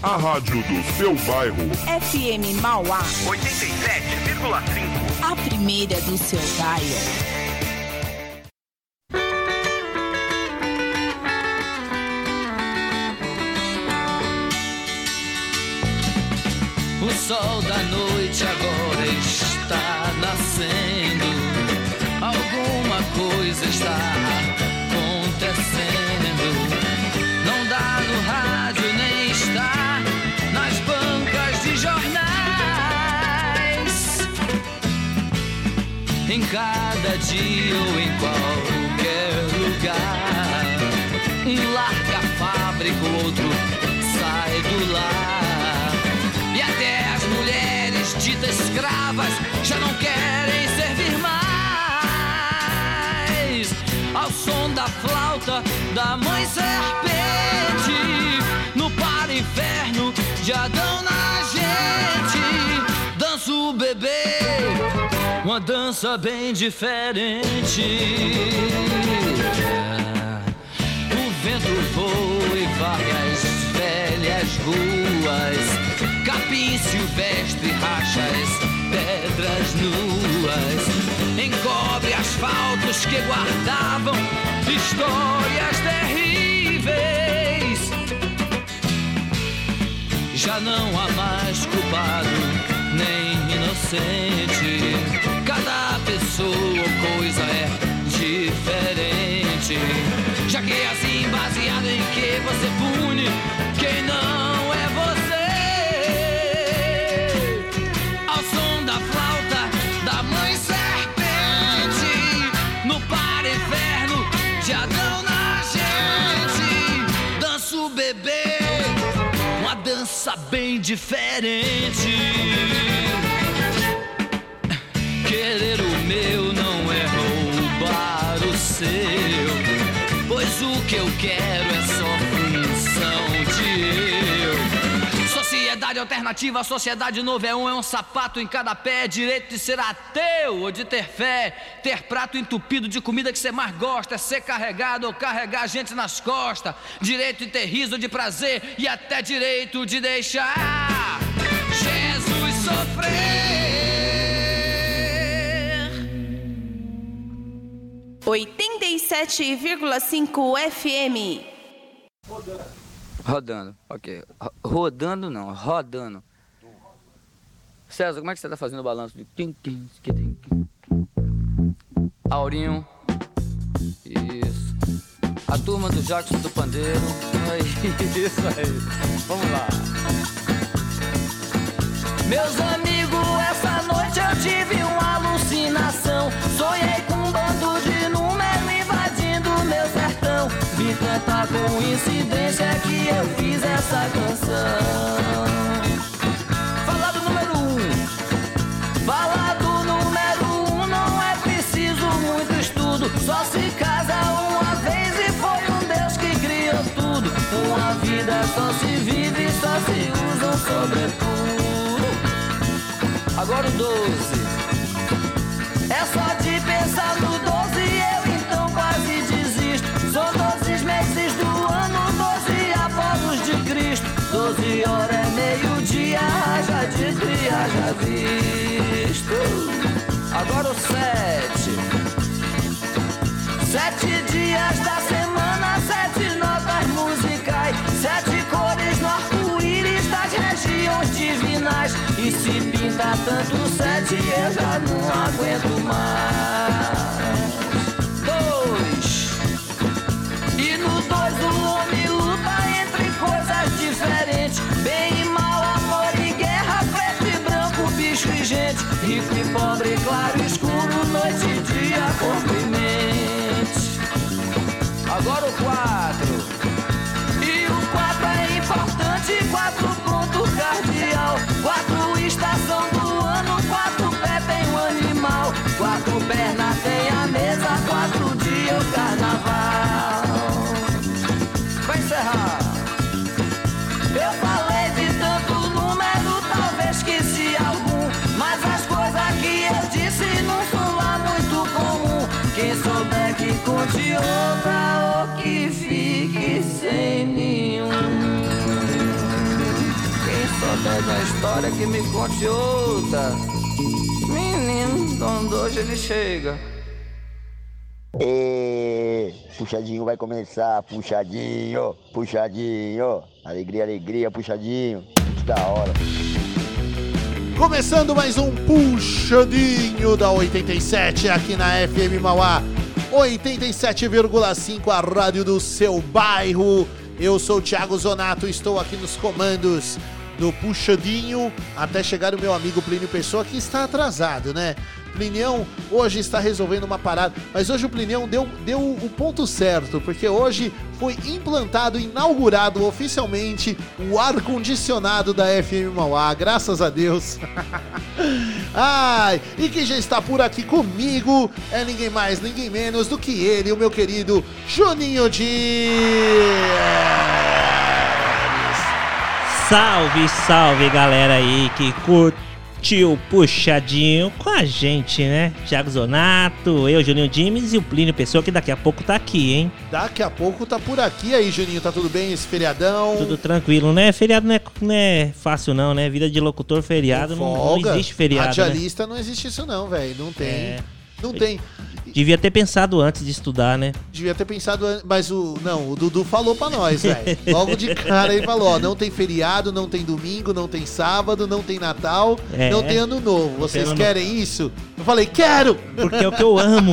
A rádio do seu bairro. FM Mauá. 87,5. A primeira do seu bairro. O sol da noite agora está nascendo. Em cada dia ou em qualquer lugar. Um larga a fábrica, o outro sai do lar. E até as mulheres ditas escravas já não querem servir mais. Ao som da flauta da mãe serpente, no para inferno de Adão na gente, uma dança bem diferente. O vento voa e várias velhas ruas. Capim silvestre, rachas, pedras nuas. Encobre asfaltos que guardavam histórias terríveis. Já não há mais culpado, Cada pessoa ou coisa é diferente. Já que é assim baseado em que você pune quem não é você? Ao som da flauta da mãe serpente No para inferno de Adão na gente Dança o bebê, uma dança bem diferente Querer o meu não é roubar o seu, pois o que eu quero é só função de eu. Sociedade alternativa, sociedade novo é um, é um sapato em cada pé, é direito de ser ateu ou de ter fé, ter prato entupido de comida que você mais gosta, é ser carregado ou carregar gente nas costas, direito de ter riso de prazer e até direito de deixar Jesus sofrer. 87,5 FM. Rodando, ok. Ro- Rodando não, rodando. César, como é que você tá fazendo o balanço de. Aurinho. Isso. A turma do Jackson do Pandeiro. Isso aí. Vamos lá. Meus amigos, essa noite eu tive uma alucinação. Tanta coincidência que eu fiz essa canção. Fala do número um. Fala do número um, não é preciso muito estudo. Só se casa uma vez e foi um Deus que criou tudo. Uma vida só se vive e só se usa um sobretudo. Agora o 12. Sete dias da semana, sete notas musicais, sete cores no arco-íris das regiões divinais. E se pinta tanto sete, eu já não aguento mais. Agora história que me conte outra. Menino, quando hoje ele chega. E puxadinho vai começar, puxadinho, puxadinho, alegria, alegria, puxadinho, muito da hora. Começando mais um puxadinho da 87 aqui na FM Mauá. 87,5 a rádio do seu bairro. Eu sou o Thiago Zonato, estou aqui nos comandos do puxadinho até chegar o meu amigo Plínio Pessoa que está atrasado, né? Plinião hoje está resolvendo uma parada, mas hoje o Plinião deu, deu o ponto certo, porque hoje foi implantado, inaugurado oficialmente o ar-condicionado da FM Mauá, graças a Deus. Ai, e quem já está por aqui comigo é ninguém mais, ninguém menos do que ele, o meu querido Juninho Dias. Salve, salve galera aí que curtiu puxadinho com a gente, né? Thiago Zonato, eu, Juninho Dimes e o Plínio Pessoa que daqui a pouco tá aqui, hein? Daqui a pouco tá por aqui aí, Juninho, tá tudo bem esse feriadão? Tudo tranquilo, né? Feriado não é, não é fácil não, né? Vida de locutor, feriado, não, não existe feriado, né? Radialista não existe isso não, velho, não tem. É. Não tem. Devia ter pensado antes de estudar, né? Devia ter pensado, an- mas o não, o Dudu falou pra nós, velho. Logo de cara ele falou, ó, não tem feriado, não tem domingo, não tem sábado, não tem Natal, É. não tem ano novo. Vocês ano querem isso? Eu falei, quero. Porque é o que eu amo.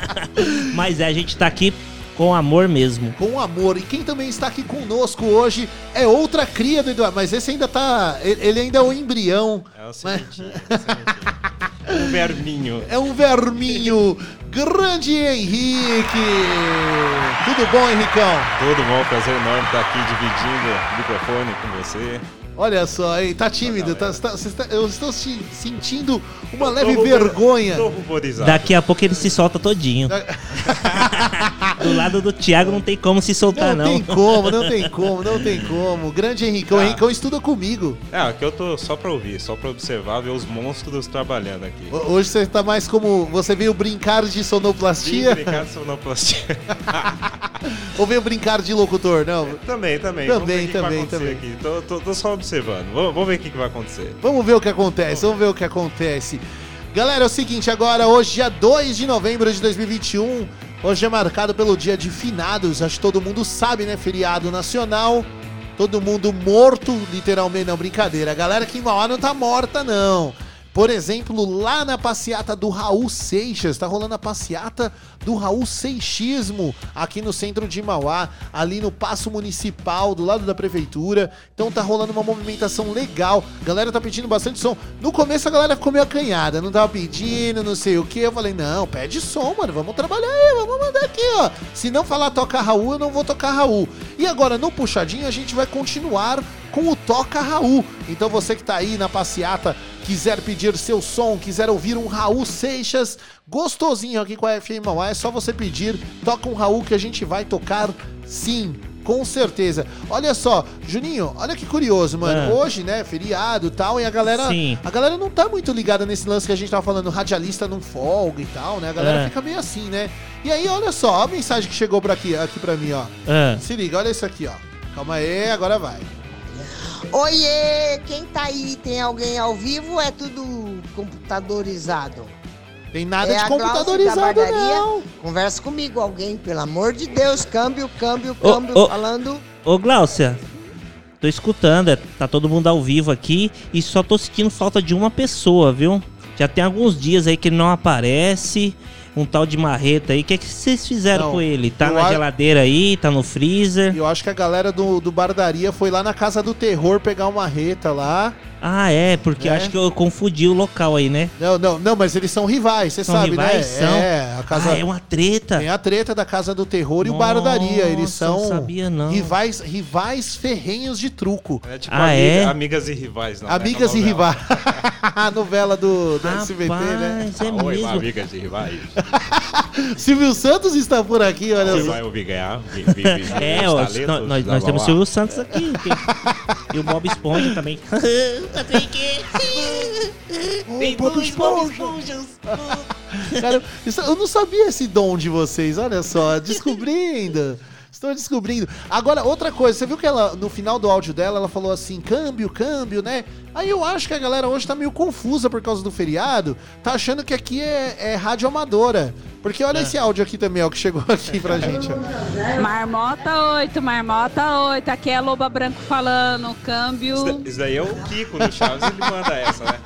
Mas é, a gente tá aqui com amor mesmo. Com amor. E quem também está aqui conosco hoje é outra cria do Eduardo, mas esse ainda tá, ele ainda é o embrião. É o Mas- sementinho, é o sementinho. Um verminho. É um verminho grande Henrique. Tudo bom, Henricão? Tudo bom, prazer enorme estar aqui dividindo o microfone com você. Olha só, hein, tá tímido, tá, tá- está- eu estou se- sentindo uma leve vergonha. Daqui a pouco ele se solta todinho. Do lado do Thiago não tem como se soltar, Não, não. tem como, não tem como, não tem como. Grande Henricão, Ah. Henricão estuda comigo. É, aqui eu tô só pra ouvir, só pra observar, ver os monstros trabalhando aqui. Ho- Hoje você tá mais como. Você veio brincar de Sim, sonoplastia brincar de sonoplastia. ou veio brincar de locutor? Não. também, também. Também, também, também. Aqui. Tô, tô- tô só observando. Vamos, vamos ver o que, que vai acontecer. Vamos ver o que acontece, vamos ver o que acontece. Galera, é o seguinte, agora, hoje, dia 2 de novembro de 2021, hoje é marcado pelo dia de finados, acho que todo mundo sabe, né? Feriado nacional, todo mundo morto, literalmente, não, brincadeira. A galera aqui em Mauá não tá morta, não. Por exemplo, lá na passeata do Raul Seixas, tá rolando a passeata do Raul Seixismo aqui no centro de Mauá, ali no Paço Municipal, do lado da prefeitura. Então tá rolando uma movimentação legal. A galera tá pedindo bastante som. No começo a galera ficou meio acanhada, não tava pedindo, não sei o que. Eu falei, não, pede som, mano, vamos trabalhar aí, vamos mandar aqui, ó. Se não falar toca Raul, eu não vou tocar Raul. E agora, no Puxadinho, a gente vai continuar com o Toca Raul. Então você que tá aí na passeata, quiser pedir seu som, quiser ouvir um Raul Seixas gostosinho aqui com a FM Mauá, é só você pedir, toca um Raul que a gente vai tocar sim. Com certeza. Olha só, Juninho, olha que curioso, mano. Ah. Hoje, né, feriado e tal, e a galera. Sim. A galera não tá muito ligada nesse lance que a gente tava falando, radialista não folga e tal, né? A galera É. fica meio assim, né? E aí, olha só, a mensagem que chegou por aqui, aqui pra mim, ó. Ah, Se liga, olha isso aqui, ó. Calma aí, agora vai. Oiê, quem tá aí? Tem alguém ao vivo ou é tudo computadorizado? Tem nada É de a Glaucia da computadorizado, não. Conversa comigo, alguém, pelo amor de Deus. Câmbio, câmbio, Ô, câmbio, ô. falando. Ô Gláucia, tô escutando, é- tá todo mundo ao vivo aqui e só tô sentindo falta de uma pessoa, viu? Já tem alguns dias aí que ele não aparece. Um tal de marreta aí. O que, é que vocês fizeram Não, com ele? Tá na a- geladeira aí? Tá no freezer? Eu acho que a galera do, do Bardaria foi lá na Casa do Terror pegar uma reta lá. Ah, é, porque É. acho que eu confundi o local aí, né? Não, não, não, mas eles são rivais, você São sabe, rivais? né? São? É, a casa. Ah, é uma treta. Tem a treta da Casa do Terror e o Nossa, Bardaria. Eles não são sabia, não. rivais rivais ferrenhos de truco. É tipo Ah, amiga- é? amigas e rivais, não. né? Amigas e rivais. a novela do, do SBT, né? Rapaz, é Oi, mesmo. amigas e rivais. Silvio Santos está por aqui, olha Você só. vai ouvir ganhar? vi- vi- vi- É, os ó, nós, nós, nós temos. Silvio Santos aqui. e o Bob Esponja também. Patrick! Ô, Bob Esponja. Cara, eu não sabia esse dom de vocês, olha só, descobrindo. Estou descobrindo. Agora, outra coisa, você viu que ela, no final do áudio dela, ela falou assim, câmbio, câmbio, né? Aí eu acho que a galera hoje tá meio confusa por causa do feriado, tá achando que aqui é, é rádio amadora. Porque olha esse áudio aqui também, ó, que chegou aqui pra gente. ó. Marmota 8, Marmota 8. Aqui é a Loba Branco falando, câmbio. Isso, da- isso daí é o Kiko no Chaves, ele manda essa, né?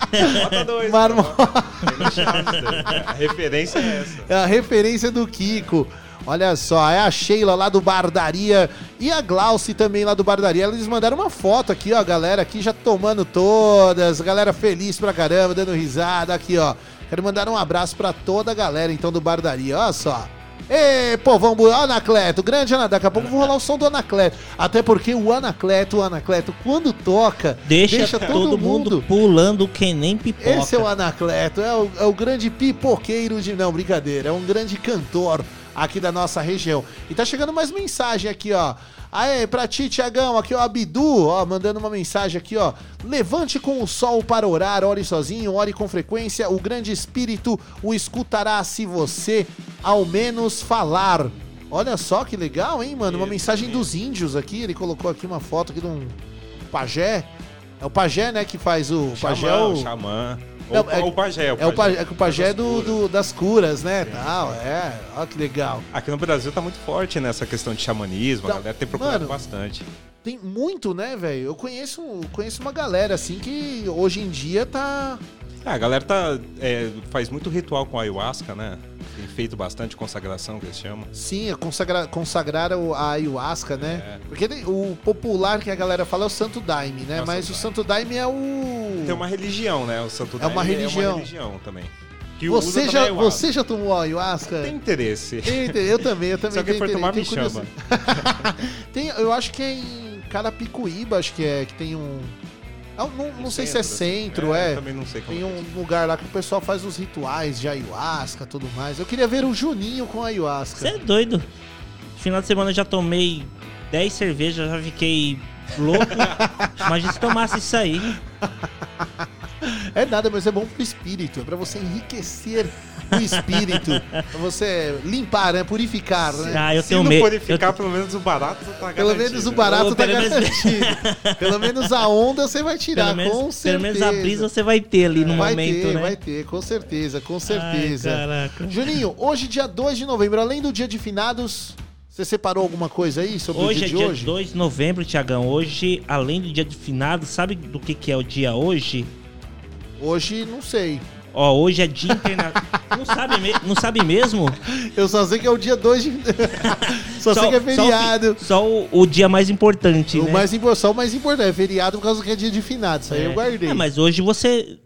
Bota dois. Marmota. Tem no Chaves, né? a referência é essa. É a referência do Kiko. Olha só, é a Sheila lá do Bardaria e a Glauci também lá do Bardaria. Eles mandaram uma foto aqui, ó, a galera aqui já tomando todas, a galera feliz pra caramba, dando risada aqui, ó. Quero mandar um abraço pra toda a galera então do Bardaria, olha só. Ê, povão, ó, Anacleto, grande Anacleto. Daqui a pouco vou rolar o som do Anacleto. Até porque o Anacleto, o Anacleto, quando toca, Deixa, todo, mundo pulando que nem pipoca. esse é o Anacleto, é o, é o grande pipoqueiro de. Não, brincadeira, é um grande cantor aqui da nossa região. E tá chegando mais mensagem aqui, ó. Aê, pra ti, Tiagão, aqui ó, Abdu, ó, mandando uma mensagem aqui, ó. Levante com o sol para orar, ore sozinho, ore com frequência, o grande espírito o escutará se você ao menos falar. Olha só que legal, hein, mano? Uma mensagem dos índios aqui, ele colocou aqui uma foto aqui de um pajé. É o pajé, né, que faz o... pajé Xamã, o... o xamã. Não, Ou é- o pajé. É o pajé, é o pajé é das do, curas. do- das curas, né? Tal, é. Olha que legal. Aqui no Brasil tá muito forte nessa questão de xamanismo, Não, a galera tem procurado mano, bastante. Tem muito, né, velho? Eu conheço, conheço uma galera assim que hoje em dia tá. Ah, a galera tá, é, faz muito ritual com ayahuasca, né? Tem feito bastante consagração, que eles chamam. Sim, a consagra, consagraram a ayahuasca, né? É. Porque tem- o popular que a galera fala é o Santo Daime, né? É o Mas Santo o Santo Daime é o. Tem uma religião, né? O Santo É uma Daime religião. É uma religião também. Você já, você já tomou ayahuasca? Tem interesse. Tem interesse. Eu também, eu também Se alguém for tomar, me interesse, tenho chama. tem, eu acho que é em Carapicuíba, acho que é, que tem um. É um- não, não sei se é centro, É, é. eu também não sei como Tem é. um lugar lá que o pessoal faz os rituais de ayahuasca e tudo mais. Eu queria ver o Juninho com ayahuasca. Você é doido. Final de semana eu já tomei 10 cervejas, já fiquei louco. Imagina se tomasse isso aí. É nada, mas é bom pro espírito. É pra você enriquecer o espírito. pra você limpar, né? Purificar, né? Ah, eu Se tenho não medo. purificar, pelo menos o barato tá Pelo garantido. menos o barato Ou tá pelo menos- garantido. Pelo menos a onda você vai tirar, Pelo menos, com pelo certeza. menos a brisa você vai ter ali no vai momento, ter, né? vai ter, com certeza, com Ai, certeza. caraca. Juninho, hoje, dia 2 de novembro, além do dia de finados, você separou alguma coisa aí sobre o Hoje dia é de dia hoje? 2 de novembro, Tiagão. Hoje, além do dia de finado, sabe do que, que é o dia hoje? Hoje, não sei. Ó, hoje é dia internacional. não, sabe me- não sabe mesmo? Eu só sei que é o dia 2 de... só, sei que é Só o feriado. Só, o, o dia mais importante, O né? mais, só o mais importante, é feriado por causa que é dia de finados. Isso aí É. eu guardei. Ah, mas hoje você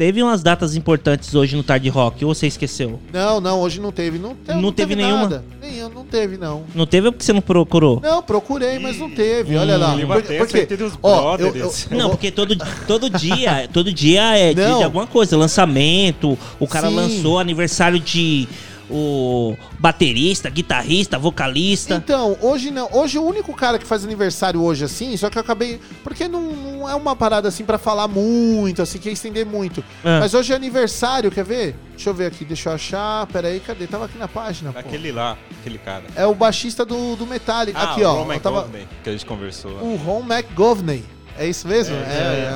teve umas datas importantes hoje no Tarde Rock, ou você esqueceu? Não, não, hoje não teve. Não, te- Não teve nenhuma? Nada. Nenhum, não teve, não. Não teve ou porque você não procurou? Não, procurei, mas não teve. Olha lá. clima Porque- porque- entre os ó, eu- brothers. eu- Não, porque todo, todo dia, todo dia é dia Não. de alguma coisa, lançamento, o cara Sim. lançou aniversário de o baterista, guitarrista, vocalista. Então, hoje não. Hoje o único cara que faz aniversário hoje assim, só que eu acabei. Porque não, não é uma parada assim pra falar muito, assim, que estender muito. É. Mas hoje é aniversário, quer ver? Deixa eu ver aqui, deixa eu achar. Pera aí, cadê? Tava aqui na página, pô. Aquele lá, aquele cara. É o baixista do, do Metallica. Ah, aqui, o ó. Ron eu tava- McGovney, que a gente conversou. O Ron McGovney. É isso mesmo? É,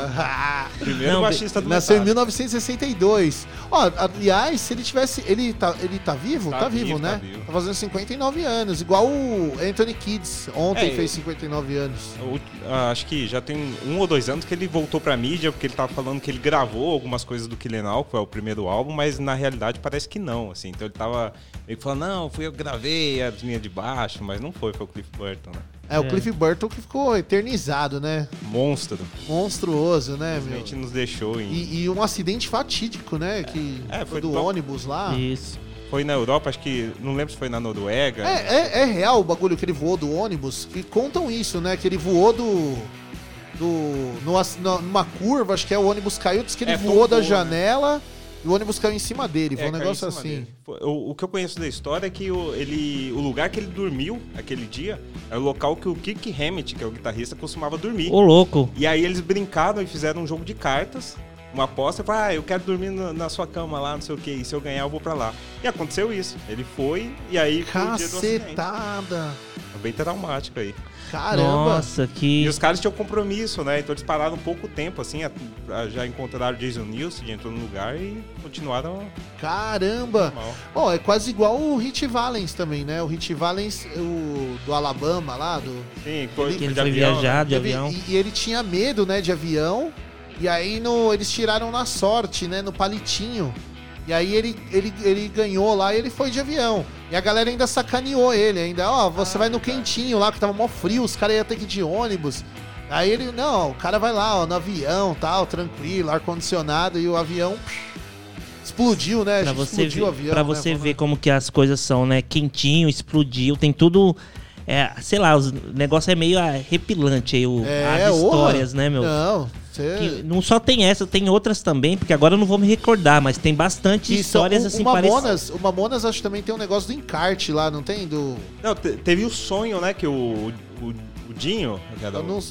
É. Primeiro Não, baixista do Nasceu em Metallica. 1962. Ó, aliás, se ele tivesse. Ele tá, ele tá vivo? Tá, Tá vivo, vivo, né? tá vivo. Tá fazendo 59 anos. Igual o Anthony Kids. Ontem É, fez 59 anos. O- ah, acho que já tem um ou dois anos que ele voltou pra mídia, porque ele tava falando que ele gravou algumas coisas do Killing All, que é o primeiro álbum, mas na realidade parece que não, assim. Então ele tava meio que falando, não, fui eu que gravei as linhas de baixo, mas não foi, foi o Cliff Burton, né? É, o Cliff Burton que ficou eternizado, né? Monstro. Monstruoso, né, meu? Simplesmente nos deixou em... E, e um acidente fatídico, né? Que É, foi foi do do- ônibus lá. Isso. Foi na Europa, acho que, não lembro se foi na Noruega. É, é, é real o bagulho que ele voou do ônibus, que contam isso, né? Que ele voou do. do no, numa curva, acho que é o ônibus caiu, diz que ele É, voou da tombou, né? E o ônibus caiu em cima dele. Foi É, um negócio assim. O, o que eu conheço da história é que o, ele, o lugar que ele dormiu aquele dia é o local que o Kirk Hammett, que é o guitarrista, costumava dormir. Ô, louco. E aí eles brincaram e fizeram um jogo de cartas, uma aposta, e falaram, ah, eu quero dormir na, na sua cama lá, não sei o que, e se eu ganhar eu vou pra lá. E aconteceu isso. Ele foi, e aí foi o dia do acidente. Cacetada. bem traumático aí. Caramba. Nossa, que. E os caras tinham compromisso, né? Então eles pararam um pouco tempo, assim, a- a- já encontraram Jason Newsted, entrou no lugar e continuaram Caramba. Bom, é quase igual o Hit Valens também, né? O Hit Valens, o do Alabama lá, do. Sim, foi, Ele- Que ele de foi avião, viajar de Teve- avião. E, e ele tinha medo, né, de avião. E aí no, eles tiraram na sorte, né, no palitinho. E aí ele, ele, ele ganhou lá e ele foi de avião. E a galera ainda sacaneou ele, ainda, ó, você vai no quentinho lá, que tava mó frio, os caras iam ter que ir de ônibus. Aí ele, não, o cara vai lá, ó, no avião, tal, tranquilo, ar-condicionado, e o avião psh, explodiu, né? Pra Gente, você, explodiu ver, o avião. pra né? você ver como que as coisas são, né? Quentinho, explodiu, tem tudo. É, sei lá, o negócio é meio arrepilante aí, o, É, as orra. histórias, né, meu? Não, Que não só tem essa, tem outras também, porque agora eu não vou me recordar, mas tem bastante Isso, histórias o, assim o parecidas. Mamonas, o Mamonas acho que também tem um negócio do encarte lá, não tem? Do... Não, te- teve o sonho, né, que o, o, o Dinho... que era Eu, não, o-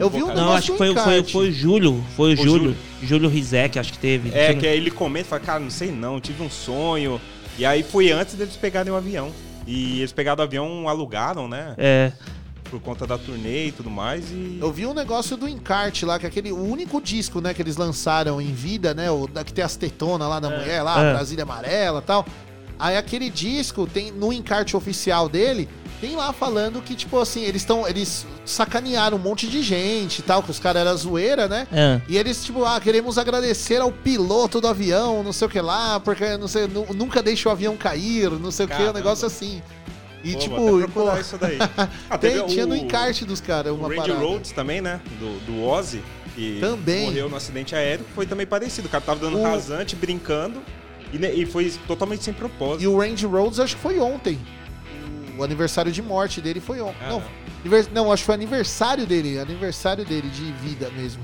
eu vi um Não, acho que foi, foi, encarte. foi o Júlio. Foi o, O Júlio. Júlio. Júlio Rizek, acho que teve. É, que aí ele comenta, fala, cara, não sei não, tive um sonho. E aí foi antes deles pegarem o avião. E eles pegaram o avião, alugaram, né? É. Por conta da turnê e tudo mais. E Eu vi um negócio do encarte lá, que é aquele o único disco, né, que eles lançaram em vida, né? O da que tem as tetonas lá da mulher, lá, É. Brasília Amarela e tal. Aí aquele disco tem no encarte oficial dele, tem lá falando que, tipo assim, eles estão. Eles sacanearam um monte de gente e tal, que os caras eram zoeira, né? É. E eles, tipo, ah, queremos agradecer ao piloto do avião, não sei o que lá, porque não sei, nu- nunca deixa o avião cair, não sei o que, um Caramba. negócio assim. E Pô, tipo, pô, procurar isso daí. Ah, tem, tinha no o- encarte dos caras O uma Randy parada. Rhodes também, né? Do, do Ozzy. Que Também. morreu no acidente aéreo, foi também parecido. O cara tava dando O- rasante, brincando. E, e foi totalmente sem propósito. E o Randy Rhodes acho que foi ontem. O aniversário de morte dele foi ontem. Ah, não, não. acho que foi aniversário dele. Aniversário dele de vida mesmo.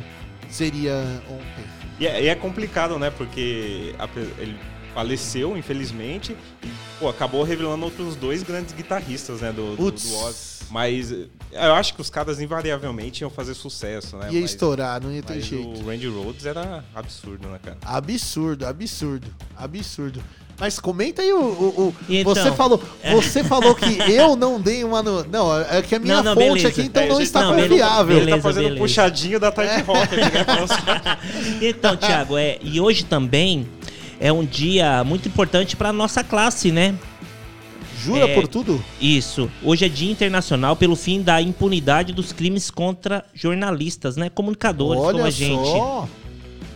Seria ontem. E é, e é complicado, né? Porque a ele faleceu, infelizmente. E, pô, acabou revelando outros dois grandes guitarristas, né? Do, do, do Ozzy. Mas eh, eu acho que os caras invariavelmente iam fazer sucesso, né? Ia mas, estourar, não ia ter mas jeito. o Randy Rhodes era absurdo, né, cara? Absurdo, absurdo, absurdo. Mas comenta aí o. o- o- E então? você falou, você falou que eu não dei uma no. Não, é que a minha Não, não, fonte beleza. aqui então É, não está não, beleza, confiável. Ele tá Beleza, fazendo beleza. puxadinho da Tide Rock. aqui, né? Então, Thiago, é, e hoje também é um dia muito importante para nossa classe, né? Jura É, por tudo? Isso. Hoje é Dia Internacional pelo fim da impunidade dos crimes contra jornalistas, né? Comunicadores como a gente. só.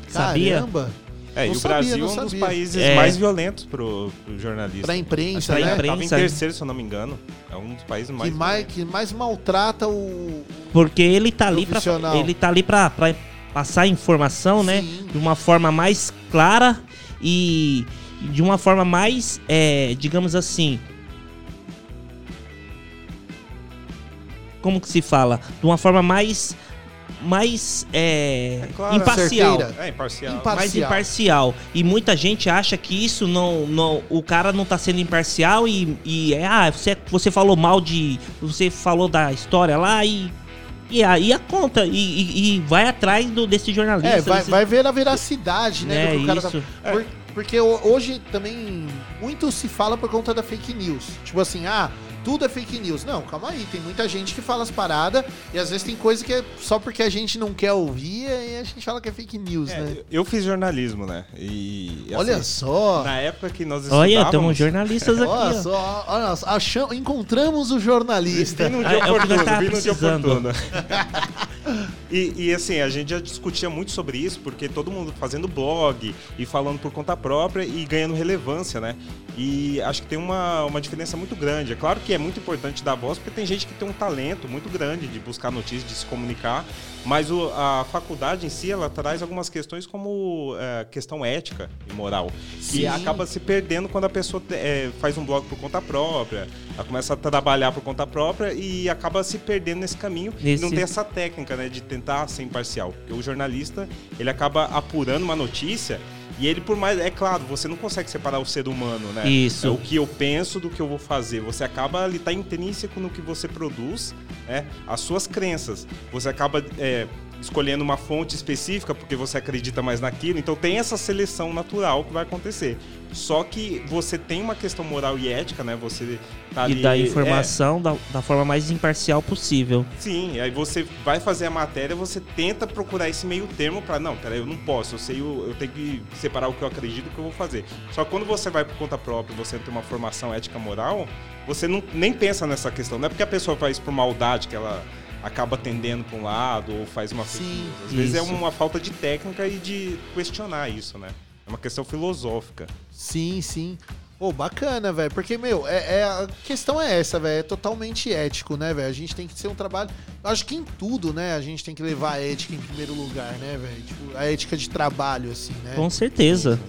Sabia? Caramba. É, Não e o sabia, Brasil é um dos sabia. países É. mais violentos pro, pro jornalista. Pra imprensa, Pra né? imprensa. Tava em terceiro, se eu não me engano. É um dos países mais. que, mais, que mais maltrata o. Porque ele tá ali pra, ele tá ali pra, pra passar informação, né? Sim. De uma forma mais clara e de uma forma mais, é, digamos assim, como que se fala? De uma forma mais mais é, É claro, imparcial. É, imparcial. Impar- mais Parcial. imparcial. E muita gente acha que isso não. não o cara não tá sendo imparcial e, e é, ah, você, você falou mal de. Você falou da história lá e. E aí a conta. E, e- e vai atrás do, desse jornalista. É, vai, desse- vai ver a veracidade, né? É, tá- isso. Por- porque ho- hoje também muito se fala por conta da fake news. Tipo assim, ah, tudo é fake news. Não, calma aí. Tem muita gente que fala as paradas e às vezes tem coisa que é só porque a gente não quer ouvir e a gente fala que é fake news, É, né? eu fiz jornalismo, né? E. assim, Olha só. Na época que nós Olha, estudávamos... temos jornalistas aqui. Olha ó. só, olha só, acham- encontramos o jornalista. Vim num É, dia é nós oportuno, vim num dia oportuno. e, e, assim, a gente já discutia muito sobre isso, porque todo mundo fazendo blog e falando por conta própria e ganhando relevância, né? E acho que tem uma, uma diferença muito grande. É claro que é muito importante dar voz, porque tem gente que tem um talento muito grande de buscar notícias, de se comunicar, mas o- a faculdade em si, ela traz algumas questões como é, questão ética e moral, Sim. que acaba se perdendo quando a pessoa é, faz um blog por conta própria, ela começa a trabalhar por conta própria e acaba se perdendo nesse caminho e não tem essa técnica né, de tentar ser imparcial. Porque o jornalista, ele acaba apurando uma notícia e ele, por mais. É claro, você não consegue separar o ser humano, né? Isso. É o que eu penso do que eu vou fazer. Você acaba ali, tá intrínseco no que você produz, né? As suas crenças. Você acaba. é, escolhendo uma fonte específica porque você acredita mais naquilo. Então tem essa seleção natural que vai acontecer. Só que você tem uma questão moral e ética, né? Você tá ali, E dar é, informação da, da forma mais imparcial possível. Sim, aí você vai fazer a matéria, você tenta procurar esse meio termo para não, peraí, eu não posso, eu sei, o- eu tenho que separar o que eu acredito e o que eu vou fazer. Só que quando você vai por conta própria, você tem uma formação ética moral, você não, nem pensa nessa questão. Não é porque a pessoa faz por maldade que ela acaba tendendo para um lado ou faz uma fake Sim, news. Às vezes é isso. uma falta de técnica e de questionar isso, né? É uma questão filosófica. Sim, sim. Pô, bacana, velho. Porque, meu, é, é- a questão é essa, velho. É totalmente ético, né, velho? A gente tem que ser um trabalho. Eu acho que em tudo, né, a gente tem que levar a ética em primeiro lugar, né, velho? Tipo, a ética de trabalho, assim, né? Com certeza.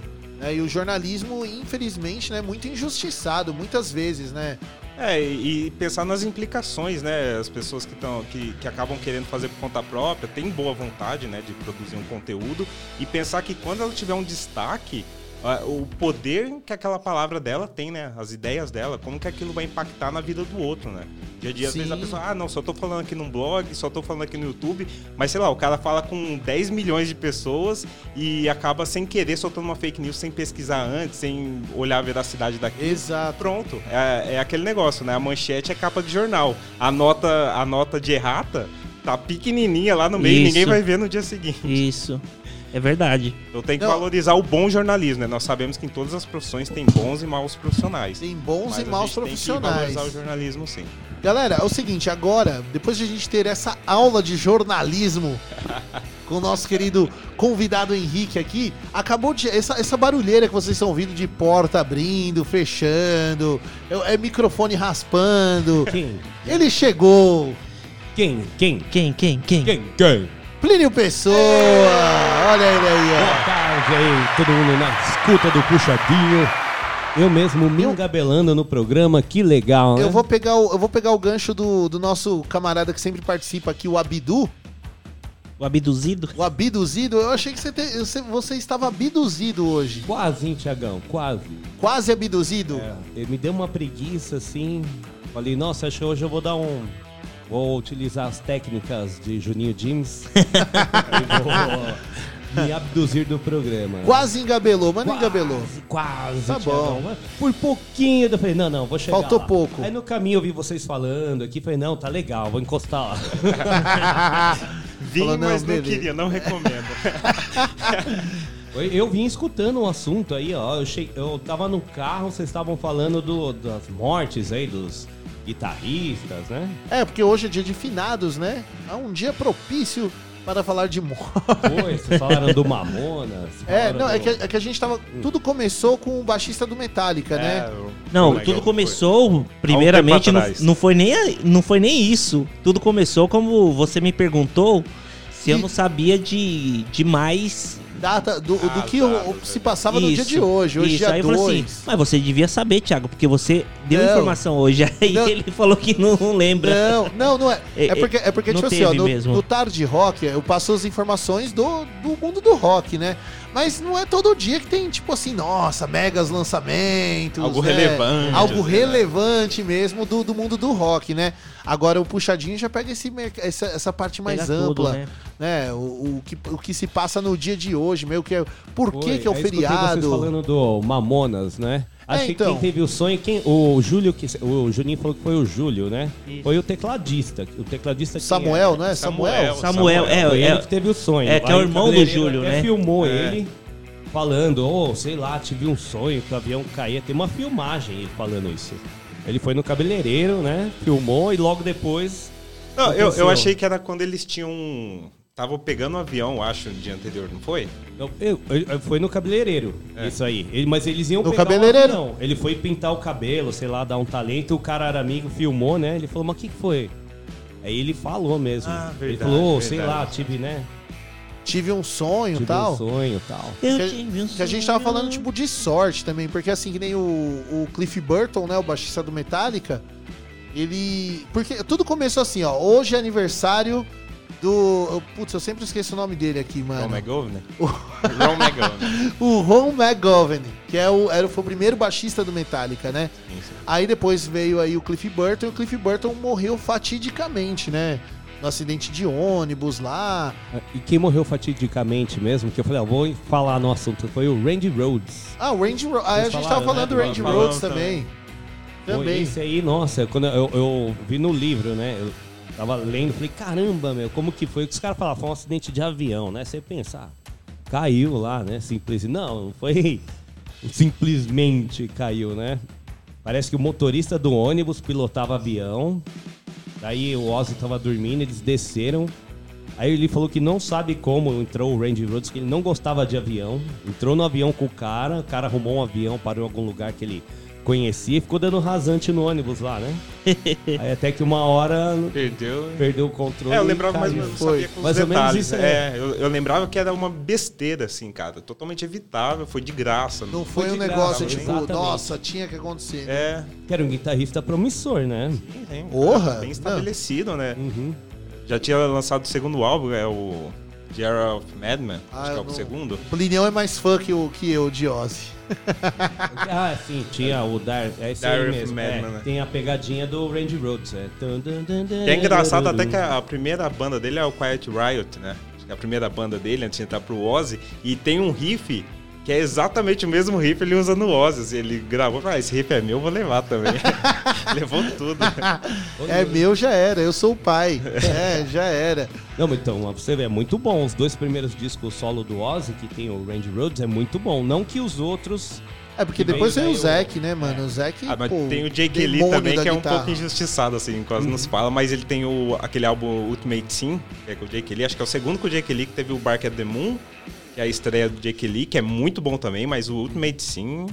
É, e o jornalismo, infelizmente, né, muito injustiçado, muitas vezes, né? É, e pensar nas implicações, né? As pessoas que, tão, que, que acabam querendo fazer por conta própria têm boa vontade, né, de produzir um conteúdo e pensar que quando ela tiver um destaque, o poder que aquela palavra dela tem, né? As ideias dela, como que aquilo vai impactar na vida do outro, né? Dia a dia, às vezes a Sim. pessoa, ah, não, só tô falando aqui num blog, só tô falando aqui no YouTube, mas sei lá, o cara fala com 10 milhões de pessoas e acaba sem querer soltando uma fake news, sem pesquisar antes, sem olhar a veracidade daquilo. Exato. Pronto, é, é aquele negócio, né? A manchete é capa de jornal. A nota, a nota de errata tá pequenininha lá no meio Isso. ninguém vai ver no dia seguinte. Isso. É verdade. Então tem que Não. valorizar o bom jornalismo, né? Nós sabemos que em todas as profissões tem bons e maus profissionais. Tem bons Mas e a maus gente Tem profissionais. que valorizar o jornalismo, sim. Galera, é o seguinte, agora, depois de a gente ter essa aula de jornalismo com o nosso querido convidado Henrique aqui, acabou de. Essa, essa barulheira que vocês estão ouvindo de porta abrindo, fechando, é, é microfone raspando. Quem? Ele chegou! Quem? Quem? Quem, quem, quem? Quem? Quem? Plínio Pessoa! Olha ele aí, Boa tarde aí, todo mundo na escuta do Puxadinho. Eu mesmo me engabelando no programa, que legal, ó. né? Eu vou pegar o, eu vou pegar o gancho do, do nosso camarada que sempre participa aqui, o Abidu. O abduzido? O abduzido, eu achei que você, te- você, você estava abduzido hoje. Quase, hein, Tiagão? Quase. Quase abduzido? É, ele me deu uma preguiça assim. Falei, nossa, acho que hoje eu vou dar um. Vou utilizar as técnicas de Juninho James e vou me abduzir do programa. Quase engabelou, mas não engabelou. Quase, Tá Thiagão, bom. Por pouquinho eu falei, não, não, vou chegar Faltou lá. pouco. Aí no caminho eu vi vocês falando aqui, falei, não, tá legal, vou encostar lá. Vim, Falou, não, mas não beleza. queria, não recomendo. Eu- Eu vim escutando um assunto aí, ó. Eu, che... eu tava no carro, vocês estavam falando do- das mortes aí dos guitarristas, né? É, porque hoje é dia de finados, né? É um dia propício para falar de morte. Foi, vocês falaram do Mamonas. É, não, é do- que, é que a gente tava. Tudo começou com o baixista do Metallica, né? Não, tudo começou, primeiramente, não, atrás. não, foi nem, não foi nem isso. Tudo começou como você me perguntou se eu não sabia de, de mais. Data do, do Ah, que tá, o- se passava no dia Isso, de hoje. Hoje isso. dia Aí eu falei assim, 2. mas você devia saber, Thiago, porque você deu Não. informação hoje. Aí Não. ele falou que não lembra. Não, não, não é. É, É porque, é porque tipo assim, ó, no, mesmo. no Tarde Rock eu passo as informações do, do mundo do rock, né? Mas não é todo dia que tem, tipo assim, nossa, megas lançamentos. Algo né? relevante, Algo assim, né? relevante mesmo do, do mundo do rock, né? Agora o puxadinho já pega esse, essa, essa parte mais Pega tudo, ampla, né? né? O, o, que, o que se passa no dia de hoje, meio que é. Por que, Foi, que é o feriado? Vocês falando do Mamonas, né? Acho É, que então. quem teve o sonho, quem, o Júlio, que, o Juninho falou que foi o Júlio, né? Isso. Foi o tecladista. O tecladista Samuel, era? não é? Samuel? Samuel, é, Foi ele é, que teve o sonho. é, que é o irmão do Júlio, né? filmou É. ele falando, oh, sei lá, tive um sonho que o avião caía. Tem uma filmagem ele falando isso. Ele foi no cabeleireiro, né? Filmou e logo depois. Não, eu, eu achei que era quando eles tinham. Estavam pegando um avião, acho, no dia anterior, não foi? Eu, eu- eu- foi no cabeleireiro, É. isso aí. Ele- mas eles iam No pegar cabeleireiro? Um avião. Ele foi pintar o cabelo, sei lá, dar um talento. O cara era amigo, filmou, né? Ele falou, mas o que, que foi? Aí ele falou mesmo. Ah, ele verdade, falou, sei verdade. lá, tive, né? Tive um sonho e Tive tal. um sonho e tal. Eu Que, tive um que a gente tava sonho. falando, tipo, de sorte também, porque assim, que nem o, o Cliff Burton, né, o baixista do Metallica, ele... Porque tudo começou assim, ó, hoje é aniversário do... Putz, eu sempre esqueço o nome dele aqui, Ron mano. McGovney? O- Ron McGovney. O Ron McGovney, que é o, era, foi o primeiro baixista do Metallica, né? Sim, sim. Aí depois veio aí o Cliff Burton, e o Cliff Burton morreu fatidicamente, né? No acidente de ônibus lá. E quem morreu fatidicamente mesmo, que eu falei, ó, vou falar no assunto, foi o Randy Rhodes. Ah, o Randy Rhodes. Ah, a gente falaram, tava falando né? do Randy Falamos Rhodes também. Também. Esse aí, nossa, quando eu, eu vi no livro, né? Eu tava lendo, falei, caramba, meu, como que foi? Os caras falavam, foi um acidente de avião, né? Você pensar, caiu lá, né? Simples. Não foi simplesmente caiu, né? Parece que o motorista do ônibus pilotava avião. Daí o Ozzy tava dormindo, eles desceram. Aí ele falou que não sabe como entrou o Randy Rhodes, que ele não gostava de avião. Entrou no avião com o cara, o cara arrumou um avião, parou em algum lugar que ele conhecia e ficou dando rasante no ônibus lá, né? Aí até que uma hora Perdeu. perdeu o controle. É, eu e lembrava, mas não sabia com os Mais ou menos detalhes. isso aí. é, eu, eu lembrava que era uma besteira, assim, cara. Totalmente evitável, foi de graça. Não foi um de graça, negócio né? tipo, Exatamente. nossa, tinha que acontecer. né? É, Que era um guitarrista promissor, né? tem, Porra! bem estabelecido, né? Uhum. Já tinha lançado o segundo álbum, é o The Era of Madman, Ah, acho que é o não- segundo. O Plinião é mais fã que, o, que eu de Ozzy. Ah, sim, tinha o Dar, é esse of mesmo. Madman, é, né? Tem a pegadinha do Randy Rhodes. É. Que é engraçado até que a, a primeira banda dele é o Quiet Riot, né? Acho que é a primeira banda dele antes de entrar pro Ozzy. E tem um riff que é exatamente o mesmo riff ele usa no Ozzy. Ele gravou, ah, esse riff é meu, vou levar também. Levou tudo. É meu, já era. Eu sou o pai. É, já era. Não, mas então, você ver, é muito bom. Os dois primeiros discos solo do Ozzy, que tem o Randy Rhodes, é muito bom. Não que os outros. É porque Que depois veio o Zack, né, mano? O Zack. Ah, mas pô, tem o Jake Lee também, que é um guitarra. pouco injustiçado, assim, quase não se fala, mas ele tem o, aquele álbum Ultimate Sim, que é com o Jake Lee, acho que é o segundo com o Jake Lee, que teve o Bark at the Moon, que é a estreia do Jake Lee, que é muito bom também, mas o Ultimate Sim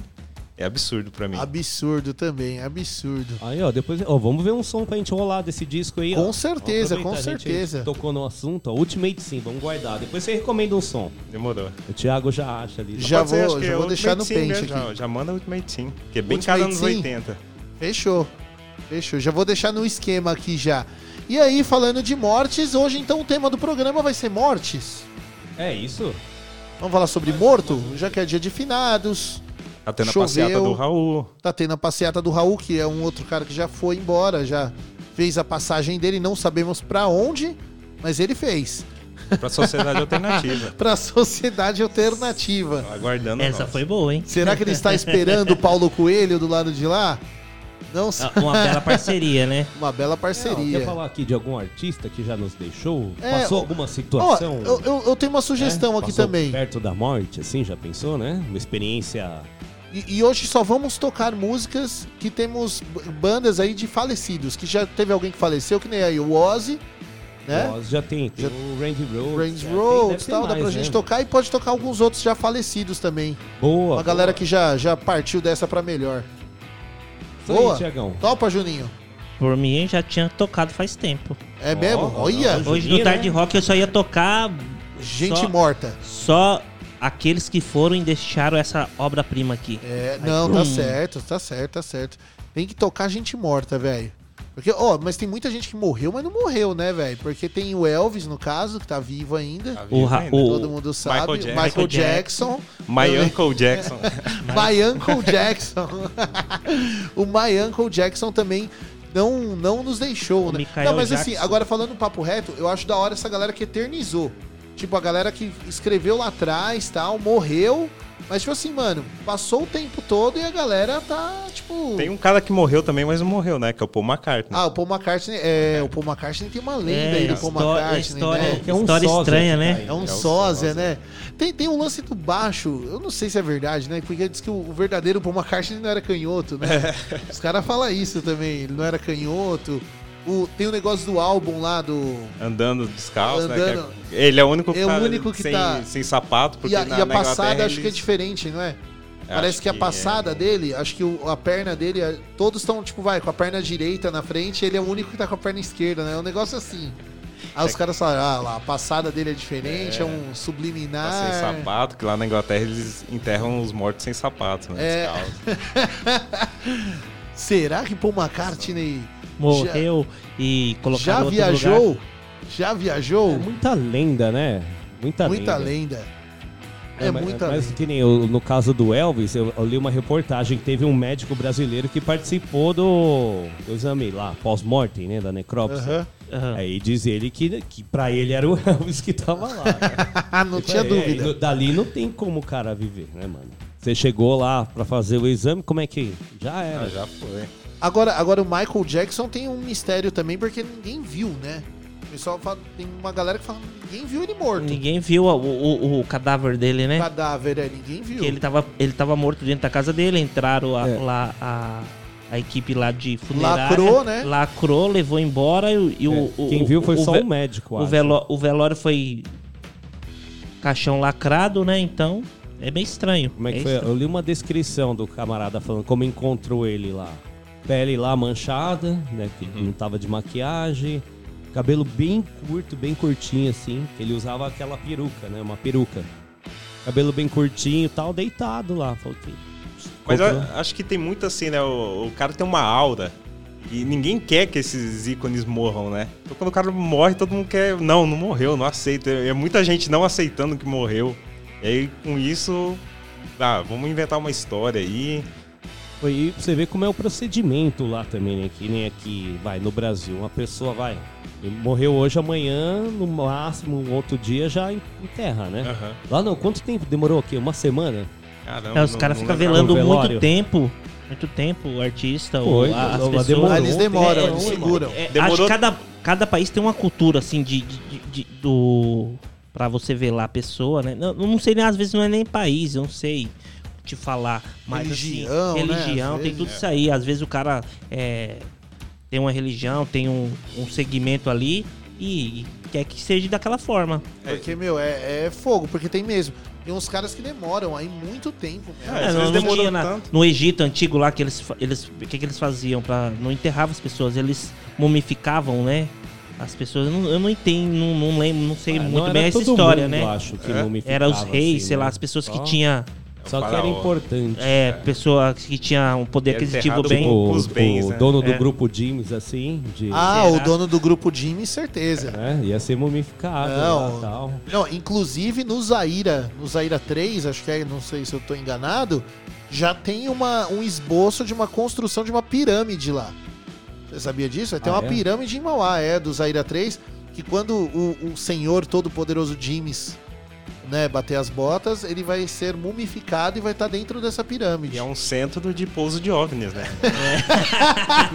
é absurdo pra mim. Absurdo também, absurdo. Aí, ó, depois. Ó, vamos ver um som pra gente rolar desse disco aí. Com ó. certeza, com a gente certeza. Tocou no assunto, ó. Ultimate sim, vamos guardar. Depois você recomenda um som. Demorou. O Thiago já acha ali. Já ser, vou- que já é vou deixar no pente aqui. Já, já manda o Ultimate Sim, que é bem Ultimate cara Sim. 80. Fechou. Fechou. Já vou deixar no esquema aqui já. E aí, falando de mortes, hoje então o tema do programa vai ser mortes. É isso? Vamos falar sobre morto, já que é dia de finados. Tá tendo a Choveu. passeata do Raul. Tá tendo a passeata do Raul, que é um outro cara que já foi embora, já fez a passagem dele, não sabemos pra onde, mas ele fez. Pra Sociedade Alternativa. Pra sociedade alternativa. Aguardando Essa nós. foi boa, hein? Será que ele está esperando o Paulo Coelho do lado de lá? Não. Ah, Uma bela parceria, né? Uma bela parceria. quer falar aqui de algum artista que já nos deixou? É, Passou ó, alguma Ó, situação? eu, eu- eu tenho uma sugestão né? aqui Passou também. Perto da morte, assim, já pensou, né? Uma experiência. E, e hoje só vamos tocar músicas que temos bandas aí de falecidos, que já teve alguém que faleceu, que nem aí o Ozzy, né? Nós já tem, tem Já- o Randy Rhodes. E ter tal, dá mais, pra né? gente tocar e pode tocar alguns outros já falecidos também. Boa. Uma galera boa. que já, já partiu dessa pra melhor. Isso aí, Boa. Tiagão. Topa, Juninho. Por mim, já tinha tocado faz tempo. É mesmo? Ó, Olha, ó, Hoje Juninho, no Tarde né? Rock eu só ia tocar gente só- morta. só aqueles que foram e deixaram essa obra-prima aqui. É, não, tá Hum. certo, tá certo, tá certo. Tem que tocar gente morta, velho. Porque, ó, mas tem muita gente que morreu, mas não morreu, né, velho? Porque tem o Elvis, no caso, que tá vivo ainda. Tá O vivo Ra- ainda. o- Todo mundo sabe. Michael Michael Jackson. Jackson. My Uncle Jackson. My Uncle Jackson. o My Uncle Jackson também não, não nos deixou, O né? Michael não, mas assim, Jackson. agora falando papo reto, eu acho da hora essa galera que eternizou. Tipo, a galera que escreveu lá atrás tal, morreu. Mas, tipo assim, mano, passou o tempo todo e a galera tá, tipo. Tem um cara que morreu também, mas não morreu, né? Que é o Paul McCartney. Ah, o Paul McCartney. É, o Paul McCartney tem uma lenda É, aí do Paul McCartney, história, né? É um história sósia estranha, né? É um É sósia, sósia. né? Tem, tem um lance do baixo, eu não sei se é verdade, né? Porque diz que o, o verdadeiro Paul McCartney não era canhoto, né? Os caras falam isso também, ele não era canhoto. O, tem o negócio do álbum lá do. Andando descalço, né? Andando. que é- Ele é o único que É o tá único que sem, tá- sem sapato, porque E a, na, e a passada acho que é diferente, não é? Parece que a que passada é. dele, acho que o- a perna dele, é- todos estão, tipo, vai, com a perna direita na frente, ele é o único que tá com a perna esquerda, né? É um negócio assim. Aí os caras falam, ah lá, a passada dele é diferente, é, um Tá subliminar. sem sapato, que lá na Inglaterra eles enterram os mortos sem sapato, né? É. Será que Paul McCartney Morreu e colocaram já viajou? lugar. Já viajou? É muita lenda, né? Muita, muita lenda. lenda. É, mas, muita mas lenda. que nem eu- no caso do Elvis, eu, eu li uma reportagem que teve um médico brasileiro que participou do, do exame lá, pós-mortem, né, da necrópsia. Aí diz ele que, que pra ele era o Elvis que tava lá. cara. não tinha É, dúvida. no- dali não tem como o cara viver, né, mano? Você chegou lá pra fazer o exame, como é que. Já era. Ah, já foi. Agora, agora o Michael Jackson tem um mistério também, porque ninguém viu, né? O pessoal fala, tem uma galera que fala, ninguém viu ele morto. Ninguém viu o, o- o cadáver dele, né? Cadáver, é, ninguém viu. Que ele tava, ele tava morto dentro da casa dele, entraram a- É. lá a, a equipe lá de funerária. Lacrou, né? Lacrou, levou embora e, o- e o, o- Quem viu foi o só o médico, O, acho. veló- o velório foi caixão lacrado, né? Então é bem estranho. Como é que É foi? estranho. Eu li uma descrição do camarada falando como encontrou ele lá. Pele lá manchada, né? Que Uhum. não tava de maquiagem. Cabelo bem curto, bem curtinho assim. Ele usava aquela peruca, né? Uma peruca. Cabelo bem curtinho e tal, deitado lá. Falou que... Mas acho que tem muito assim, né? O, o cara tem uma aura. E ninguém quer que esses ícones morram, né? Então quando o cara morre, todo mundo quer. Não, não morreu, não aceita. É muita gente não aceitando que morreu. E aí, com isso. Ah, vamos inventar uma história aí. Foi aí pra você ver como é o procedimento lá também, né? Que nem aqui, vai, no Brasil. Uma pessoa vai. Morreu hoje, amanhã, no máximo, um outro dia já enterra, né? Aham. Lá não, quanto tempo demorou aqui? Uma semana? Caramba, É, os caras ficam velando No muito velório. tempo. Muito tempo, o artista, Foi, a- as pessoas. demorou. Eles demoram, É, eles é, seguram. é, acho Demorou- que cada, cada país tem uma cultura, assim, de, de, de- de- do. Pra você lá a pessoa, né? Não, não sei nem, às vezes não é nem país, eu não sei te falar. Mas Religião, assim, né, religião, às tem vezes. tudo isso aí. Às vezes o cara é, tem uma religião, tem um, um segmento ali e, e quer que seja daquela forma. Porque, meu, é, é fogo, porque tem mesmo. Tem uns caras que demoram aí muito tempo. É, É, não, tinha na- tanto. no Egito antigo lá que eles eles o que, que eles faziam para não enterravam as pessoas eles mumificavam né as pessoas eu não, eu não entendo não, não lembro não sei Ah, muito não bem essa história mundo, né acho, que É? mumificava, era os reis assim, sei lá né? as pessoas que tinha Só que era importante. é pessoa que tinha um poder aquisitivo bem com- o, os bens, o né? dono do É. grupo James, assim, de. Ah, Será? o dono do grupo Jimmy, certeza. né, ia ser mumificado Não. lá tal. Não, inclusive no Zaira, no Zaira 3, acho que é, não sei se eu tô enganado, já tem uma, um esboço de uma construção de uma pirâmide lá. Você sabia disso? Tem Ah, uma é? pirâmide em Mauá, é, do Zaira 3, que quando o, o senhor todo-poderoso Jimmys né, bater as botas, ele vai ser mumificado e vai estar dentro dessa pirâmide. E é um centro de pouso de OVNIs, né?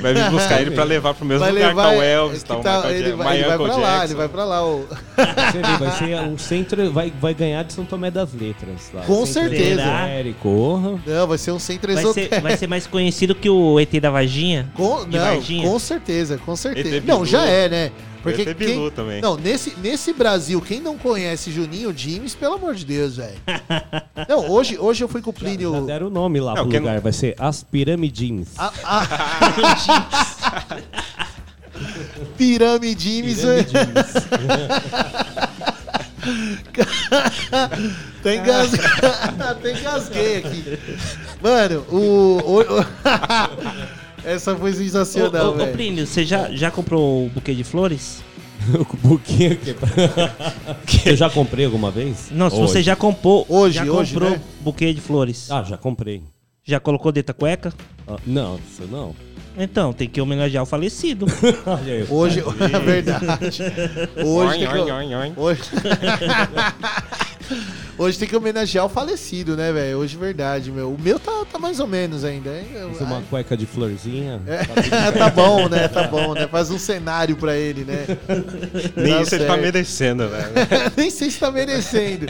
Vai vir buscar ele pra levar pro mesmo Vai lugar levar, que tá o Elvis, tá o tá- Michael ele, Jackson, vai, ele vai pra lá, ele vai pra lá. O... Você vê, vai ser um centro. Vai, vai ganhar de São Tomé das Letras. Lá. Com Centro certeza. esotérico. Não, vai ser um centro vai ser, esotérico. vai ser mais conhecido que o ET da Vaginha Com, não, Varginha? com certeza, com certeza. Não, já é, né? Porque Bilu quem, também. não, nesse, nesse Brasil, quem não conhece Juninho Dimes, pelo amor de Deus, velho. Não, hoje, hoje eu fui com o Já, Plínio. já deram o nome lá Não, pro lugar. Vai ser As Piramidins. A, a... Piramidimes, velho. Piramidins. Tem engasgue... Até engasguei aqui. Mano, o. Essa foi Ô, sensacional, ô, ô, velho. Plínio, você já, já comprou o buquê de flores? o buquê aqui. Eu já comprei alguma vez? Não, se Hoje. você já comprou, Hoje, já hoje, comprou né? buquê de flores. Ah, já comprei. Já colocou dentro da cueca? Ah, não, isso não. Então, tem que homenagear o falecido. Hoje, é verdade. Hoje que. Hoje... Hoje tem que homenagear o falecido, né, velho? Hoje, verdade, meu. O meu tá, tá mais ou menos ainda. hein? Eu- uma cueca de florzinha. É, tá bom, né? Tá bom, né? Faz um cenário pra ele, né? Nem Tá isso ele tá certo. merecendo, velho. Nem sei se tá merecendo.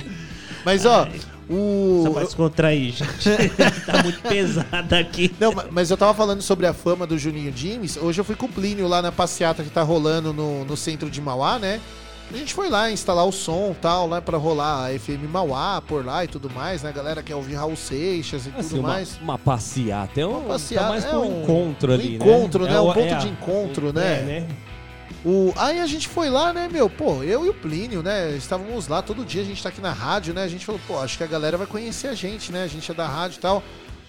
Mas, ó, o. Só pra descontrair, gente. tá muito pesado aqui. Não, ma- mas eu tava falando sobre a fama do Juninho Dimes. Hoje eu fui com o Plínio lá na passeata que tá rolando no, no centro de Mauá, né? A gente foi lá instalar o som e tal, lá pra rolar a FM Mauá por lá e tudo mais, né? A galera quer ouvir Raul Seixas e Assim, tudo uma, mais. uma passeata. É um, Uma passeata, tá mais é pra um um- encontro um ali, né? encontro, né? É Um o- ponto é de encontro, é, né? né? O... Aí a gente foi lá, né, meu? Pô, eu e o Plínio, né? Estávamos lá todo dia, a gente tá aqui na rádio, né? A gente falou, pô, acho que a galera vai conhecer a gente, né? A gente é da rádio e tal.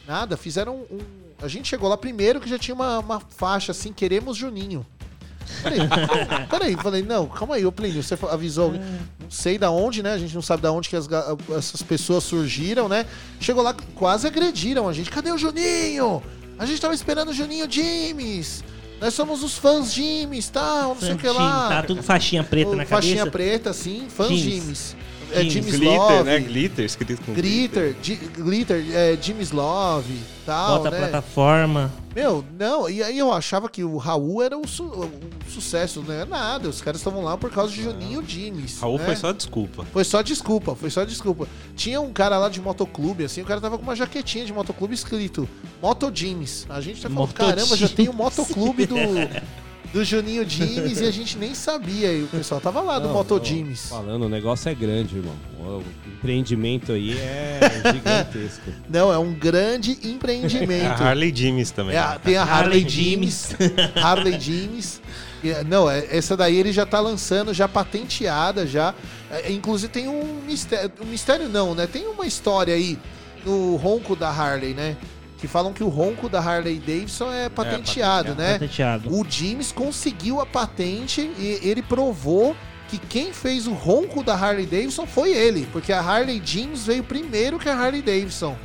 Nada, fizeram um. A gente chegou lá primeiro que já tinha uma, uma faixa assim, queremos Juninho. Falei, peraí, falei, não, calma aí, ô Plínio, você avisou. alguém? Não sei da onde, né? A gente não sabe da onde que as essas pessoas surgiram, né? Chegou lá, quase agrediram a gente. Cadê o Juninho? A gente tava esperando o Juninho James. Nós somos os fãs Jimmys, tal, não sei o que lá. Tá tudo faixinha preta O na faixinha cabeça. preta, sim, fãs Jimmys. É Jimmys. Jimmy's Glitter, Love, né? Glitter, escrito com Glitter, Gi- Glitter, é, Jimmy's Love, tal, Bota a né? plataforma. Meu, não, e aí eu achava que o Raul era o, su- o sucesso, não é nada. Os caras estavam lá por causa de Juninho Jimmys. Raul né? foi só desculpa. Foi só desculpa, foi só desculpa. Tinha um cara lá de motoclube, assim, o cara tava com uma jaquetinha de motoclube escrito Moto Jimmys. A gente tá falando, Moto caramba, já tem o motoclube do, do Juninho Jimmys e a gente nem sabia. E o pessoal tava lá do Não, Moto Jimmys. Falando, o negócio é grande, irmão. O empreendimento aí é gigantesco. Não, é um grande empreendimento. A Harley Jimmys também. É, a- tem a Harley, Jimmys. Harley é, Não, é- essa daí ele já tá lançando, já patenteada, já. É, inclusive tem um mistério. Um mistério não, né? Tem uma história aí no ronco da Harley, né? Que falam que o ronco da Harley Davidson é patenteado, patenteado. né? Patenteado. O Jimmys conseguiu a patente e ele provou que quem fez o ronco da Harley Davidson foi ele, porque a Harley Jimmys veio primeiro que a Harley Davidson.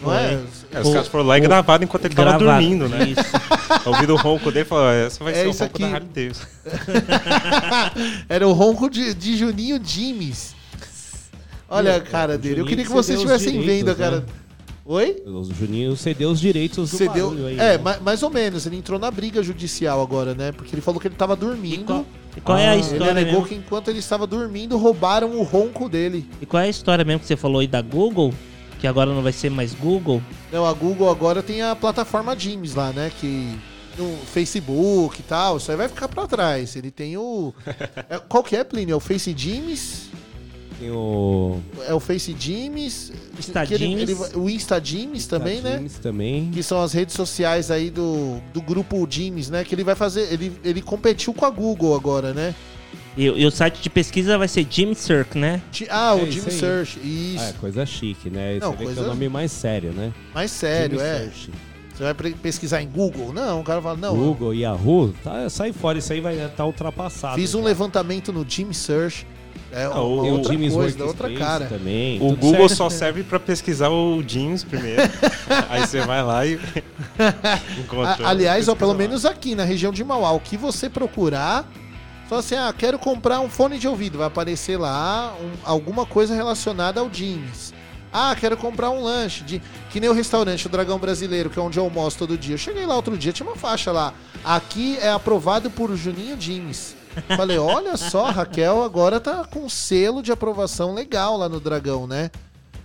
Não é? É, os caras foram lá e gravaram enquanto ele tava Gravado, dormindo, né? Isso. Ouviram o ronco dele e falaram, essa vai É ser o ronco aqui. da Harley Davidson. Era o ronco de, de Juninho Jimmys. Olha a cara dele. Eu queria que vocês estivessem vendo a cara. né? Oi? O Juninho cedeu os direitos do Você deu. barulho aí. É, né? ma- mais ou menos. Ele entrou na briga judicial agora, né? Porque ele falou que ele tava E dormindo. qual, e qual é a Ah, Ele história alegou mesmo? que enquanto ele estava dormindo, roubaram o ronco dele. E qual é a história mesmo que você falou aí da Google? Que agora não vai ser mais Google? Não, a Google agora tem a plataforma Jims lá, né? Que no Facebook e tal, isso aí vai ficar pra trás. Ele tem o. É, qual que é, Plínio? É o Face Jims? Tem o. É o Face Jims? Insta que ele- ele o também, né? Também. Que são as redes sociais aí do, do grupo Jims, né? Que ele vai fazer. Ele, ele competiu com a Google agora, né? E, e o site de pesquisa vai ser Jimmy Cirque, né? Ah, o É Jim isso. Search. Ah, Isso. é coisa chique, né? Não, Você vê coisa- que é o nome mais sério, né? Mais sério, Jimmy é. Search. Você vai pesquisar em Google? Não, o cara fala, não. Google, Yahoo, tá, sai fora, isso aí vai estar ultrapassado. Fiz um já. levantamento no Jim Search. É Ah, uma o- Tem o outra Jimmy's coisa, da outra cara. também. O tudo Google certo. só serve pra pesquisar o jeans primeiro. Aí você vai lá e encontra. A- aliás, ó, pesquisa pelo lá. menos aqui na região de Mauá, o que você procurar, só assim, ah, quero comprar um fone de ouvido, vai aparecer lá um- alguma coisa relacionada ao jeans. Ah, quero comprar um lanche, de, que nem o restaurante o Dragão Brasileiro, que é onde eu almoço todo dia. Eu cheguei lá outro dia, tinha uma faixa lá. Aqui é aprovado por Juninho Jeans. Falei, olha só, Raquel agora tá com selo de aprovação legal lá no Dragão, né?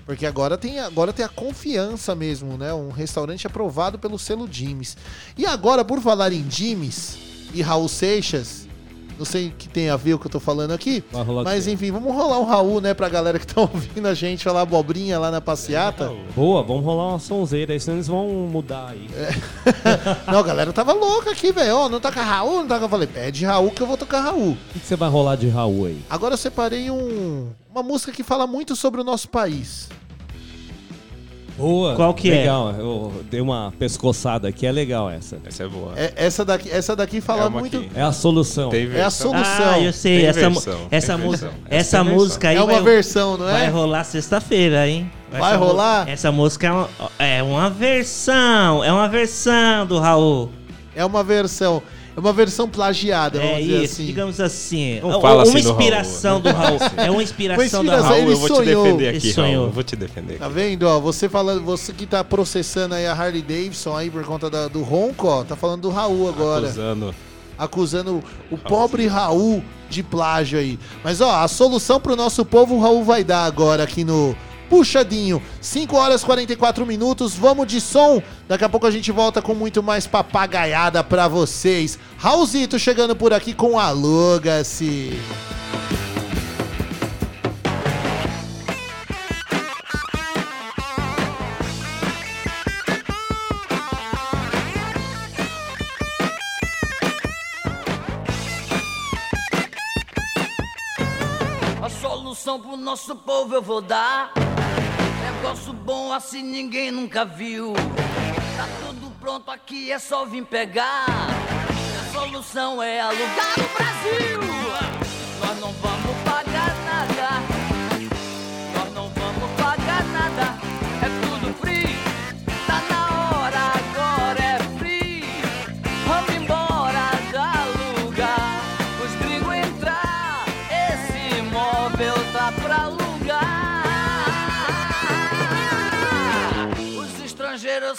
Porque agora tem, agora tem a confiança mesmo, né? Um restaurante aprovado pelo selo Jimmys. E agora, por falar em Jimmys e Raul Seixas, não sei o que tem a ver o que eu tô falando aqui, mas enfim, vamos rolar um Raul, né, pra galera que tá ouvindo a gente falar abobrinha lá na passeata. Boa, vamos rolar uma sonzeira aí, senão eles vão mudar aí. Não, a galera tava louca aqui, velho. Ó, não toca Raul, não toca. Eu falei, pede Raul que eu vou tocar Raul. O que, que você vai rolar de Raul aí? Agora eu separei um, uma música que fala muito sobre o nosso país. Boa. Qual que é? legal. Eu dei uma pescoçada aqui, é legal essa. Essa é boa. É, essa, daqui, essa daqui fala É muito. que- É a solução. É a solução. Ah, eu sei. Tem essa versão, essa, música, essa Essa tem música aí É uma vai, versão, não vai é? rolar sexta-feira, hein? Vai mu- rolar? Essa música é uma, é uma versão. É uma versão do Raul. É uma versão. É uma versão plagiada, vamos É dizer isso, assim. digamos assim. Não Uma- fala uma assim inspiração do Raul. É uma inspiração do Raul. Raul, ele eu vou te sonhou. defender Ele aqui, sonhou. Raul. Eu vou te defender. Tá vendo, ó? Você falando, você que tá processando aí a Harley Davidson aí por conta da- do ronco, ó, tá falando do Raul agora. Acusando. acusando o pobre Raul de plágio aí. Mas ó, a solução pro nosso povo o Raul vai dar agora aqui no Puxadinho. 5 horas e 44 minutos, vamos de som. Daqui a pouco a gente volta com muito mais papagaiada pra vocês. Raulzito chegando por aqui com Aluga-se. A solução pro nosso povo eu vou dar. Negócio bom assim ninguém nunca viu. Tá tudo pronto aqui, é só vir pegar. A solução é alugar no Brasil.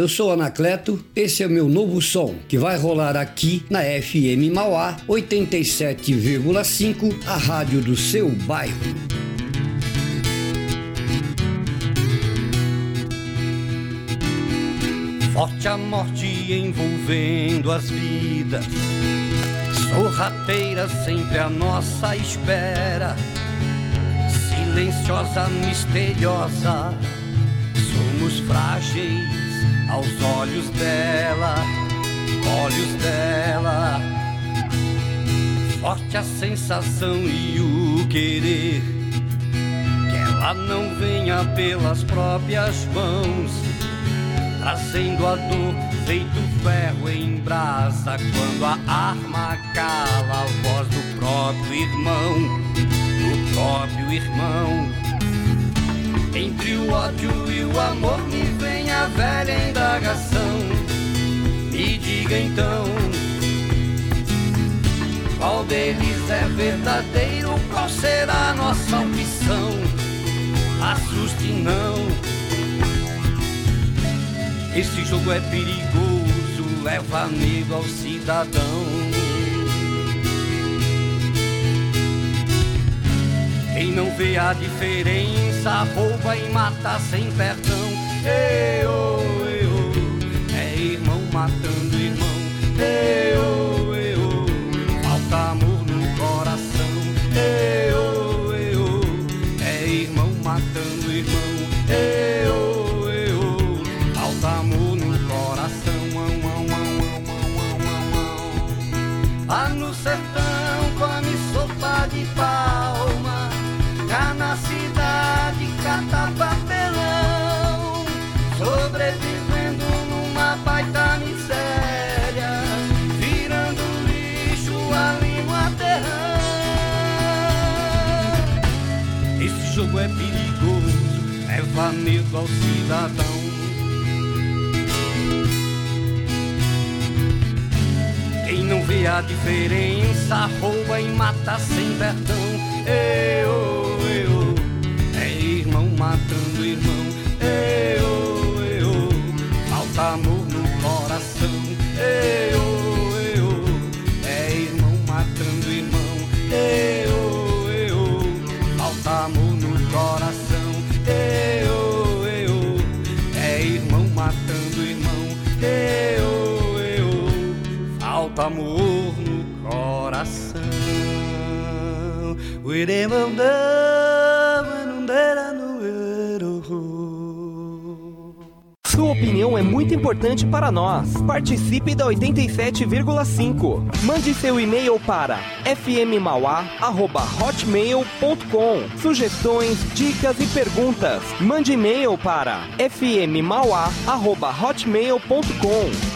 eu sou Anacleto, esse é o meu novo som que vai rolar aqui na FM Mauá 87,5, a rádio do seu bairro. Forte a morte envolvendo as vidas, sorrateira sempre à nossa espera, silenciosa, misteriosa, somos frágeis aos olhos dela, olhos dela. Forte a sensação e o querer, que ela não venha pelas próprias mãos trazendo a dor feito ferro em brasa quando a arma cala a voz do próprio irmão, do próprio irmão. Entre o ódio e o amor me velha indagação. Me diga então, qual deles é verdadeiro? Qual será a nossa opção? Assuste não. Esse jogo é perigoso, leva medo ao cidadão. Quem não vê a diferença, rouba e mata sem perdão. Eu, eu, é irmão matando irmão. Eu, eu, medo ao cidadão. Quem não vê a diferença, rouba e mata sem perdão. Eu, eu, é irmão matando irmão. Eu, Sua opinião é muito importante para nós. Participe da 87,5. Mande seu e-mail para fmmauá@hotmail.com. Sugestões, dicas e perguntas. Mande e-mail para fmmauá@hotmail.com.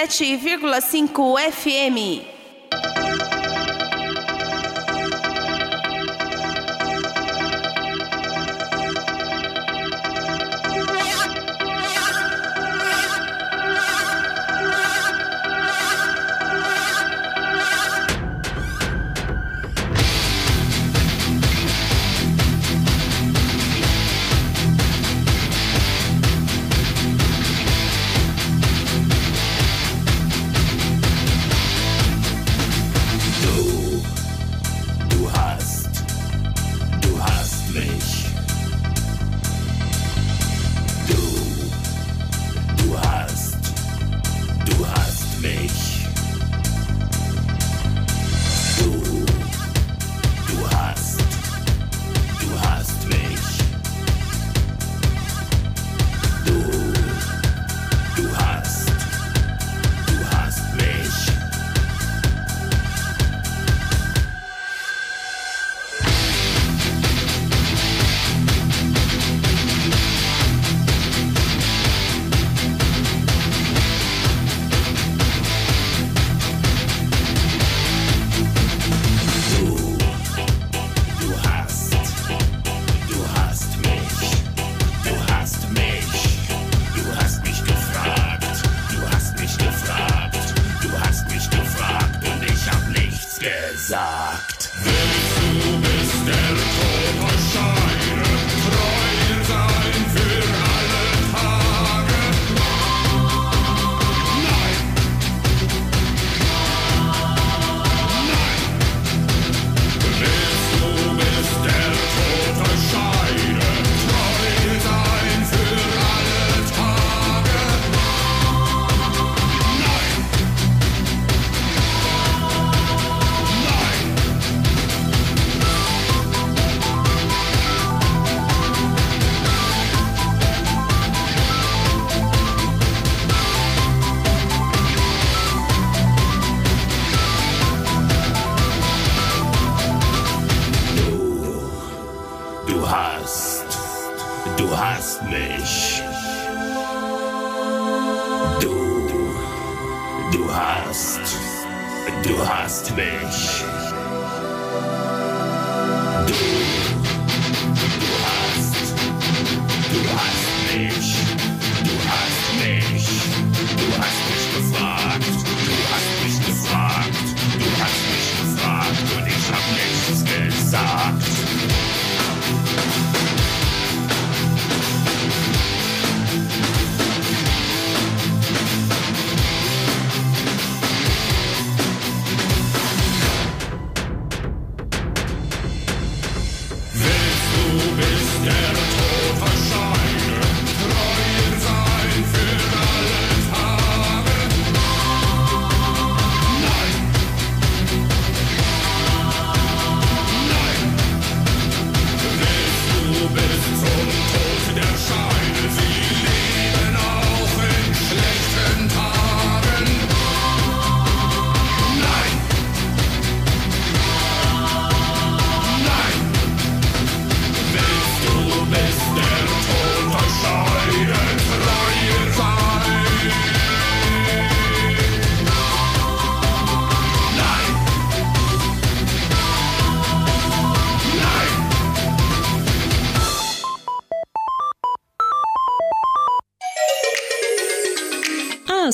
Oitenta e sete vírgula cinco FM.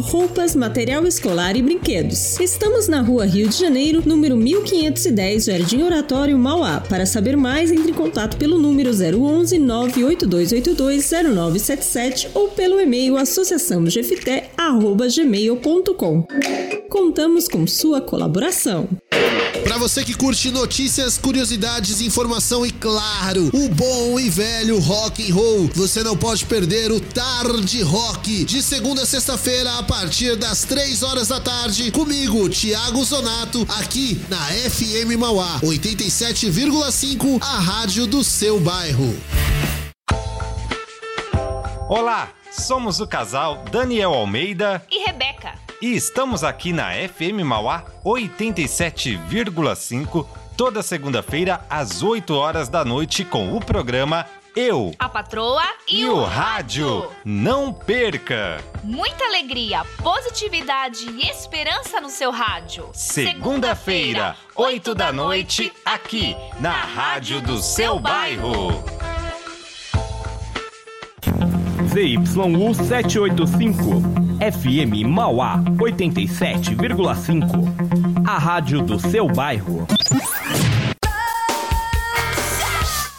roupas, material escolar e brinquedos. Estamos na rua Rio de Janeiro, número 1510, Jardim Oratório, Mauá. Para saber mais, entre em contato pelo número 011 98282 0977 ou pelo e-mail associaçãogefité@gmail.com. Contamos com sua colaboração. Pra você que curte notícias, curiosidades, informação e claro, o bom e velho rock and roll, você não pode perder o Tarde Rock de segunda a sexta-feira a partir das 3 horas da tarde comigo, Thiago Zonato, aqui na FM Mauá 87,5, a rádio do seu bairro. Olá, somos o casal Daniel Almeida E Rebeca. e estamos aqui na FM Mauá 87,5 toda segunda-feira às 8 horas da noite com o programa Eu A patroa e, e o rádio. Não perca! Muita alegria, positividade e esperança no seu rádio. Segunda-feira, 8 da noite, aqui na Rádio do seu bairro. ZYU 785, FM Mauá 87,5. A rádio do seu bairro.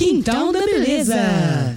Quintal da Beleza.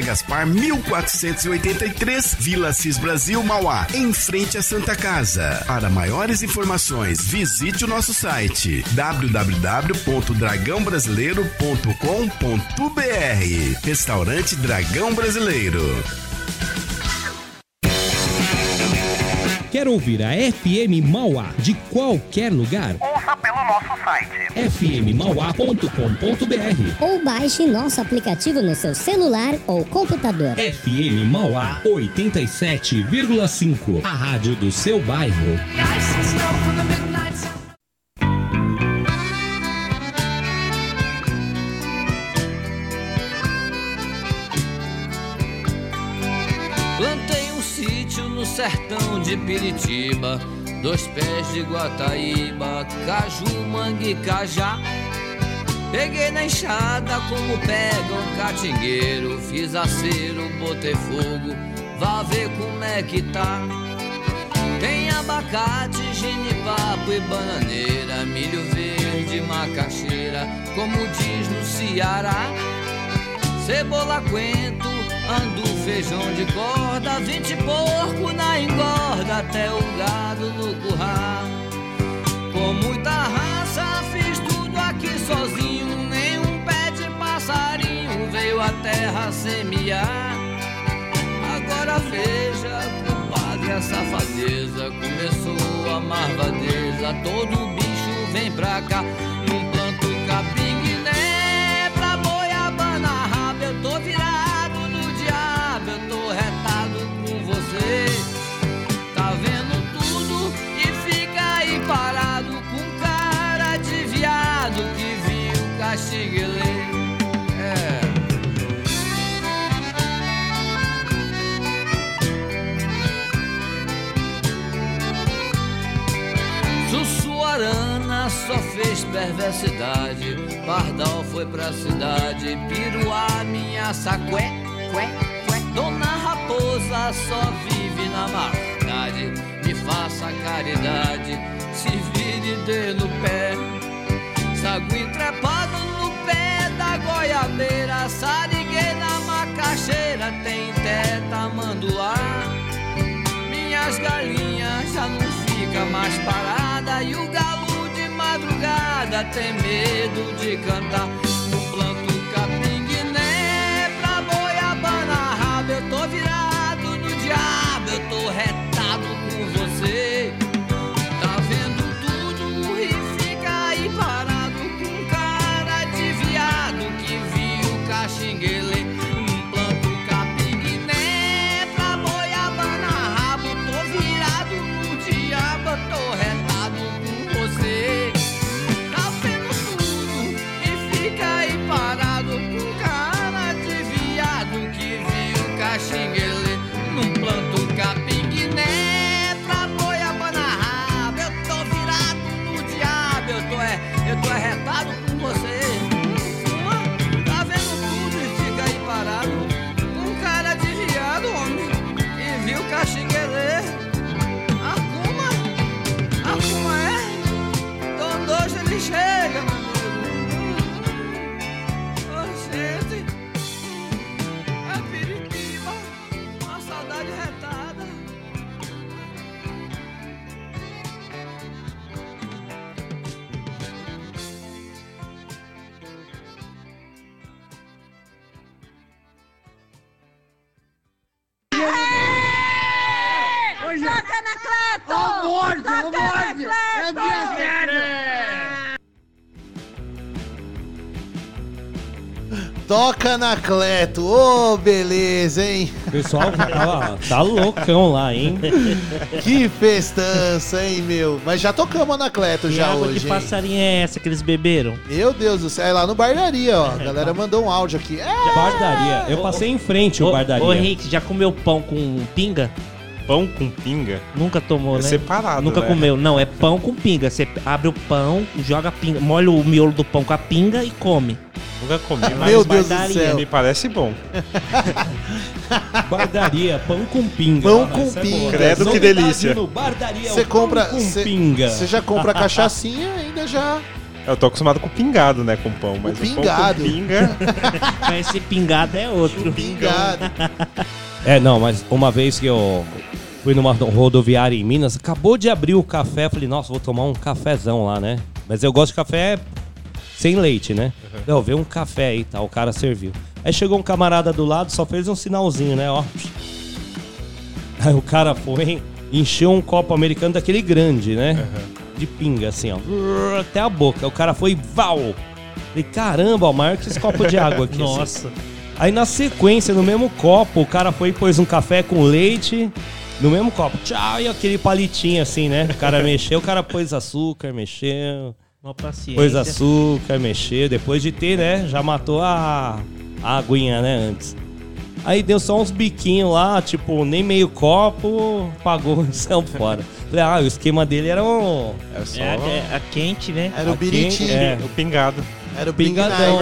Gaspar, 1483, Vila Cis Brasil, Mauá, em frente à Santa Casa. Para maiores informações, visite o nosso site www.dragãobrasileiro.com.br. Restaurante Dragão Brasileiro. Quer ouvir a FM Mauá de qualquer lugar? Ouça pelo nosso site. fmmauá.com.br Ou baixe nosso aplicativo no seu celular ou computador. FM Mauá 87,5. A rádio do seu bairro. Plantei um sítio no sertão de Piritiba, dois pés de Guataíba, caju, mangue, cajá. Peguei na enxada como pega um catingueiro, fiz acero, botei fogo, vá ver como é que tá. Tem abacate, genipapo e bananeira, milho verde, macaxeira, como diz no Ceará. Cebola, coentro, andu, feijão de corda, vinte porco na engorda, até o gado no curral. Com muita raça fiz tudo aqui sozinho, nenhum pé de passarinho veio a terra semear. Agora veja, compadre, a safadeza começou a marvadeza, todo bicho vem pra cá, num planto capim fez perversidade. Pardal foi pra cidade. Piruá, minha sacué, cué, cué. Dona Raposa só vive na maldade. Me faça caridade, se vire dê no pé. Sagui trepado no pé da goiabeira. Sariguei na macaxeira, tem teta, manduá. Minhas galinhas já não fica mais parada e o galo madrugada tem medo de cantar. Morto, ô, morto! É minha série! Toca na Cleto. Ô, beleza, hein? O pessoal tá, tá loucão lá, hein? Que festança, hein, meu? Mas já tocamos Anacleto Que já água hoje, hein? passarinho é essa que eles beberam? Meu Deus do céu, é lá no Bardaria, ó. A galera mandou um áudio aqui. É, Bardaria. Eu passei em frente o Ô, Bardaria. Ô, Henrique, já comeu pão com pinga? Pão com pinga? Nunca tomou, É né? separado, Nunca né? comeu. Não, é pão com pinga. Você abre o pão, joga a pinga, molha o miolo do pão com a pinga e come. Nunca comi, mas Meu Deus do céu. Me parece bom. Bardaria, pão com pinga. Pão Ah, com essa é pinga. Credo que Novidade delícia. Você o compra. com Você pinga. você já compra a cachaçinha ainda já. Eu tô acostumado com pingado, né? Com pão, mas o, pingado. pão com pinga. Mas esse pingado é outro. Pingado. É, não, mas uma vez que eu fui numa rodoviária em Minas, acabou de abrir o café, falei, nossa, vou tomar um cafezão lá, né? Mas eu gosto de café sem leite, né? Não, veio um café aí, tá? O cara serviu. Aí chegou um camarada do lado, só fez um sinalzinho, né? Ó. Aí o cara foi, encheu um copo americano daquele grande, né? De pinga, assim, ó. Até a boca. O cara foi, val! Falei, caramba, ó, maior que esse copo de água aqui. assim. Nossa. Aí na sequência, no mesmo copo, o cara foi e pôs um café com leite no mesmo copo. Tchau, e aquele palitinho assim, né? O cara mexeu, o cara pôs açúcar, mexeu. Uma paciência. Pôs açúcar, mexeu. Depois de ter, né? Já matou a, a aguinha, né? Antes. Aí deu só uns biquinhos lá, tipo, nem meio copo, pagou e saiu fora. Falei, ah, o esquema dele era um. É só É, é a quente, né? Era o Aqui, biritinho. é. o pingado. Era o Pingadão.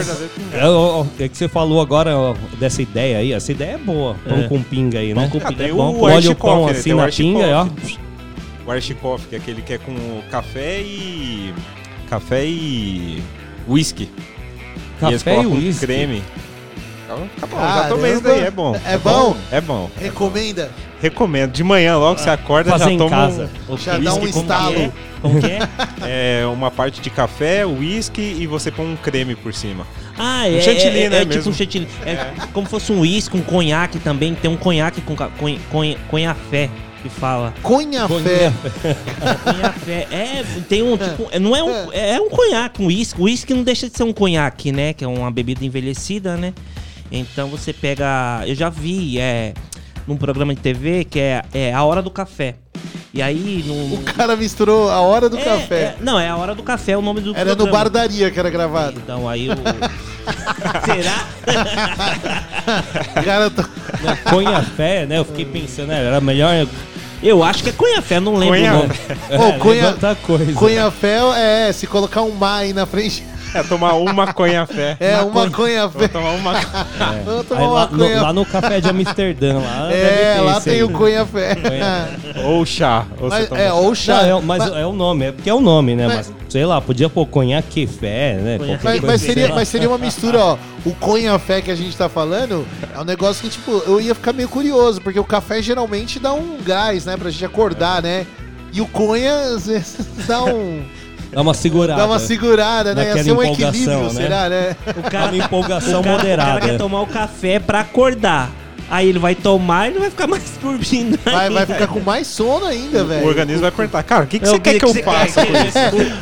É, é que você falou agora ó, dessa ideia aí. Essa ideia é boa. Pão É. com pinga aí, né? Pão com Ah, pinga tem é bom. o Molha o pão né? assim na pinga, ó. O Archikoff, que é aquele que é com café e... Café e... Whisky. e Café e colocam uísque. creme. Então, Tá bom, já tomei isso daí, é bom. É bom? É bom. Recomenda. Recomendo. De manhã, logo que você acorda, Fazer já em toma casa. um... Já dá um estalo. quê? Como que é? É uma parte de café, uísque e você põe um creme por cima. Ah, é, Um chantilly, é, né, é tipo mesmo? um chantilly. É, como fosse um uísque, um conhaque também. Tem um conhaque com conha- conha- conhafé que fala. Conhafé. Conhafé. É, tem um tipo. é, Não é um. É um conhaque, um uísque. O uísque não deixa de ser um conhaque, né? Que é uma bebida envelhecida, né? Então você pega. Eu já vi, é. Num programa de TV que é, é A Hora do Café. E aí, no. O cara misturou a hora do É, café. é, não, é A Hora do Café, é o nome do Era no programa. Bardaria que era gravado. Então aí o. Será? Cara to- Conha fé, né? Eu fiquei pensando, né? Era melhor. Eu acho que é Conhafé, não lembro Conha- o nome. Ô, conha- Levanta coisa. Conhafé é se colocar um mar aí na frente. É tomar uma conhafé. É, uma conhafé. Vou tomar uma... Tomar lá, uma no, conha- lá no café de Amsterdã, lá. É, lá tem aí. o conhafé. Ou chá. Ou Mas, é, ou chá. Não, é, mas, é o nome, é porque é o nome, né? Mas, Mas- sei lá, podia pôr conhaque fé, né? Mas, mas assim. seria, mas seria uma mistura, ó. O conhafé que a gente tá falando é um negócio que, tipo, eu ia ficar meio curioso, porque o café geralmente dá um gás, né? Pra gente acordar, né? E o conha, às vezes, dá um. Dá uma segurada. Dá uma segurada, né? Ia ser um empolgação, equilíbrio, né? será, né? O cara, uma empolgação o cara, moderada. O cara quer tomar o café pra acordar. Aí ele vai tomar e ele vai ficar mais dormindo. Vai, vai ficar com mais sono ainda, velho. O organismo vai perguntar, cara, o que, que É, você quer que eu você faça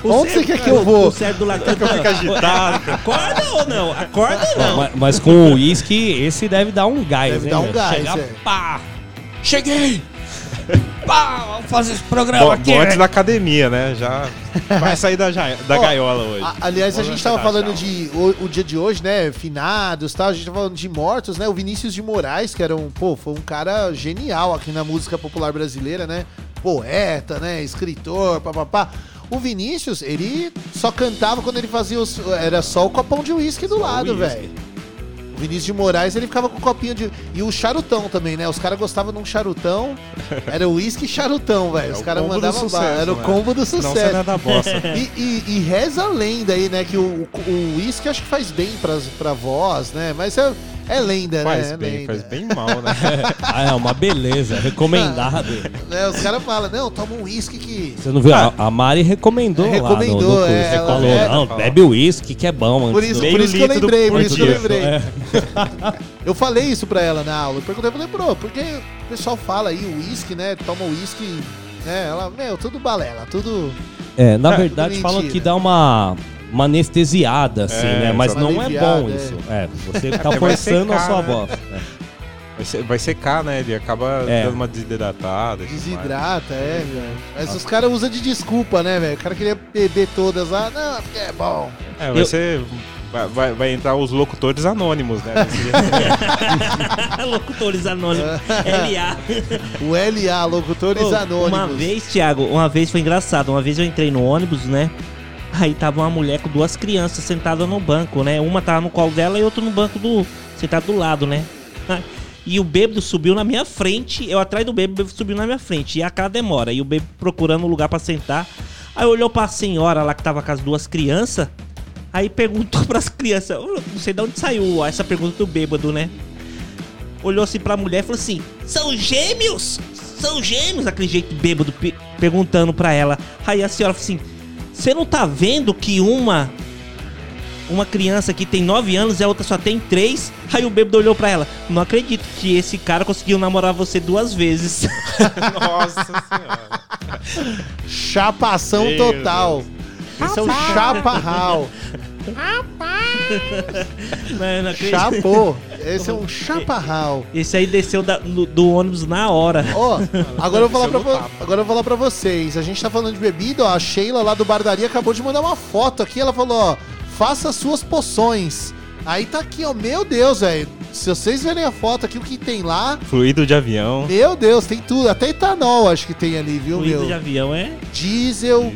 Onde você quer que eu vou? O cérebro do lado. que eu fique agitado? Acorda ou não? Acorda ou não? Mas, mas com o uísque, esse deve dar um gás, Deve né? dar um gás, Chegar, é. pá! Cheguei! pá! Vamos fazer esse programa Bom, aqui! antes da academia, né? Já vai sair da, da gaiola hoje. A- aliás, a Vamos gente tava dar falando tchau. de o, o dia de hoje, né? Finados e tal. A gente tava falando de mortos, né? O Vinícius de Moraes, que era um, pô, foi um cara genial aqui na música popular brasileira, né? Poeta, né? Escritor, papapá. O Vinícius, ele só cantava quando ele fazia os. Era só o copão de uísque do lado, uísque. velho. Vinícius de Moraes, ele ficava com o copinho de. E o charutão também, né? Os caras gostavam de um charutão. Era uísque e charutão, velho. É Os caras mandavam sucesso. Era o né? combo do Senão sucesso. não é da bossa. E, e- e reza a lenda aí, né? Que o o uísque acho que faz bem pra, pra voz, né? Mas é, é lenda, Faz né? É bem, lenda. faz bem mal, né? Ah, é uma beleza, recomendado. Né, Os caras falam, não, toma um uísque que. Você não viu? A, a Mari recomendou, Recomendou, lá no, no curso. é, Você ela- falou, é. não, bebe uísque que é bom. Por isso, por isso que eu lembrei, por isso que eu lembrei. É. Eu falei isso pra ela na aula. Eu perguntei, eu falei, bro, porque o pessoal fala aí, o uísque, né? Toma uísque, né? Ela, meu, tudo balela, tudo. É, na É, verdade falam que dá uma, uma anestesiada, assim, É, né? Mas não é bom é. isso. É, você tá porque vai forçando a secar, sua né? voz. É. Vai, se- vai secar, né? Ele acaba É. dando uma desidratada. Desidrata, é, velho. Mas os caras usam de desculpa, né, velho? O cara queria beber todas lá. Não, porque é bom. É, vai Eu- ser. Vai, vai- vai entrar os locutores anônimos, né? Locutores anônimos. LA. O LA, Locutores Ô, Anônimos. Uma vez, Thiago, uma vez foi engraçado. Uma vez eu entrei no ônibus, né? Aí tava uma mulher com duas crianças sentadas no banco, né? Uma tava no colo dela e outra no banco do. sentado do lado, né? E o bêbado subiu na minha frente, eu atrás do bêbado, o bêbado subiu na minha frente. E a cara demora. E o bêbado procurando um lugar pra sentar. Aí olhou pra senhora lá que tava com as duas crianças. Aí perguntou pras crianças. "Eu Não sei de onde saiu essa pergunta do bêbado, né? Olhou assim pra mulher e falou assim: São gêmeos? São gêmeos? Aquele jeito bêbado pe- perguntando pra ela. Aí a senhora falou assim: Você não tá vendo que uma. Uma criança que tem 9 anos e a outra só tem 3. Aí o bêbado olhou pra ela. Não acredito que esse cara conseguiu namorar você duas vezes. Nossa senhora. Chapação Meu total. Esse é o chaparral. Não, não acredito. Chapou. Esse é um chaparral. Esse aí desceu da- no- do ônibus na hora. Ó, agora eu vou falar pra, agora eu vou falar pra vocês. A gente tá falando de bebida, ó. A Sheila lá do Bardaria acabou de mandar uma foto aqui. Ela falou, ó, faça suas poções. Aí tá aqui, ó. Meu Deus, velho. Se vocês verem a foto aqui, o que tem lá. Fluido de avião. Meu Deus, tem tudo. Até etanol acho que tem ali, viu, Fluido meu? de avião é. Diesel.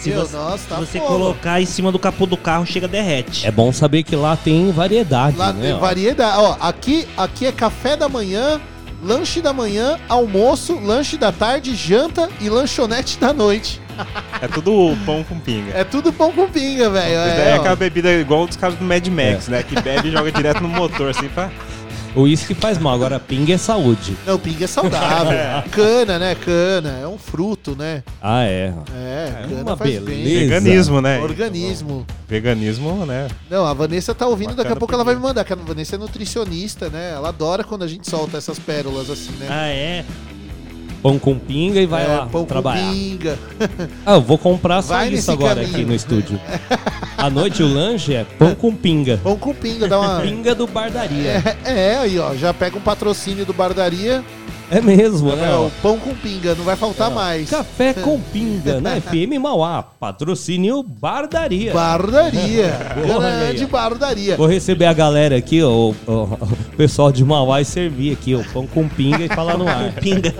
Se Meu, você, nossa, tá se você fogo. colocar em cima do capô do carro, chega derrete. É bom saber que lá tem variedade, Lá né? tem ó. variedade. Ó, aqui, aqui é café da manhã, lanche da manhã, almoço, lanche da tarde, janta e lanchonete da noite. É tudo pão com pinga. É tudo pão com pinga, velho. É, é ó. aquela bebida igual dos caras do Mad Max, né? Que bebe e joga direto no motor, assim, pra... O uísque faz mal, agora pinga é saúde. Não, pinga é saudável. É. Cana, né? Cana. É um fruto, né? Ah, é. É, cana uma faz beleza. bem. Veganismo, né? Organismo. Veganismo, né? Não, a Vanessa tá ouvindo, daqui a Bacana pouco ela vai me mandar, que a Vanessa é nutricionista, né? Ela adora quando a gente solta essas pérolas assim, né? Ah, é? Pão com pinga e vai É, lá pão com trabalhar. pinga. Ah, eu vou comprar só Vai isso agora caminho. aqui no estúdio. À noite o lanche é pão com pinga. Pão com pinga, dá uma. Pinga do Bardaria. É, é, aí, ó, já pega um patrocínio do Bardaria. É mesmo, né? É, o pão com pinga, não vai faltar mais. Café com pinga na FM Mauá. Patrocínio Bardaria. Bardaria. Grande bardaria. Vou receber a galera aqui, ó, o, o- o pessoal de Mauá e servir aqui o pão com pinga e falar no ar. Pinga.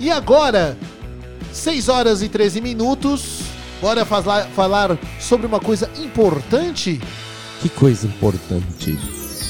E agora, 6 horas e 13 minutos. Bora falar, falar sobre uma coisa importante? Que coisa importante.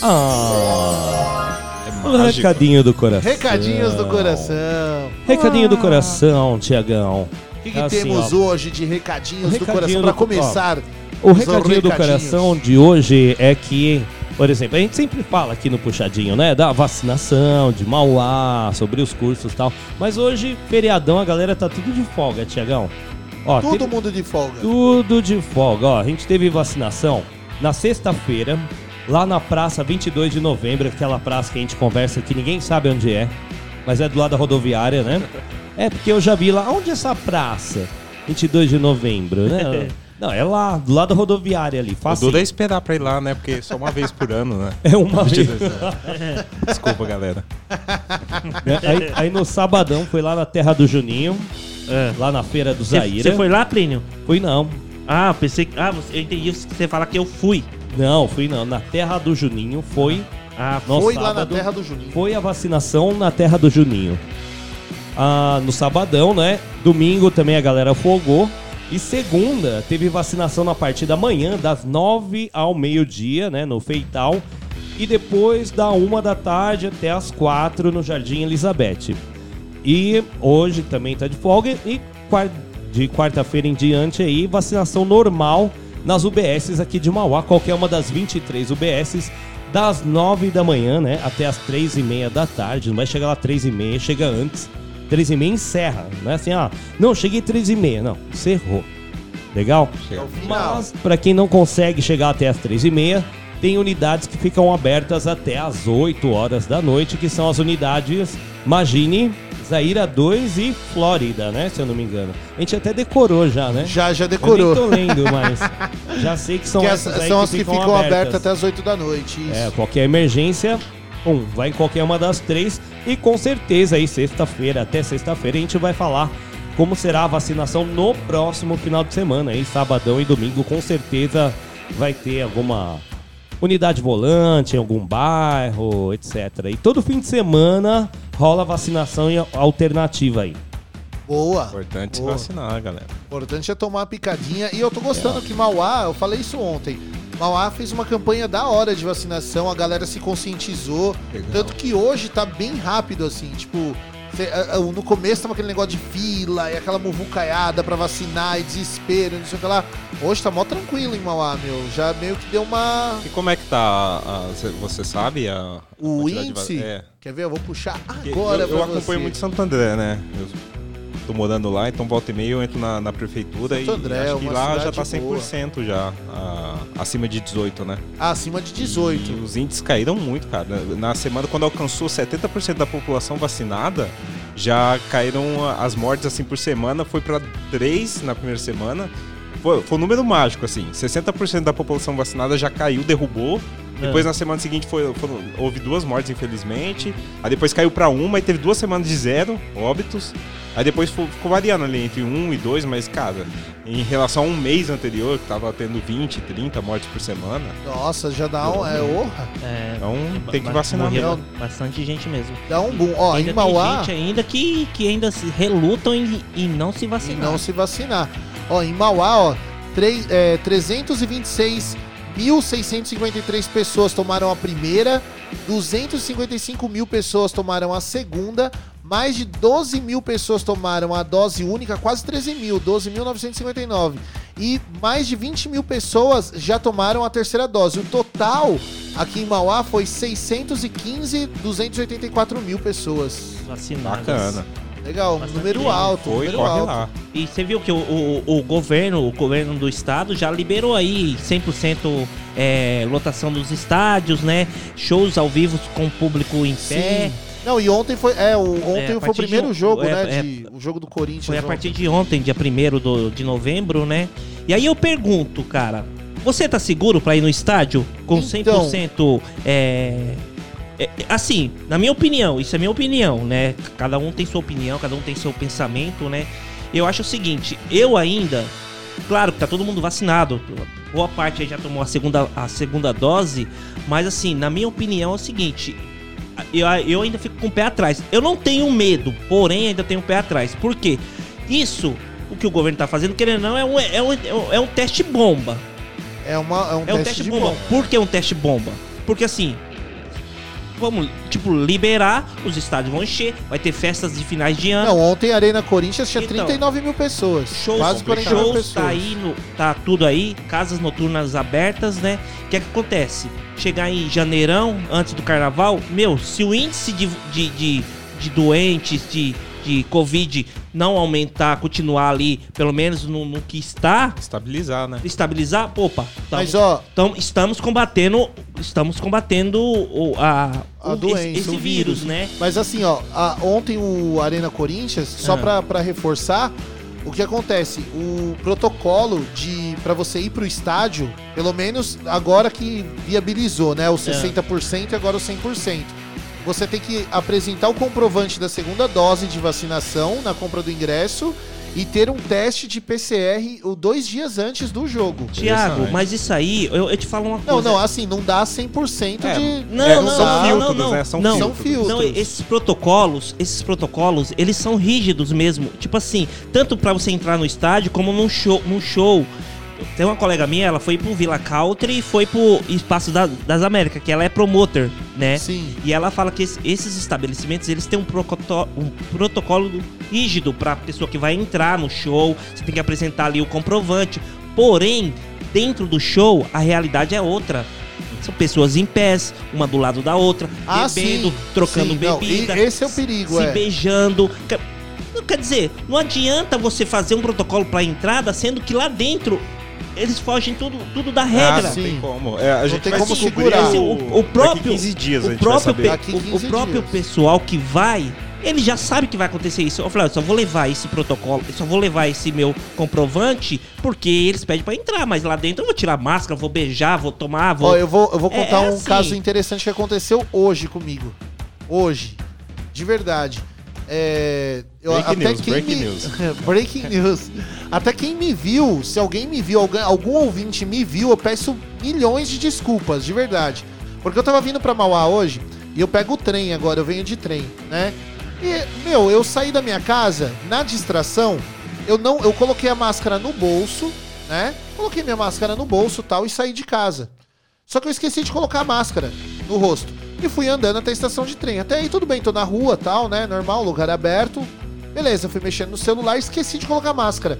Ah, É o recadinho do coração. Recadinhos do coração. Recadinho do coração, Tiagão. O que, que Assim, temos ó, hoje de recadinhos O do recadinho coração para começar? O os recadinho do coração de hoje é que, por exemplo, a gente sempre fala aqui no Puxadinho, né? Da vacinação, de Mauá, sobre os cursos e tal. Mas hoje, feriadão, a galera tá tudo de folga, Tiagão. Ó, Todo teve- mundo de folga. Tudo de folga, ó. A gente teve vacinação na sexta-feira, lá na praça 22 de novembro, aquela praça que a gente conversa que ninguém sabe onde é, mas é do lado da rodoviária, né? É porque eu já vi lá. Onde é essa praça? 22 de novembro, né? Não, é lá, do lado da rodoviária ali. O Fácil. Duda é esperar pra ir lá, né? Porque é só uma vez por ano, né? É uma vez. Desculpa, galera. Né? Aí, aí no sabadão foi lá na terra do Juninho, lá na feira do Zaira. você foi lá, Plínio? Fui não. Ah, pensei que. Ah, você- eu entendi que você fala que eu fui. Não, fui não. Na terra do Juninho foi. Ah, Foi lá na sábado, terra do Juninho. Foi a vacinação na terra do Juninho. Ah, no sabadão, né? Domingo também a galera folgou. E segunda teve vacinação na parte da manhã, das nove ao meio-dia, né? No Feital. E depois da uma da tarde até as quatro no Jardim Elizabeth. E hoje também tá de folga. E de quarta-feira em diante aí, vacinação normal nas UBSs aqui de Mauá. Qualquer uma das 23 UBSs, das 9 da manhã, né? Até as 3 e meia da tarde. Não vai chegar lá 3 e meia, chega antes. 3 e meia encerra. Não é assim, ah, não, cheguei 3 e meia. Não, encerrou. Legal? Mas, para quem não consegue chegar até as 3 e meia, tem unidades que ficam abertas até as 8 horas da noite, que são as unidades Magine, Zaira 2 e Flórida, né? Se eu não me engano. A gente até decorou já, né? Já, já decorou. Eu nem tô lendo, mas já sei que são Que essas as- aí são as que ficam abertas. abertas até as 8 da noite. Isso. é, qualquer emergência, um, vai em qualquer uma das três. E com certeza aí, sexta-feira, até sexta-feira, a gente vai falar como será a vacinação no próximo final de semana. Aí, sabadão e domingo, com certeza vai ter alguma unidade volante em algum bairro, etc. E todo fim de semana rola vacinação em alternativa aí. Boa. Importante Boa. vacinar, galera. importante é tomar uma picadinha. E eu tô gostando que Mauá, eu falei isso ontem. Mauá fez uma campanha da hora de vacinação, a galera se conscientizou. Tanto que hoje tá bem rápido, assim, tipo, ah, ah, no começo tava aquele negócio de fila e aquela muvucaiada pra vacinar e desespero, não sei o que lá. Hoje tá mó tranquilo em Mauá, meu. Já meio que deu uma. E como é que tá, a- a- cê- você sabe, a, O de índice. va- É. Quer ver? Eu vou puxar agora eu, eu acompanho você. muito Santo André, né? Eu tô morando lá, então volta e meia eu entro na, na prefeitura Santo e André é acho que lá já tá boa. 100% já, a- acima de 18, né? Ah, acima de 18. E os índices caíram muito, cara. Na semana, quando alcançou 70% da população vacinada, já caíram as mortes assim por semana, foi pra 3 na primeira semana. Foi, foi um número mágico, assim. 60% da população vacinada já caiu, derrubou. É. Depois na semana seguinte foi, foram- houve duas mortes, infelizmente. Aí depois caiu pra uma e teve duas semanas de zero óbitos. Aí depois ficou variando ali entre um e dois, mas, cara, em relação a um mês anterior, que tava tendo 20, 30 mortes por semana. Nossa, já dá um. É honra. É, Então tem que vacinar mesmo. Bastante gente mesmo. Dá um boom. Ó, ainda em Mauá. tem gente ainda que, que ainda se relutam em, em não se E vacinar. não se vacinar. Ó, em Mauá, ó, três- é, 326.653 pessoas tomaram a primeira, 255 mil pessoas tomaram a segunda, mais de 12 mil pessoas tomaram a dose única, quase 13 mil, 12.959. E mais de 20 mil pessoas já tomaram a terceira dose. O total aqui em Mauá foi 615.284 mil pessoas. Vacinadas. Bacana. Legal, um número alto. Foi, número corre alto. lá. E você viu que o, o, o governo, o governo do estado já liberou aí 100% é, lotação dos estádios, né? Shows ao vivo com público em pé. Sim. Não, e ontem foi. É, o, ontem É, a foi o partir primeiro de- jogo, é, né? é, de, o jogo do Corinthians. Foi a ontem. partir de ontem, dia 1 do- de novembro, né? E aí eu pergunto, cara, você tá seguro pra ir no estádio com Então. 100% é, é, é, assim, na minha opinião, isso é minha opinião, né? Cada um tem sua opinião, cada um tem seu pensamento, né? Eu acho o seguinte, eu ainda, claro que tá todo mundo vacinado, boa parte aí já tomou a segunda, a segunda dose, mas assim, na minha opinião é o seguinte, eu, eu ainda fico com o pé atrás. Eu não tenho medo, porém ainda tenho o pé atrás. Por quê? Isso, o que o governo tá fazendo, querendo ou não, é um, é um, é um teste bomba. É, uma, é um É um teste, bomba. bomba. Por que um teste bomba? Porque assim, vamos, tipo, liberar, os estádios vão encher, vai ter festas de finais de ano. Não, ontem a Arena Corinthians tinha Então, 39 mil pessoas. Shows, quase 40 mil shows pessoas. tá aí, no, tá tudo aí, casas noturnas abertas, né? O que é que acontece? Chegar em janeirão, antes do carnaval, meu, se o índice de, de, de, de doentes, de, de Covid não aumentar, continuar ali, pelo menos no, no que está, Estabilizar, né? estabilizar, opa, tamo- Mas, ó- tam- estamos combatendo, estamos combatendo o, a, A o- doença, esse, esse o vírus, né? Mas assim, ó, a- ontem o Arena Corinthians, só Ah. pra, pra reforçar, o que acontece? O protocolo de para você ir pro estádio, pelo menos agora que viabilizou, né? O 60% e agora o 100%. Você tem que apresentar o comprovante da segunda dose de vacinação na compra do ingresso e ter um teste de PCR o dois dias antes do jogo. Tiago, mas isso aí, eu, eu te falo uma Não, coisa. não, assim, não dá 100% É, de... Não, É, não, são não, filtros, não, não, né? São não, filtros. filtros. Não, esses protocolos, esses protocolos, eles são rígidos mesmo. Tipo assim, tanto pra você entrar no estádio como num show, num show. Tem uma colega minha, ela foi pro Villa Country e foi pro Espaço da- das Américas, que ela é promoter, né? Sim. E ela fala que esse- esses estabelecimentos, eles têm um, procoto- um protocolo rígido pra pessoa que vai entrar no show, você tem que apresentar ali o comprovante. Porém, dentro do show, a realidade é outra. São pessoas em pés, uma do lado da outra, Ah, bebendo, sim. trocando Sim, não, bebida. e esse é o perigo, se é. beijando. Quer- Não quer dizer, não adianta você fazer um protocolo pra entrada, sendo que lá dentro eles fogem tudo, tudo da Ah, regra. não tem como. É, a Não gente tem como segurar. O, o próprio, Daqui 15 dias o próprio, saber. pe- Daqui o- 15 o, próprio dias. pessoal que vai, ele já sabe que vai acontecer isso. Eu falei, eu só vou levar esse protocolo, eu só vou levar esse meu comprovante, porque eles pedem pra entrar, mas lá dentro eu vou tirar a máscara, vou beijar, vou tomar, vou... Ó, eu vou, eu vou É, contar é um assim. caso interessante que aconteceu hoje comigo. Hoje. De verdade. É, eu, Breaking até news, quem breaking me- news. breaking news. Até quem me viu, se alguém me viu, alguém, algum ouvinte me viu, eu peço milhões de desculpas, de verdade. Porque eu tava vindo pra Mauá hoje e eu pego o trem agora, eu venho de trem, né? E, meu, eu saí da minha casa, na distração, eu não, eu coloquei a máscara no bolso, né? Coloquei minha máscara no bolso tal e saí de casa. Só que eu esqueci de colocar a máscara no rosto. E fui andando até a estação de trem. Até aí tudo bem, tô na rua tal, né? Normal, lugar aberto. Beleza, fui mexendo no celular, esqueci de colocar máscara.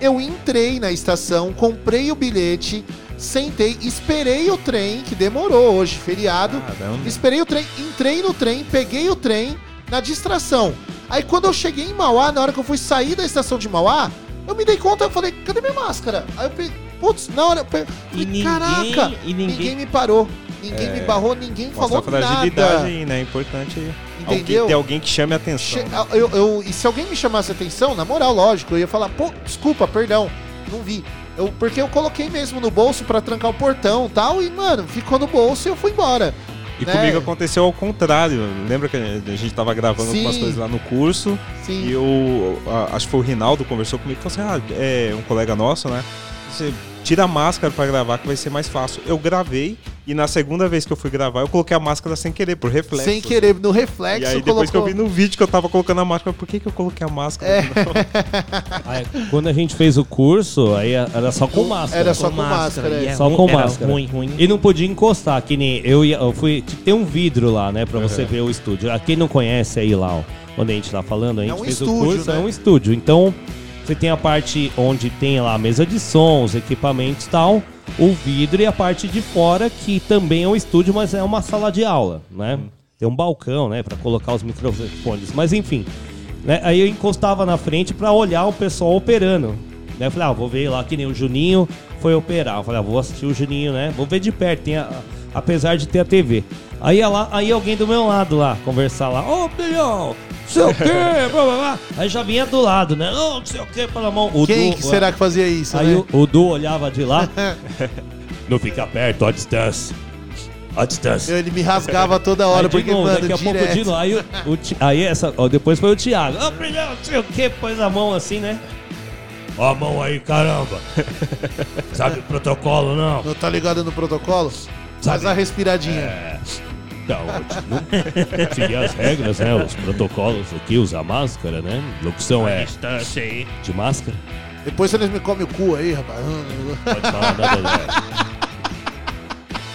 Eu entrei na estação, comprei o bilhete, sentei, esperei o trem, que demorou hoje, feriado. Caramba. Esperei o trem, entrei no trem, peguei o trem na distração. Aí quando eu cheguei em Mauá, na hora que eu fui sair da estação de Mauá, eu me dei conta, eu falei, cadê minha máscara? Aí eu peguei, putz, na hora eu pe- falei, ninguém- caraca, e ninguém- me parou, ninguém É, me barrou, ninguém Mostra falou a fragilidade nada. aí, né? É importante Entendeu? Alguém, ter alguém que chame a atenção. Che- eu, eu- e se alguém me chamasse atenção, na moral, lógico, eu ia falar, pô, desculpa, perdão, não vi. Eu, porque eu coloquei mesmo no bolso pra trancar o portão e tal, e, mano, ficou no bolso e eu fui embora. E né? comigo aconteceu ao contrário. Lembra que a gente tava gravando Sim. algumas coisas lá no curso? Sim. E eu, acho que foi o Rinaldo conversou comigo e falou assim: ah, é um colega nosso, né? Você tira a máscara pra gravar que vai ser mais fácil. Eu gravei e na segunda vez que eu fui gravar, eu coloquei a máscara sem querer, por reflexo. Sem querer, no reflexo, E aí depois que eu colocou- vi no vídeo que eu tava colocando a máscara, por que, que eu coloquei a máscara? É. Aí, quando a gente fez o curso, aí era só com máscara. Era só com máscara, é. Só ruim- com era máscara. ruim, ruim. E não podia encostar, que nem eu ia. Eu fui. Tem um vidro lá, né? Pra você Uhum. ver o estúdio. Ah, Quem não conhece aí lá, ó, onde a gente tá falando, a gente um fez estúdio, o curso, né? é um estúdio. Então, você tem a parte onde tem lá a mesa de sons, equipamentos e tal, o vidro e a parte de fora, que também é um estúdio, mas é uma sala de aula, né? Tem um balcão, né, Pra colocar os microfones. Mas enfim, né? Aí eu encostava na frente pra olhar o pessoal operando. Né? Eu falei, ah, vou ver lá que nem o Juninho foi operar. Eu falei, ah, vou assistir o Juninho, né? Vou ver de perto, tem a- apesar de ter a TV. Aí, lá, aí alguém do meu lado lá, conversar lá, ô, bilhão, não sei o quê, blá, blá, blá. Aí já vinha do lado, né? Ô, não sei o quê, pela mão. O Quem Du- que será que fazia isso, Aí né? o, o Du olhava de lá, não fica perto, ó a distância. Ó a distância. Ele me rasgava toda hora, Aí, porque, novo, mano, daqui a pouco direto. de novo. Aí, o, o aí essa, ó, depois foi o Thiago. Ô, brilhão, não sei o que, pôs a mão assim, né? Ó a mão aí, caramba. Sabe o protocolo, não? Não tá ligado no protocolo? Faz Sabe? a respiradinha. É. Então, seguir as regras, né? Os protocolos aqui, usar máscara, né? Locução é Distância aí. de máscara. Depois eles me comem o cu aí, rapaz. Pode falar nada, né?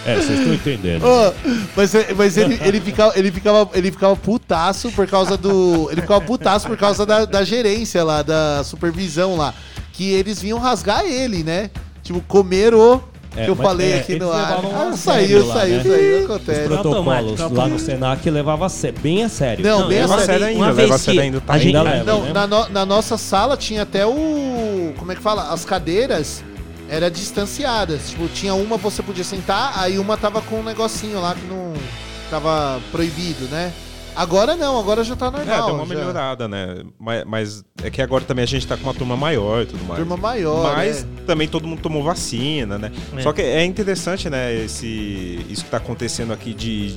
É, vocês estão entendendo. Ô, mas mas ele, ele, ficava, ele, ficava, ele ficava putaço por causa do. Ele ficava putaço por causa da, da gerência lá, da supervisão lá. Que eles vinham rasgar ele, né? Tipo, comer o. É, que eu mas, falei é, aqui no ar. Ah, saiu, lá, saiu, né? saiu, Os acontece. protocolos Automático, lá no Senac levava a sé- bem a sério. Não, bem a sério. ainda, uma vez a sério que ainda. Tá a gente- ainda leva, Não, né? na, no- na nossa sala tinha até o. Como é que fala? As cadeiras eram distanciadas. Tipo, tinha uma você podia sentar, aí uma tava com um negocinho lá que não. Tava proibido, né? Agora não, agora já tá É, normal. deu uma já. melhorada, né? Mas, mas é que agora também a gente tá com uma turma maior e tudo mais. Turma maior, Mas é. também todo mundo tomou vacina, né? É. Só que é interessante, né, esse, isso que tá acontecendo aqui de,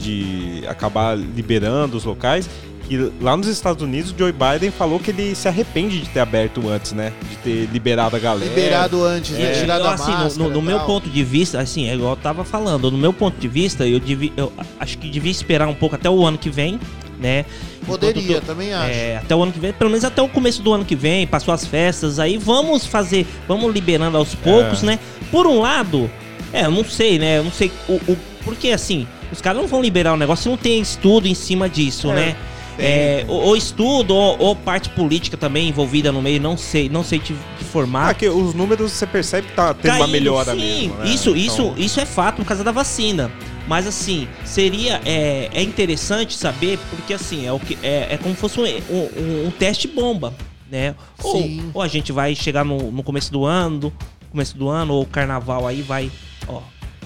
de acabar liberando os locais. Que lá nos Estados Unidos, o Joe Biden falou que ele se arrepende de ter aberto antes, né? De ter liberado a galera. Liberado antes, né? É, Tirado eu, a assim, no- máscara no, no e meu tal. ponto de vista, assim, é igual eu tava falando, no meu ponto de vista, eu, devia, eu acho que devia esperar um pouco até o ano que vem, né? Poderia, também acho. É, até o ano que vem, pelo menos até o começo do ano que vem, passou as festas, aí vamos fazer, vamos liberando aos poucos, É. né? Por um lado, é, eu não sei, né? Eu não sei o, o porque assim, os caras não vão liberar o negócio se não tem estudo em cima disso, É, né? É, ou, ou estudo, ou, ou parte política também envolvida no meio, não sei, não sei te, te formar. Ah, que os números você percebe que tá tendo uma Caindo, melhora sim, mesmo. né? Isso, isso, Então, isso é fato por causa da vacina. Mas assim, seria é, é interessante saber, porque assim, é, o que, é, é como se fosse um, um- um teste bomba, né? Ou, Sim. ou a gente vai chegar no, no começo do ano, começo do ano, ou o carnaval aí vai, ó,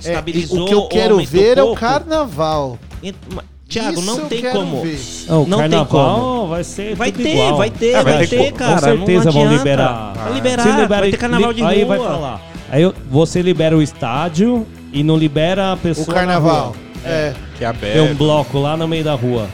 É, estabilizou. o que eu quero ver é o carnaval. Isso não tem como. ver. Não, o Não tem carnaval como. vai ser Vai tudo ter, igual. vai ter, É, vai vai ter cara. Com certeza não vão liberar. Vai liberar, libera- vai ter carnaval de Aí rua. vai falar. Aí você libera o estádio e não libera a pessoa. O na carnaval. rua. É. Que é Tem um aberto. bloco lá no meio da rua.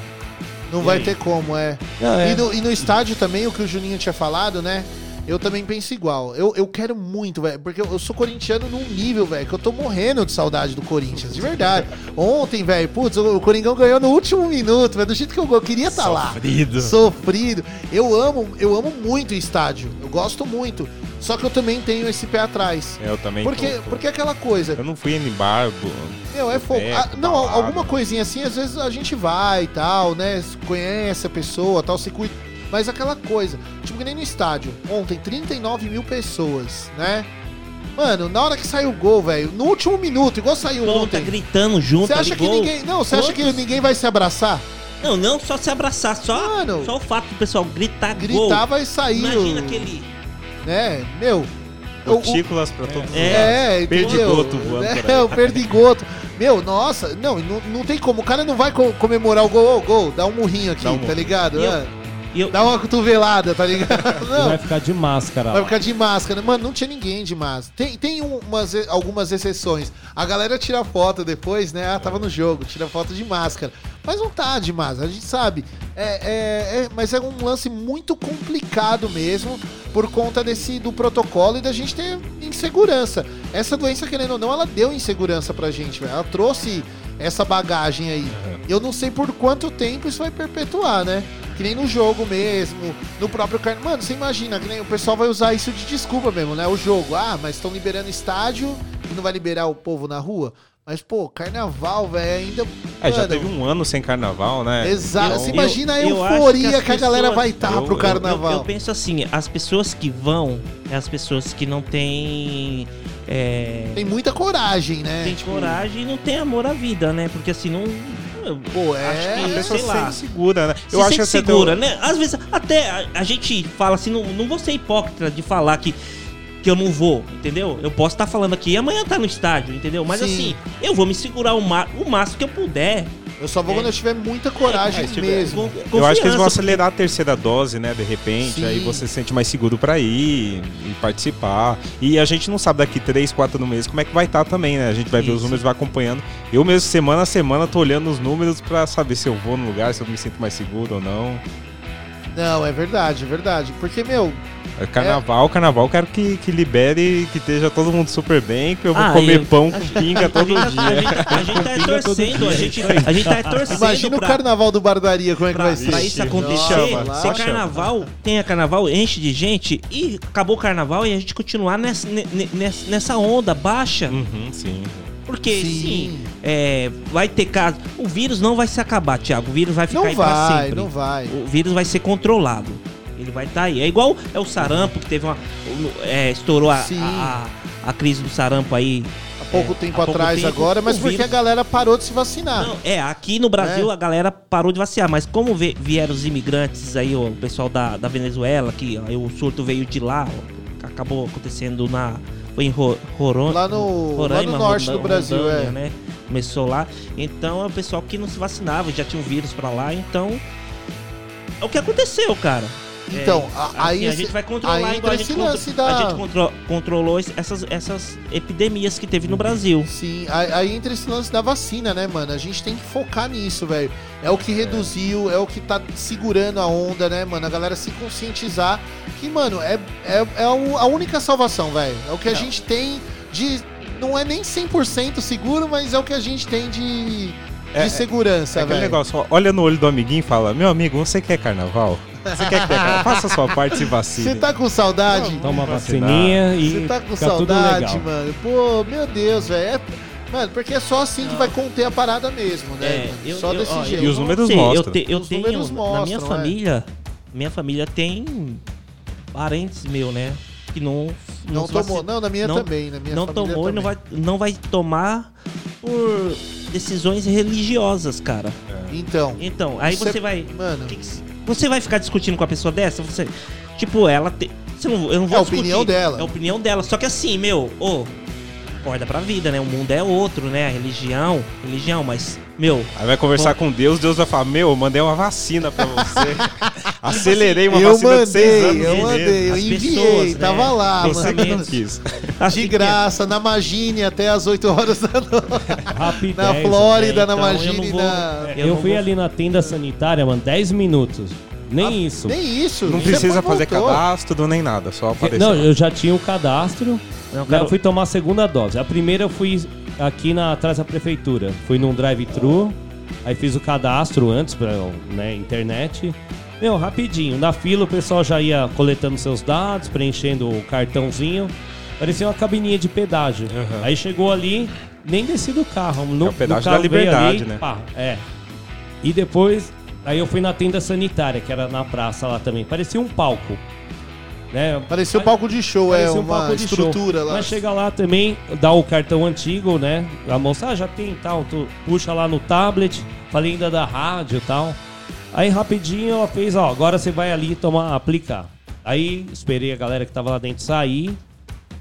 Não vai ter como, é. Ah, é. E, no, e no estádio também, o que o Juninho tinha falado, né? Eu também penso igual. Eu, eu quero muito, velho. Porque eu, eu sou corintiano num nível, velho, que eu tô morrendo de saudade do Corinthians, de verdade. Ontem, velho, putz, o, o Coringão ganhou no último minuto, velho. Do jeito que eu, eu queria estar lá. Sofrido. Sofrido. Eu amo, eu amo muito o estádio. Eu gosto muito. Só que eu também tenho esse pé atrás. É, Eu também. Porque, tô- tô- porque é aquela coisa. Eu não fui em bar. bo- Meu, é fogo. Ah, não, balada. alguma coisinha assim, às vezes a gente vai e tal, né? Conhece a pessoa tal, se cuida. Mas aquela coisa, tipo que nem no estádio. Ontem, 39 mil pessoas, né? Mano, na hora que saiu o gol, velho, no último minuto, igual saiu Todo ontem. tá gritando junto Você acha ali, que gol. ninguém. Não, você acha que ninguém vai se abraçar? Não, não só se abraçar, só, só o fato do pessoal gritar gol. Gritar vai sair. Imagina o- aquele... Né? Meu. Gotículas pra todos os É, lados. entendeu? Perdigoto voando por É, aí. o perdigoto. Meu, nossa, não, não, não tem como. O cara não vai co- comemorar o gol, gol, dá um murrinho aqui, Dá um tá murro. ligado? E eu- É. Dá uma cotovelada, tá ligado? Não. vai ficar de máscara Vai lá. ficar de máscara. Mano, não tinha ninguém de máscara. Tem, tem um- umas, algumas exceções. A galera tira foto depois, né? Ah, tava no jogo, tira foto de máscara. Mas não tá de máscara, a gente sabe. É, é- é- mas é um lance muito complicado mesmo por conta desse do protocolo e da gente ter insegurança. Essa doença, querendo ou não, ela deu insegurança pra gente, velho. Ela trouxe essa bagagem aí. Eu não sei por quanto tempo isso vai perpetuar, né? Que nem no jogo mesmo, no próprio carnaval. Mano, você imagina, que nem o pessoal vai usar isso de desculpa mesmo, né? O jogo. Ah, mas estão liberando estádio e não vai liberar o povo na rua? Mas, pô, carnaval, velho, ainda. É, já Mano, teve um ano sem carnaval, né? Exato. Você Então- imagina a Eu euforia as que, a galera vai estar Eu- pro eu- carnaval. Eu, eu penso assim, as pessoas que vão é as pessoas que não têm. É, Tem muita coragem, né? tem Tipo, coragem e não tem amor à vida, né? Porque assim, não. eu Pô, é. acho que, A pessoa sei se lá. segura, né? Se Eu acho que segura, teu- né? Às vezes, até a, a gente fala assim, não, não vou ser hipócrita de falar que, que eu não vou, entendeu? Eu posso estar falando aqui e amanhã tá no estádio, entendeu? Mas Sim. assim, eu vou me segurar o, o máximo que eu puder. Eu só vou quando eu tiver muita coragem É, se tiver- mesmo. Eu acho que eles vão acelerar a terceira dose, né? De repente, Sim. aí você se sente mais seguro pra ir e participar. E a gente não sabe daqui três, quatro meses como é que vai estar também, né? A gente vai ver os Isso. números, vai acompanhando. Eu mesmo, semana a semana, tô olhando os números pra saber se eu vou no lugar, se eu me sinto mais seguro ou não. Não, é verdade, é verdade. Porque, meu, É Carnaval, carnaval, quero que, que libere, que esteja todo mundo super bem, que eu vou Ah, comer eu- pão com pinga todo dia. a gente- a gente tá torcendo, a gente, a gente tá torcendo imagina pra- o carnaval do Bardaria, como é que Pra, vai ser. pra isso acontecer, Nossa, se carnaval, tenha carnaval, enche de gente e acabou o carnaval e a gente continuar nessa, ne- ne- nessa, nessa onda baixa. Uhum, sim. Porque Sim. sim, é, vai ter caso. O vírus não vai se acabar, Thiago. O vírus vai ficar Não aí pra vai, sempre. não vai. O vírus vai ser controlado. Ele vai estar aí. É igual é o sarampo que teve uma. é, estourou a, a, a crise do sarampo aí. Há pouco é, tempo há pouco atrás tempo, agora, mas porque a galera parou de se vacinar. não, é, aqui no Brasil É. a galera parou de vacinar, mas como vieram os imigrantes aí, ó, o pessoal da, da Venezuela, que ó, o surto veio de lá, ó, acabou acontecendo na. Foi em Ro, Roron- Lá no- lá no norte do Brasil, é. né? Começou lá. Então é o pessoal que não se vacinava, já tinha um vírus pra lá, então. É o que aconteceu, cara. Então, É, a- assim, aí a esse- gente vai controlar aí igual a entra gente, contro- da- a gente contro- controlou es- essas, essas epidemias que teve no Brasil. Sim, aí, entra esse lance da vacina, né, mano? A gente tem que focar nisso, velho. É o que reduziu, é o que tá segurando a onda, né, mano? A galera se conscientizar que, mano, é, é, é a única salvação, velho. É o que a gente tem de. Não é nem 100% seguro, mas é o que a gente tem de, de É- segurança, É aquele velho. negócio, olha no olho do amiguinho e fala: Meu amigo, você quer carnaval? Você quer que carnaval? Faça a sua parte e se vacine. Você tá com saudade? Toma uma Vacinar. vacininha e Você tá com fica tudo saudade, legal. mano? Pô, meu Deus, velho. É- Mano, porque é só assim que vai conter a parada mesmo, né? É, mano? eu- só eu- desse ó, jeito. E os números Sim, mostram. Eu, te- eu Os tenho números na minha mostram, é. família, minha família tem parentes meu, né, que não Não se tomou. vaci- Não, na minha não- também. Na minha não família tomou e não vai não vai tomar por decisões religiosas, cara. Então. Então, aí Você- você vai Mano. que que- você vai ficar discutindo com a pessoa dessa, você tipo, ela te, você não, eu não vou É a opinião dela. É a opinião dela, só que assim, meu, ô, acorda pra vida, né? O mundo é outro, né? A religião, religião, mas meu, Aí vai conversar com Deus, Deus vai falar: Meu, eu mandei uma vacina pra você. Acelerei uma Eu vacina de seis mandei, anos. eu de mandei, eu enviei, pessoas, né? tava lá, Você que não mano. quis. De graça, na Magine até as 8 horas da noite. Rapidez. Na Flórida, né? na Então, eu Magine, não vou- na... Eu, não fui vou- ali na tenda sanitária, mano, 10 minutos. Nem isso. Nem isso. Não precisa fazer voltou. cadastro nem nada, só aparecer. Não, lá. eu já tinha o cadastro. Não, cara, fui tomar a segunda dose. A primeira eu fui aqui na, atrás da prefeitura. Fui num drive-thru. Aí fiz o cadastro antes pra né, internet. Meu, rapidinho. Na fila o pessoal já ia coletando seus dados, preenchendo o cartãozinho. Parecia uma cabininha de pedágio. Aí chegou ali, nem desci do carro. No, É o pedágio no carro da Liberdade, ali, né? pá, é. E depois, aí eu fui na tenda sanitária, que era na praça lá também. Parecia um palco. Né? Parecia um palco de show, é um uma palco de estrutura show. lá. Mas chega lá também, dá o cartão antigo, né? A moça, ah, já tem tal. Tu puxa lá no tablet, falei ainda da rádio e tal. Aí rapidinho ela fez, ó, agora você vai ali tomar, aplicar. Aí esperei a galera que tava lá dentro sair.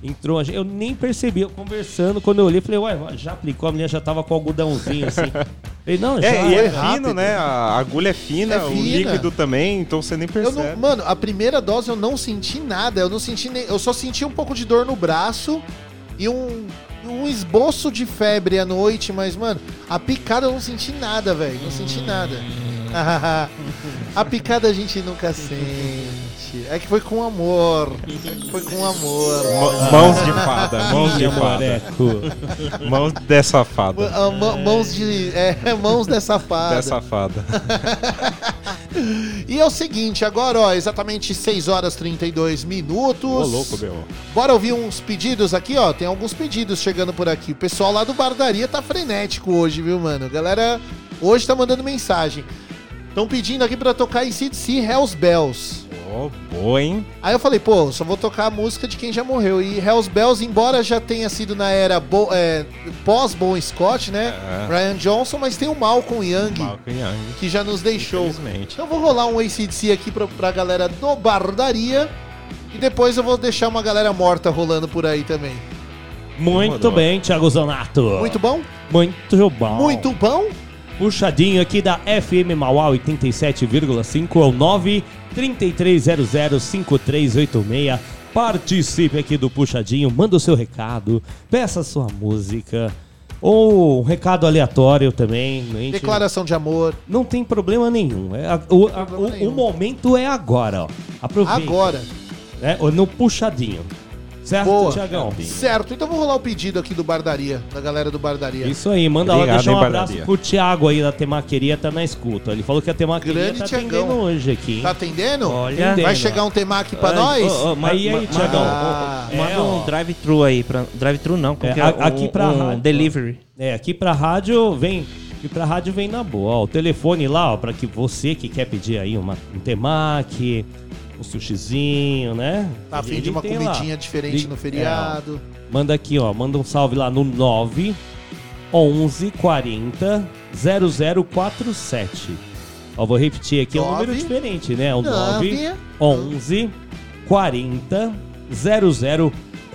Entrou, a gente- eu nem percebi, eu conversando, quando eu olhei, falei, ué, já aplicou, a menina já tava com algodãozinho assim. Falei, não, já É, e é rápido. fino, né? A agulha é fina, É o fina. líquido também, então você nem Eu percebe. não, mano, a primeira dose eu não senti nada. Eu não senti nem. Eu só senti um pouco de dor no braço e um, um esboço de febre à noite, mas, mano, a picada eu não senti nada, velho. Não senti nada. a picada a gente nunca sente. É que foi com amor. Foi com amor. Mã- Mãos de fada, mãos de fada. Mãos dessa fada. Mã- mãos de. É, mãos dessa fada. Dessa fada. E é o seguinte, agora, ó, exatamente 6 horas e 32 minutos. Ô, louco, meu. Bora ouvir uns pedidos aqui, ó. Tem alguns pedidos chegando por aqui. O pessoal lá do Bardaria tá frenético hoje, viu, mano? A galera hoje tá mandando mensagem. Estão pedindo aqui pra tocar em CDC Hells Bells. Ó, boa, hein? Aí eu falei, pô, só vou tocar a música de quem já morreu. E Hells Bells, embora já tenha sido na era Bo- é, pós-Bon Scott, né? É. Brian Johnson, mas tem o Malcolm Young, Malcolm Young. que já nos deixou. Infelizmente. Então eu vou rolar um ACDC aqui pra, pra galera do Bardaria. E depois eu vou deixar uma galera morta rolando por aí também. Muito bem, Thiago Zonato. Muito bom? Muito bom. Muito bom? Puxadinho aqui da FM Mauá 87,5 ao 933005386. Participe aqui do Puxadinho, manda o seu recado, peça a sua música. Ou um recado aleatório também. gente- Declaração de amor. Não tem problema nenhum. É o, a- o- o momento é agora, ó. Aproveita. Agora. É, no puxadinho. Certo, Boa. Tiagão? Certo, então vou rolar o pedido aqui do Bardaria, da galera do Bardaria. Isso aí, manda lá, Obrigado, deixar um hein, abraço Bardaria. pro Thiago aí da Temaqueria, tá na escuta. Ele falou que a Temaqueria Grande tá Thiagão. atendendo hoje aqui. hein? Tá atendendo? Olha. Vai chegar um temaki pra Ai, nós? ô, ô, ma- Aí, aí, ma- Thiagão. Ah, É, Manda ó. um drive-thru aí. Pra... Drive-thru não, como É, que a- é? aqui um, pra um rádio. delivery. É, aqui pra rádio vem. E pra rádio vem na boa. Ó, o telefone lá, ó, pra que você que quer pedir aí uma, um temaki, um sushizinho, né? Tá afim de uma tem lá. comidinha diferente Ele- no é, feriado. ó. manda aqui, ó. Manda um salve lá no 9 11 40 0047. Ó, vou repetir aqui, é um número diferente, né? O Nove. 9 11 40 0047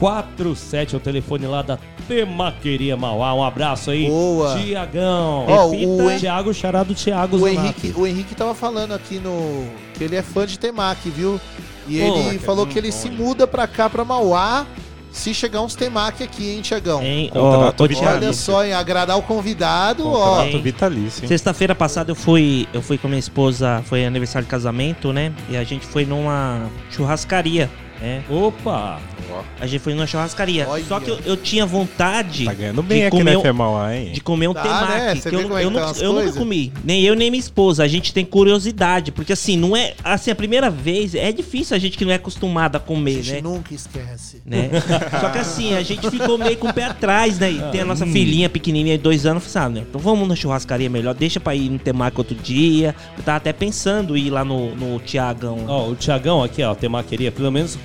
é o telefone lá da Temaqueria Mauá. Um abraço aí, Boa. Tiagão. Repita, o Hen- Thiago Charado Thiago O Zonato. Henrique, o Henrique tava falando aqui no. que ele é fã de temaki, viu? E Pô, ele que falou é que ele muito se bom, muda pra cá, pra Mauá, se chegar uns temaki aqui, hein, Tiagão? Contrato vitalício. Olha só, hein? Agradar o convidado, ó. Contrato Hein? vitalício? Sexta-feira passada eu fui, eu fui com minha esposa, foi aniversário de casamento, né? E a gente foi numa churrascaria, né? Opa! A gente foi numa churrascaria. Olha. Só que eu, eu tinha vontade Tá ganhando bem de aqui comer na um- FMA, hein? de comer um Tá, temaki, né? Que eu, é eu, nunca, tá as eu nunca comi. Nem eu, nem minha esposa. A gente tem curiosidade, porque assim, não é. Assim, a primeira vez é difícil a gente que não é acostumado a A comer, gente né? nunca esquece. né? Só que assim, a gente ficou meio com o pé atrás, né? E tem a nossa filhinha pequenininha de dois anos, sabe, né? Então vamos na churrascaria melhor, deixa pra ir no temaki outro dia. Eu tava até pensando em ir lá no, no Tiagão. Ó, o Tiagão aqui, ó, Temaqueria, pelo menos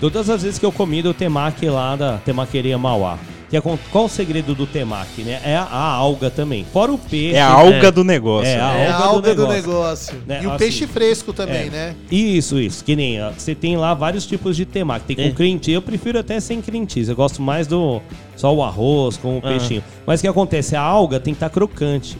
todas as vezes que eu comi do temaki lá da Temaqueria Mauá. Que é com- qual o segredo do temaki, né? É a, a alga também. Fora o peixe. É a alga do negócio. É, a É a alga, do do negócio. negócio. Né, E o assim, peixe fresco também, É. né? Isso, isso. Que nem, você tem lá vários tipos de temaki. Tem com É. cream cheese. Eu prefiro até sem cream cheese. Eu gosto mais do só o arroz com o Ah. peixinho. Mas o que acontece? A alga tem que estar crocante.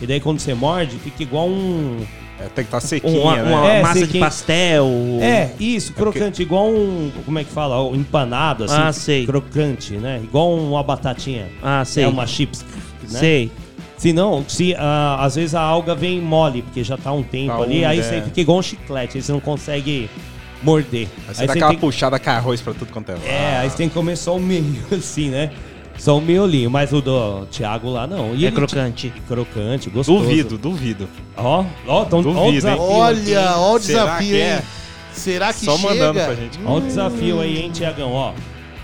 E daí quando você morde, fica igual um... É, tem que estar sequinha, Uma, né? uma É, massa sei de pastel. É, isso, crocante, igual um. Como é que fala? Um empanado, assim. Ah, sei. Crocante, né? Igual uma batatinha. Ah, sei. É uma chips. Né? Sei. Se não, se, ah, às vezes a alga vem mole, porque já tá um tempo Tá ali, aí é. você fica igual um chiclete, aí você não consegue morder. Aí você dá aquela puxada com arroz pra tudo quanto é. É, aí você tem que comer só o meio, assim, né? São miolinho, mas o do Thiago lá não. É crocante. Crocante, gostoso. Duvido, duvido. Ó, ó, tão, ó o Duvido, aqui. Olha, ó o Será desafio, que hein? é? Será que Só chega? mandando pra gente. Ó o desafio aí, hein, Tiagão, ó.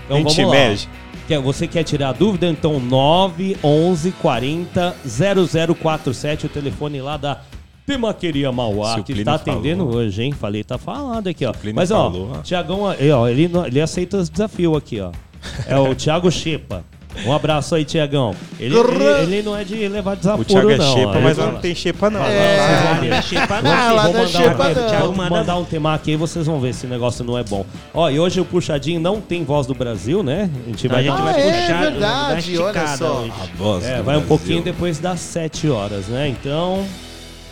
Então A gente vamos lá. mede. Quer, você quer tirar a dúvida? Então 911 40 0047, o telefone lá da Temaqueria Mauá, que está atendendo falou. hoje, hein? Falei, tá falado aqui, ó. Mas ó, falou, ó. Tiagão, ó, ele, ele aceita os desafios aqui, ó. É o Thiago Xepa. Um abraço aí, Tiagão. Ele, ele, ele não é de levar desaforo, O Thiago é não. xepa, ó. mas Ele não tem xepa não. É, vocês vão lá ver. não é xepa Vou- não. Lá não é mandar, xepa um, não. Thiago, Manda- mandar um tema aqui e vocês vão ver se o negócio não é bom. Ó, e hoje o Puxadinho não tem voz do Brasil, né? A gente vai a gente vai Ah, é puxar, uma verdade, olha só. hoje. A voz É, vai um Brasil. pouquinho depois das 7 horas, né? Então,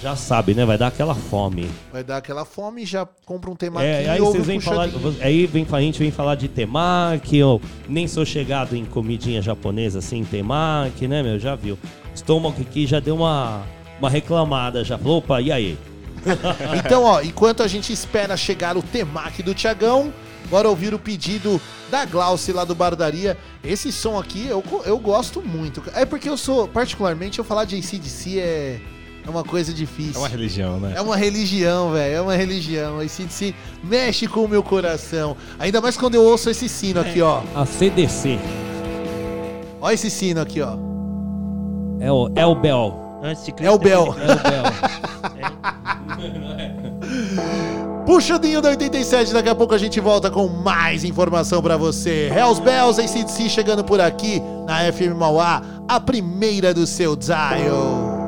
já sabe, né? Vai dar aquela fome. Vai dar aquela fome e já compra um temaki É, aí vocês vêm falar, aí vem, a gente vem falar de temaki, eu nem sou chegado em comidinha japonesa assim, temaki, né, meu? Já viu. Estômago aqui já deu uma, uma reclamada, já falou, opa, e aí? Então, ó, enquanto a gente espera chegar o temaki do Tiagão, bora ouvir o pedido da Glauce lá do Bardaria. Esse som aqui eu, eu gosto muito. É porque eu sou, particularmente, eu falar de ACDC é, é uma coisa É difícil. uma religião, né? É uma religião, velho. É uma religião. ACDC mexe com o meu coração. Ainda mais quando eu ouço esse sino aqui, ó. A CDC Ó esse sino aqui, ó. é o El Bel. Antes de É o Bel. É o Bel. Puxadinho da 87, daqui a pouco a gente volta com mais informação pra você. Hells Bells, ACDC chegando por aqui na FM Mauá, a primeira do seu dial.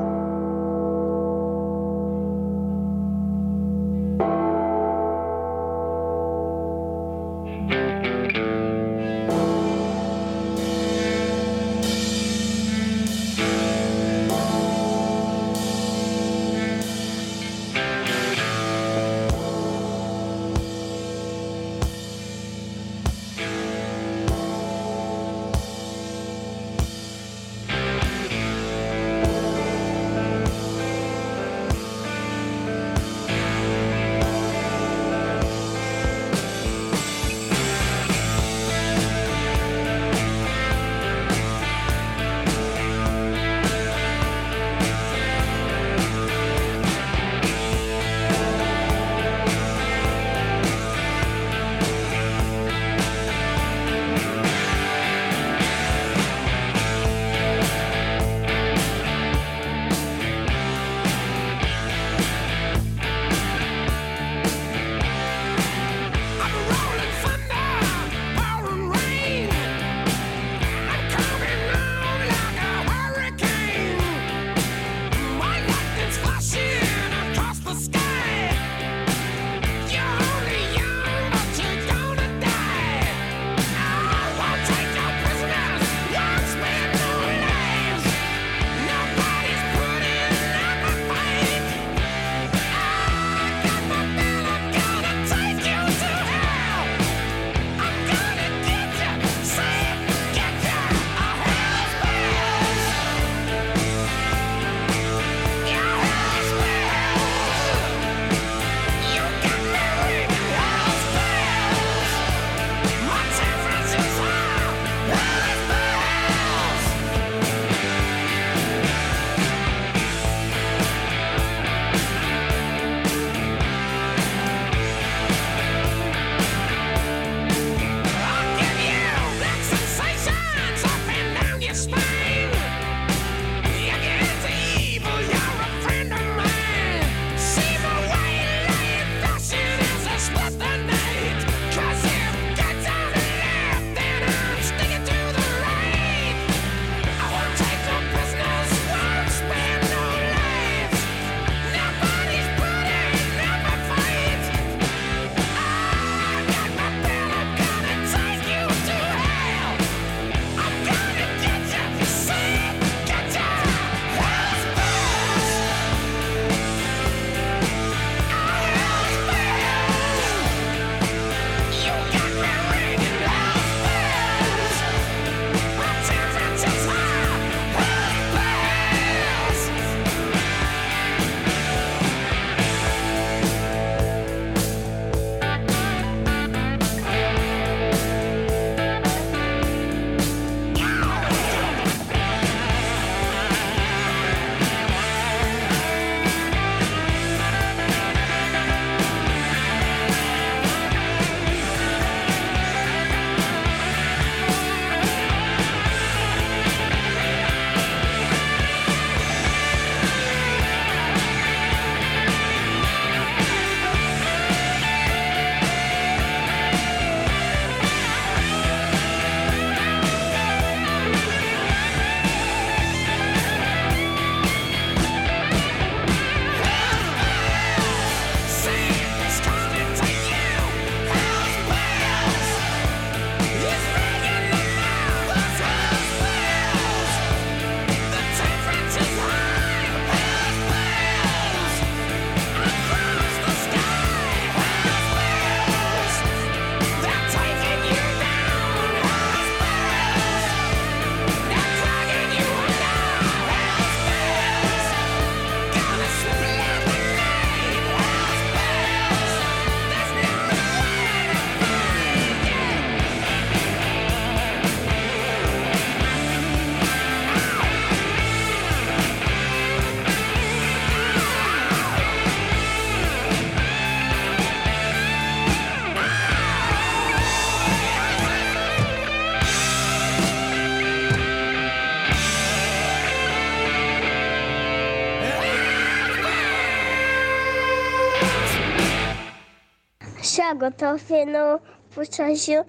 Tiago, tô vendo o Jorginho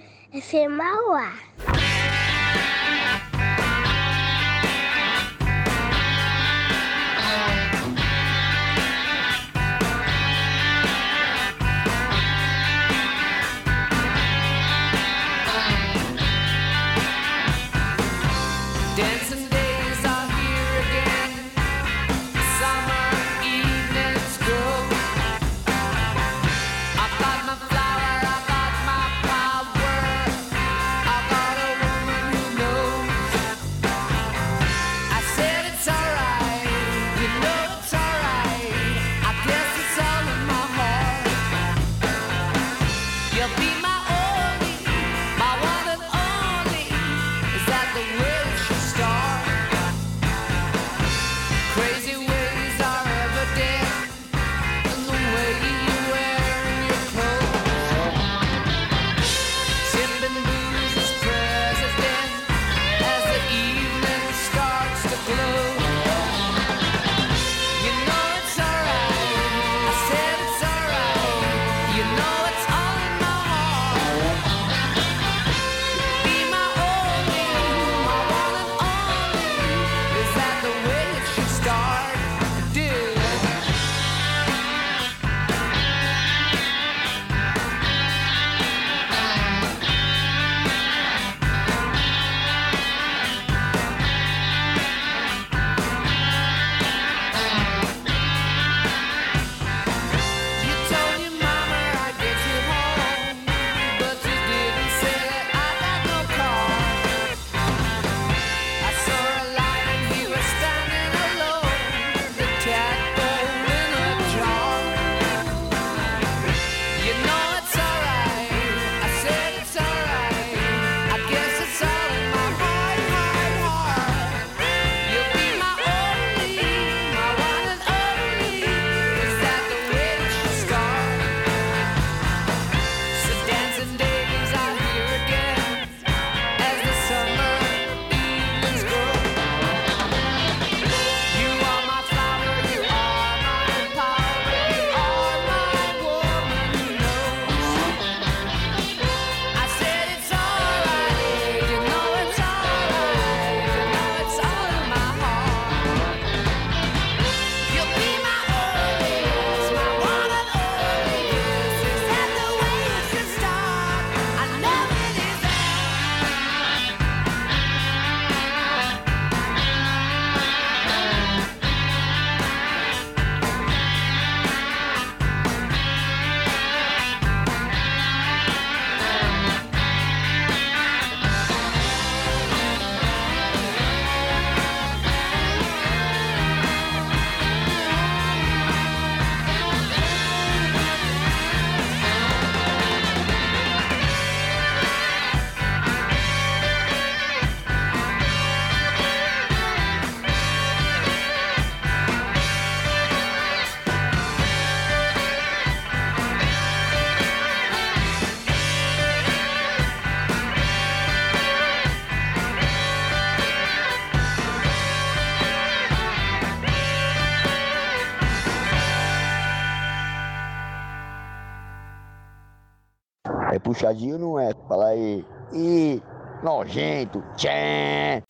ar. puxadinho não é. Fala aí. E nojento, tchê,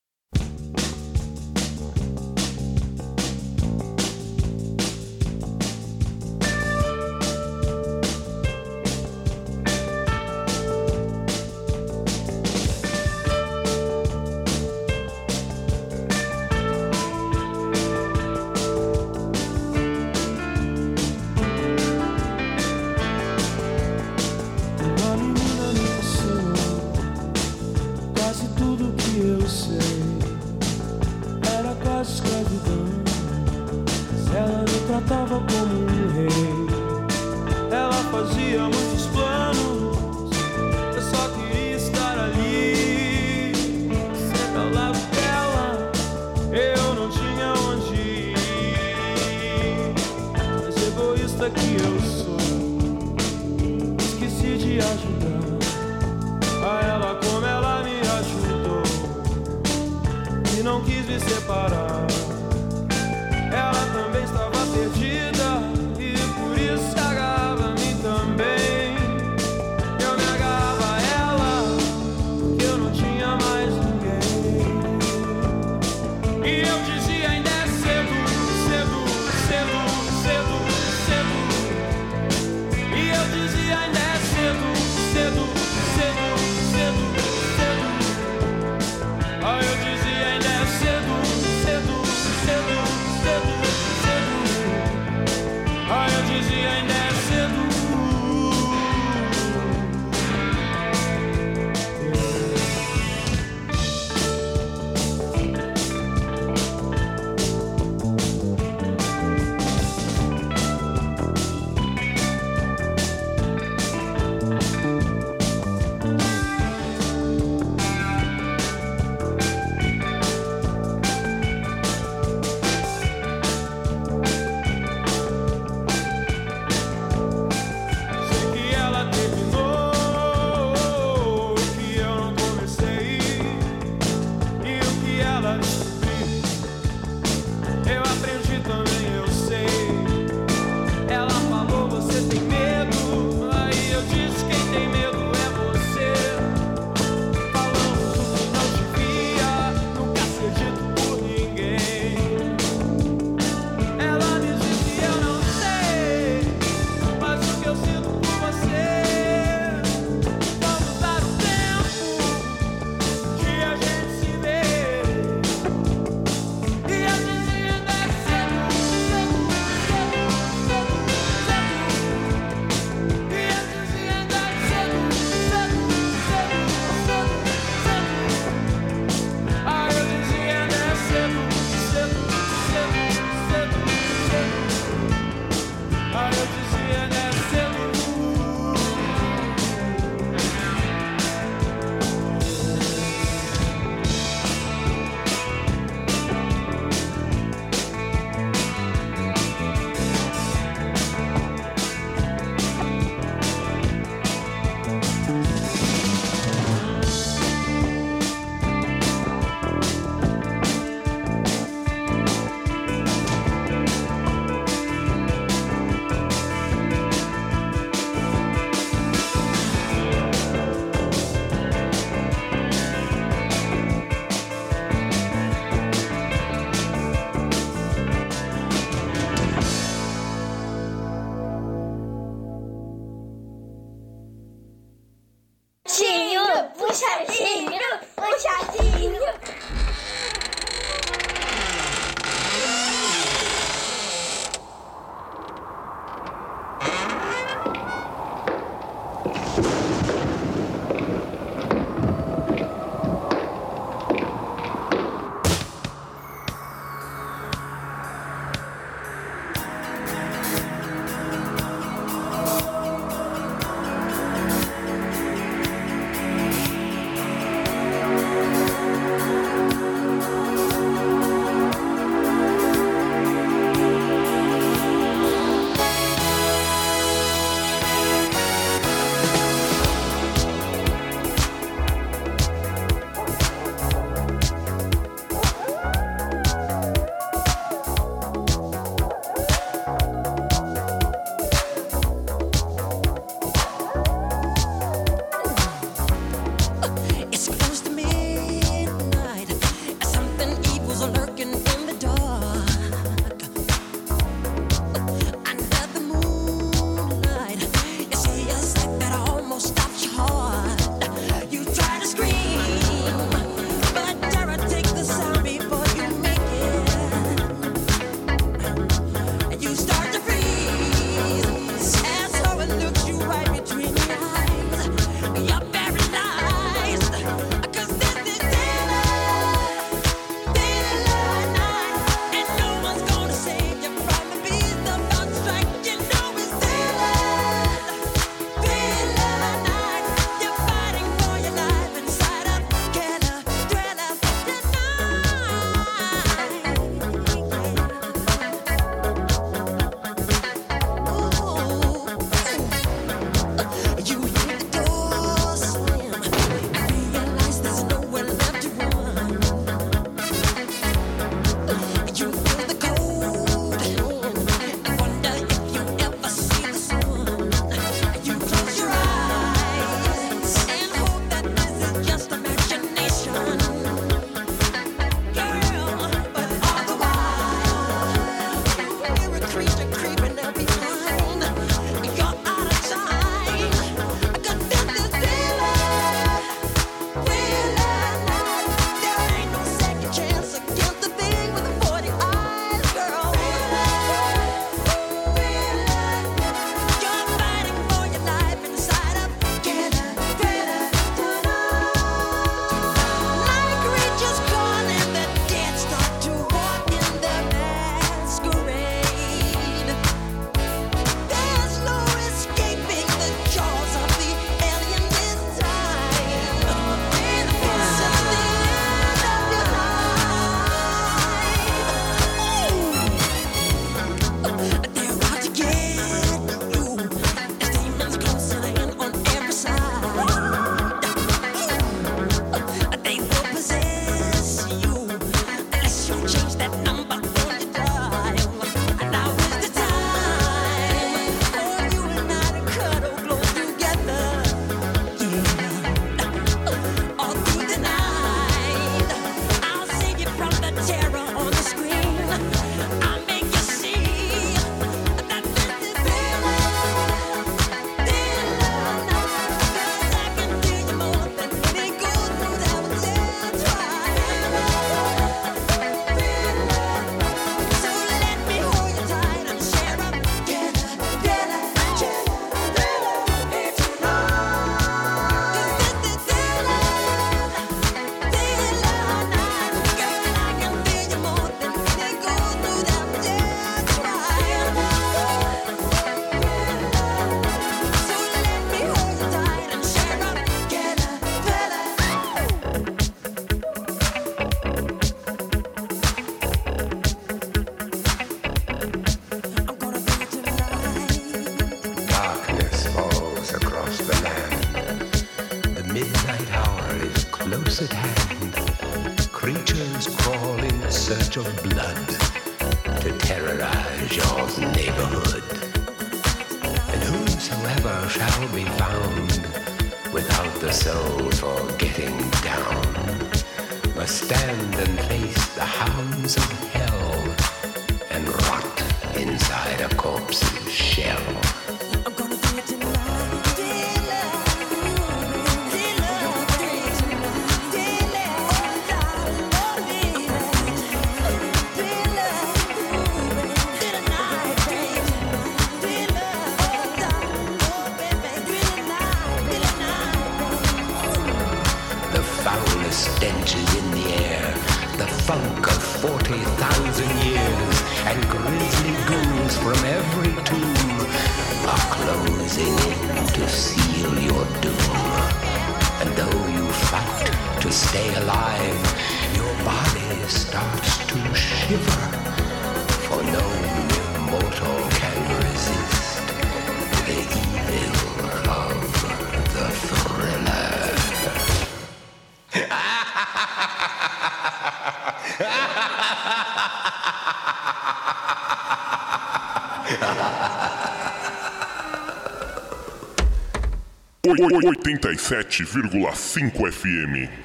87,5 FM.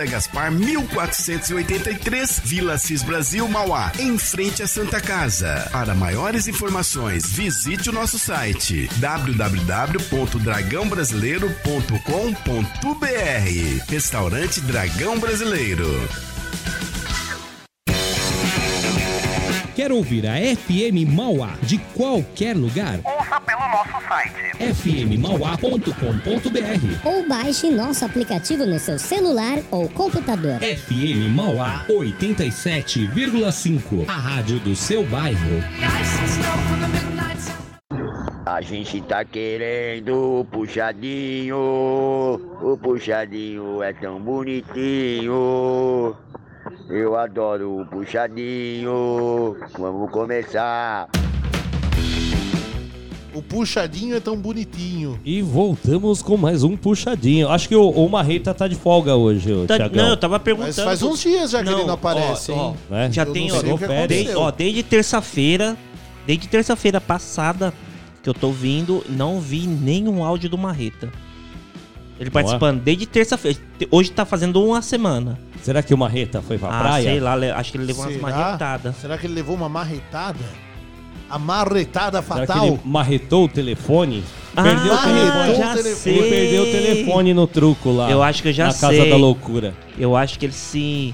Gaspar, 1483, Vila Cis Brasil, Mauá, em frente à Santa Casa. Para maiores informações, visite o nosso site www.dragãobrasileiro.com.br. Restaurante Dragão Brasileiro. Quer ouvir a FM Mauá de qualquer lugar? Pelo nosso site. fmmauá.com.br Ou baixe nosso aplicativo no seu celular ou computador. FM Mauá 87,5. A rádio do seu bairro. A gente tá querendo o puxadinho, o puxadinho é tão bonitinho. Eu adoro o puxadinho. Vamos começar. O puxadinho é tão bonitinho. E voltamos com mais um puxadinho. Acho que o, o Marreta tá de folga hoje, Tá- Thiagão. não, eu tava perguntando. Mas faz uns dias já que ele não aparece, ó, hein? ó, Né? Já Eu tem, não ó, desde, ó, desde terça-feira, desde terça-feira passada que eu tô vindo, não vi nenhum áudio do Marreta. Ele participando desde terça-feira. Hoje tá fazendo uma semana. Será que o Marreta foi pra Ah, praia? sei lá, acho que ele levou umas Será? marretadas. Será que ele levou uma marretada? A marretada fatal? ele marretou o telefone? Ah, perdeu o telefone. marretou o já telefone. sei. Ele perdeu o telefone no truco lá. Eu acho que eu já na sei. Casa da Loucura. Eu acho que ele se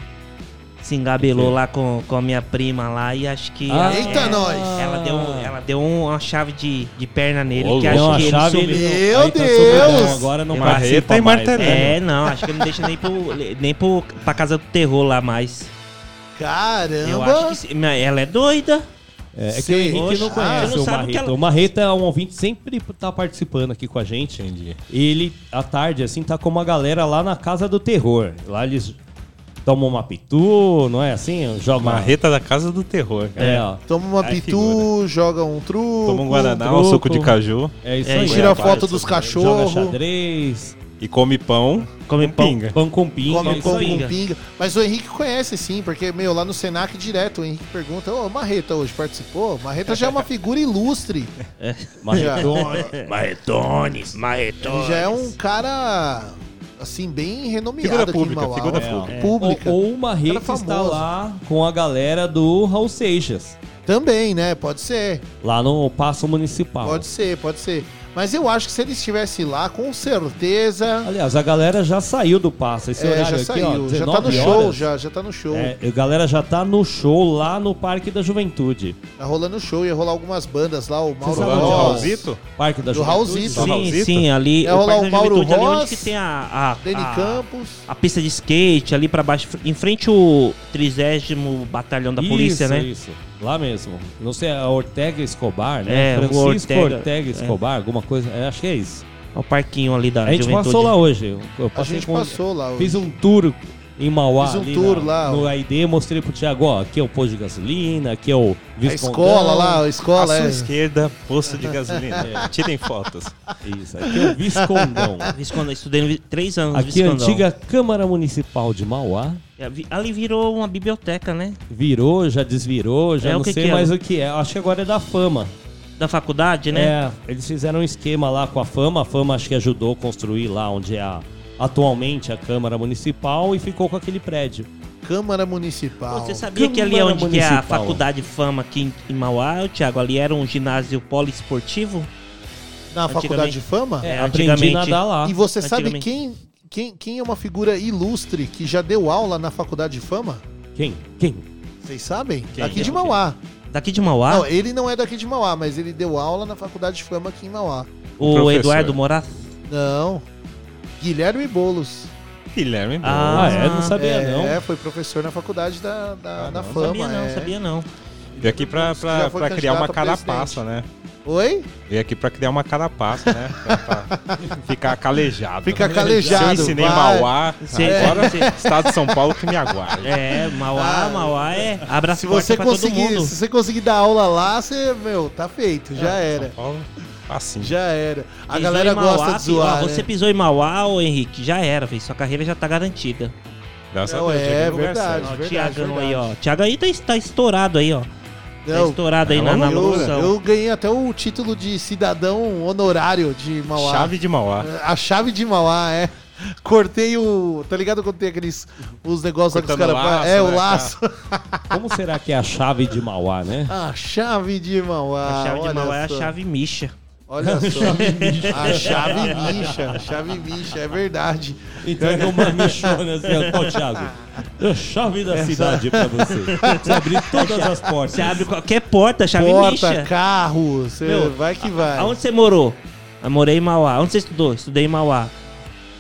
se engabelou lá com, com a minha prima lá e acho que Ah. Eita, nós! ela deu ela deu uma chave de, de perna nele Ô, que acho que chave, ele sumiu. Meu Aí tá Deus! subidão, agora não Marreta participa e mais. martelando. É, não, acho que ele não deixa nem pro, nem pro, pra casa do terror lá mais. Caramba! Eu acho que ela é doida. É, é que Sim. o Henrique não ah, conhece não o Marreta. ela- O Marreta é um ouvinte sempre tá participando aqui com a gente. Ele, à tarde, assim, tá com uma galera lá na Casa do Terror. Lá eles tomam uma pitu, não é assim? Jogam Marreta da Casa do Terror. cara. É, ó. Toma uma Aí pitu, joga um truco. Toma um Guaraná, um truco. suco de caju É isso É, aí. Tira É, foto dos Joga cachorros. xadrez, e come pão Come com pão. pinga. pão com pinga. Come é pão com pinga. Mas o Henrique conhece sim, porque, meu, lá no Senac direto, o Henrique pergunta, ô, Marreta hoje participou? Marreta já é uma figura ilustre. Marretone. Marretones, Ele marretones. já é um cara, assim, bem renomeado Figura aqui pública, em Mauá. figura É, pública. pública. Ou, ou Marreta Cara está lá com a galera do Raul Seixas. Também, né? Pode ser. Lá no Paço Municipal. Pode ser, pode ser. Mas eu acho que se ele estivesse lá, com certeza. Aliás, a galera já saiu do Paço. Esse É, horário já aqui, saiu. ó, já tá 19 no show, horas. já, já tá no show. É, a galera já tá no show lá no Parque da Juventude. Tá rolando show, ia rolar algumas bandas lá, o Mauro é o Ross, Raulzito? Parque da do Juventude. Raulzito. Sim, Raulzito? sim, ali. Ia rolar Parque o da Mauro Juventude, ali Ross, onde que tem a, a, a, Campos. a pista de skate ali pra baixo, em frente ao 30 batalhão da polícia, Isso, né? Isso. Lá mesmo. Não sei, a Ortega Escobar, né? É, o Francisco Ortega, Ortega, é. Escobar, alguma coisa. é, acho que é isso. O parquinho ali da A gente juventude. passou lá hoje. Passei gente com- passou lá hoje. Fiz um tour em Mauá. Fiz um ali tour na- lá, No. ID, mostrei pro Thiago, ó, aqui é o posto de gasolina, aqui é o Viscontão. escola lá, a À escola sua é. esquerda, posto de gasolina. É. Tirem fotos. Isso, aqui é o Viscondão. Viscondão, estudei três anos no Aqui é a antiga Câmara Municipal de Mauá. É, Ali virou uma biblioteca, né? Virou, já desvirou, já É, o não que sei que é? mais o que é. Acho que agora é da fama. Da faculdade, né? É, eles fizeram um esquema lá com a fama. A fama acho que ajudou a construir lá onde é a- atualmente a Câmara Municipal e ficou com aquele prédio. Câmara Municipal. Você sabia que ali é Câmara onde que é a faculdade Fama aqui em, em Mauá, Thiago? Ali era um ginásio poliesportivo? Na faculdade de fama? É, antigamente. E você sabe quem, quem, quem é uma figura ilustre que já deu aula na faculdade de fama? Quem? Quem? Vocês sabem? Quem? Daqui de Mauá. Daqui de Mauá? Não, ele não é daqui de Mauá, mas ele deu aula na faculdade de fama aqui em Mauá. O Eduardo Moraes? Não. Guilherme Boulos. Guilherme Boulos. Ah, é? Não sabia, é, não. É, foi professor na faculdade da, da, da não fama. sabia não, é. sabia não. Veio aqui pra, pra, pra criar uma carapaça, né? Oi? Veio aqui pra criar uma carapaça, né? Pra, ficar calejado. Fica né? calejado, Se eu ensinei vai. Mauá, Sim, agora sim. Estado de São Paulo que me aguarde. É, Mauá, Mauá é. Abra as Se você, conseguir, mundo. se você conseguir dar aula lá, você, meu, tá feito, já era. São Paulo, assim. Já era. A Pisou galera Mauá, gosta de zoar, Você né? pisou em Mauá, ô Henrique, já era, filho. Sua carreira já tá garantida. Graças Não, a Deus, é verdade. Ó, verdade, Tiagão aí, ó. Tiago aí tá, tá estourado aí, ó. Tá estourado aí é na, na eu, eu ganhei até o título de cidadão honorário de Mauá. Chave de Mauá. A chave de Mauá, é. Cortei o. Tá ligado quando tem aqueles. Os negócios lá que os caras. É, o né, laço. Como será que é a chave de Mauá, né? A chave de Mauá. a chave de Mauá é a chave micha. Olha só. a chave micha. A chave micha, é verdade. Entrega uma michona assim, ó, ó, Thiago. A chave da cidade pra você. Você abrir todas as portas. Você abre qualquer porta, a chave Porta, micha. carro, você Meu, vai que vai. Aonde você morou? Eu morei em Mauá. Onde você estudou? Estudei em Mauá.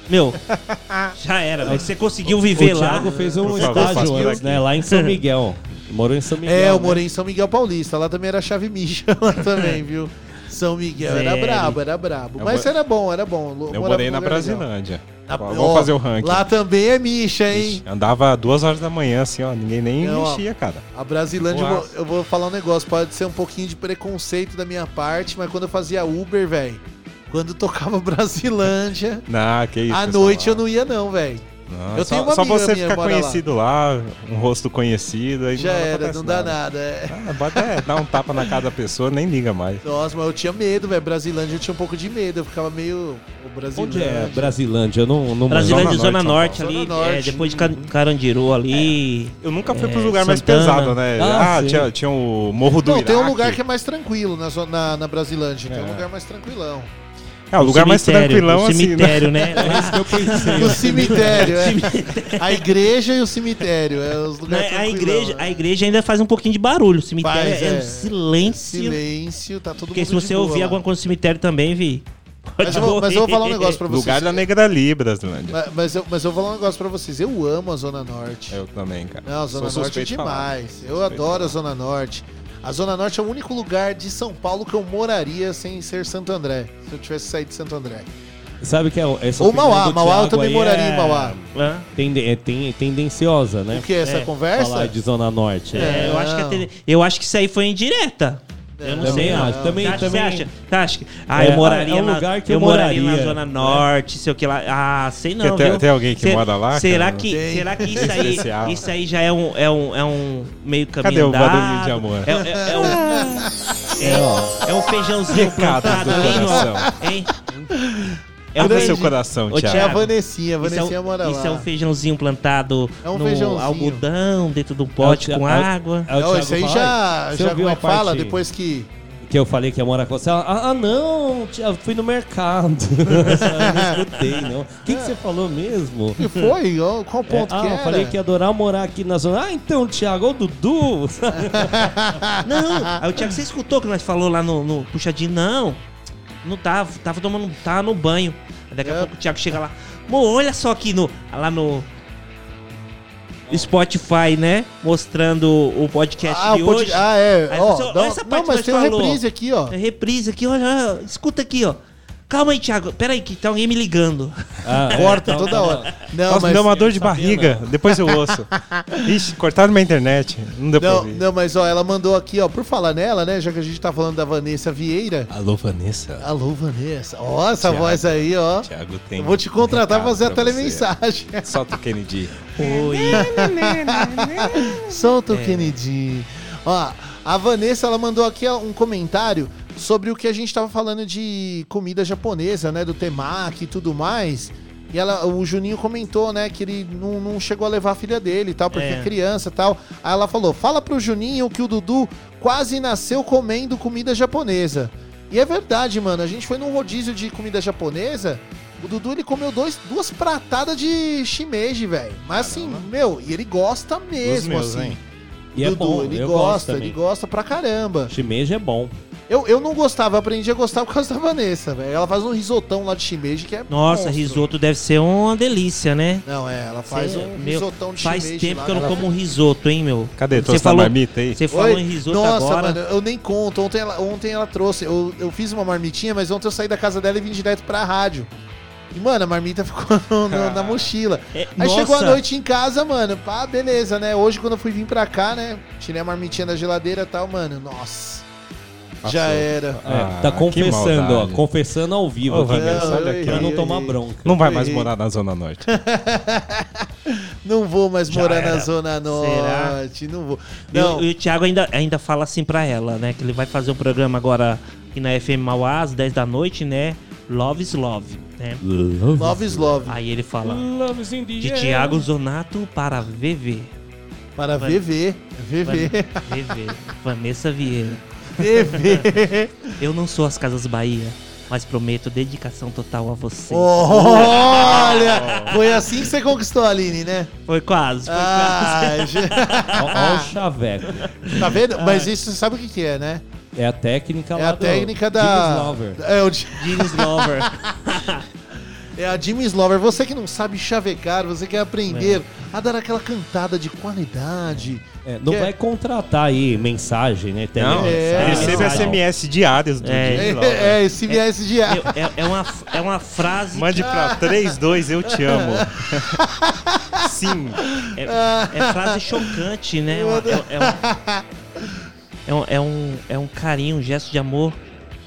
Meu, já era, velho. Você conseguiu viver o lá. Thiago fez um Por favor, estágio antes, né? Lá em São Miguel. Morou em São Miguel. É, eu né? morei em São Miguel Paulista. Lá também era chave micha, lá também, viu? São Miguel era brabo, era brabo. Eu Mas era bom, era bom. Eu morei na. Brasilândia. Na- Vamos ó, fazer o ranking. Lá também é micha, hein? Andava duas horas da manhã, assim, ó. Ninguém nem Não, mexia, cara. A Brasilândia, eu vou, eu vou falar um negócio, pode ser um pouquinho de preconceito da minha parte, mas quando eu fazia Uber, velho, quando tocava Brasilândia, Não, que isso. à noite eu não ia não, velho. Não, Eu só, tenho uma só amiga você minha ficar mora lá. conhecido lá. um rosto conhecido, aí Já não era, não dá nada. é. Ah, bota é, dar um tapa na cara da pessoa, nem liga mais. Nossa, mas eu tinha medo, velho. Brasilândia eu tinha um pouco de medo, eu ficava meio. O Onde é Brasilândia. Brasilândia? Eu não, não Brasilândia, Zona Zona Norte, Norte, ali. Zona é, Norte. depois de Ca- Carandiru ali. Eu nunca fui É, pros lugares mais pesados, né? Ah, Ah, tinha, tinha o Morro do Não, Iraque. tem um lugar que é mais tranquilo na, na, na Brasilândia. Tem um É. lugar mais tranquilão. É, o lugar mais tranquilão, o assim. cemitério, né? É isso que eu pensei. O cemitério, é. A igreja e o cemitério. É os lugares a, tranquilão, igreja, né? a igreja ainda faz um pouquinho de barulho. O cemitério Faz, é, é. um silêncio. Silêncio, tá todo Porque mundo se você ouvir lá. alguma coisa no cemitério também, Vi. Mas eu, vou, mas eu vou falar um negócio pra vocês. Lugar da Negra Libra, Brasilândia. Mas, mas eu, mas eu vou falar um negócio pra vocês. Eu amo a Zona Norte. Eu também, cara. Não, a Zona Sou Norte é falar. demais. Eu adoro a Zona Norte. A Zona Norte é o único lugar de São Paulo que eu moraria sem ser Santo André. Se eu tivesse saído de Santo André. Sabe que é essa Ou Mauá, do Mauá eu também moraria é em Mauá. Hã? tende- é ten- tendenciosa, né? O que é essa É, conversa? Falar de Zona Norte. É, eu, acho que até- eu acho que isso aí foi indireta. Eu não Também sei. acho, também- Você acha, também- Você acha? Você acha que- Ah, É, eu moraria é um na, lugar que eu eu moraria na Zona né? Norte, sei o que lá. Ah, sei não, Tem- viu? tem alguém que Se- mora lá, Será cara? que, Tem. será que isso aí, isso aí já é um, é um, é um meio caminho Cadê o barulhinho de amor? É, é- é um, é, é um feijãozinho Recados plantado do ali. Hein? É Cadê grande- seu coração, Ô, Thiago? É a Vanessinha, a Isso é, Vanessinha um, mora isso lá. é um feijãozinho plantado É um no feijãozinho. algodão, dentro de um pote É o com é o- água. é o Não, isso aí fala, já, "Você já como é que fala? Depois que... Que eu falei que ia morar com você. Ela, Ah, ah, não, tia, fui no mercado. eu não escutei, não. O que, que você falou mesmo? O que foi? Qual ponto É, ah, que eu era? falei que ia adorar morar aqui na zona. Ah, então, Thiago, ô Dudu. Não, aí o Thiago, você escutou que nós falou lá no, no puxadinho? Não, não tava, tava tomando, tava no banho. Daqui a É. pouco o Thiago chega lá, Mô, olha só aqui no, lá no... Spotify, né? Mostrando o podcast Ah, de o pod- hoje. ah, é. Aí Ó, você, dá- essa não, parte mas tem falou, reprise aqui, ó. É reprise aqui, olha, escuta aqui, ó. Calma aí, Thiago. Pera aí, que tá alguém me ligando. Ah, é, Corta então toda tá hora. Não, Nossa, mas... me deu uma dor de barriga. Depois eu ouço. Ixi, cortaram minha internet. Não deu pra Não, ouvir. não, mas ó, ela mandou aqui, ó, por falar nela, né, já que a gente tá falando da Vanessa Vieira. Alô, Vanessa. Alô, Vanessa. Ó, essa Thiago. voz aí, ó. Thiago tem Eu vou te contratar pra fazer a pra telemensagem. Solta o Kennedy. Oi. Solta o É. Kennedy. Ó, a Vanessa, ela mandou aqui ó, um comentário sobre o que a gente tava falando de comida japonesa, né, do temaki e tudo mais. E ela, o Juninho comentou, né, que ele não, não chegou a levar a filha dele e tal, porque É. é criança e tal. Aí ela falou: fala pro Juninho que o Dudu quase nasceu comendo comida japonesa. E é verdade, mano. A gente foi num rodízio de comida japonesa. O Dudu ele comeu dois, duas pratadas de shimeji, velho. Mas assim, meu, e ele gosta mesmo, meus, assim. hein? E é Dudu, bom, ele gosta, ele gosta pra caramba. Shimeji é bom. Eu, eu não gostava, eu aprendi a gostar por causa da Vanessa, velho. Ela faz um risotão lá de shimeji que é Nossa, monstro. risoto deve ser uma delícia, né? Não, é, ela faz um meu, risotão de Faz shimeji tempo lá, que eu não como um risoto, hein, meu? Cadê? Você falou, marmita aí? você falou Oi? em risoto Nossa, agora. mano, eu nem conto. Ontem ela, ontem ela trouxe. Eu, eu fiz uma marmitinha, mas ontem eu saí da casa dela e vim direto pra rádio. E, mano, a marmita ficou no- no- na mochila. É, Aí chegou a nossa. noite em casa, mano. Pá, beleza, né? Hoje, quando eu fui vir pra cá, né? Tirei a marmitinha da geladeira e tal, mano. Nossa. Já Passou. era. É, Ah, tá que confessando, ó. Confessando ao vivo aqui, Vanessa, né? olha aqui, pra ó. não tomar bronca. Não vai mais morar na Zona Norte. Não vou mais Já morar na era. Zona Será? Norte. Não vou. E o- Não. E o Thiago ainda, ainda fala assim pra ela, né? Que ele vai fazer um programa agora aqui na FM Mauá, às 10 da noite, né? Love is Love, né? Love is love. Aí ele fala de. Thiago Zonato para VV. Para VV. VV. VV. Vanessa Vieira. VV. Eu não sou as Casas Bahia, mas prometo dedicação total a você. Olha! Foi assim que você conquistou a Aline, né? Foi quase, foi Ah, quase. Ó, ó o chaveco. Tá vendo? Mas isso você sabe o que, que é, né? É a técnica É lá a do técnica Jimmy da. Slover. É, o Ji- Jeans Lover. é a Jimmy Slover. Você que não sabe chavecar, você quer aprender a dar aquela cantada de qualidade. É, não Que é- vai contratar aí mensagem, né? Não, É, recebe mensagem. SMS diárias do É. Jimmy É, Lawler. é, de ar. Eu- é, é uma, é uma frase. Mande pra 32, eu te amo. Sim. É, é frase chocante, né? É, uma- é- é um, é, um, é, um, é um carinho, um gesto de amor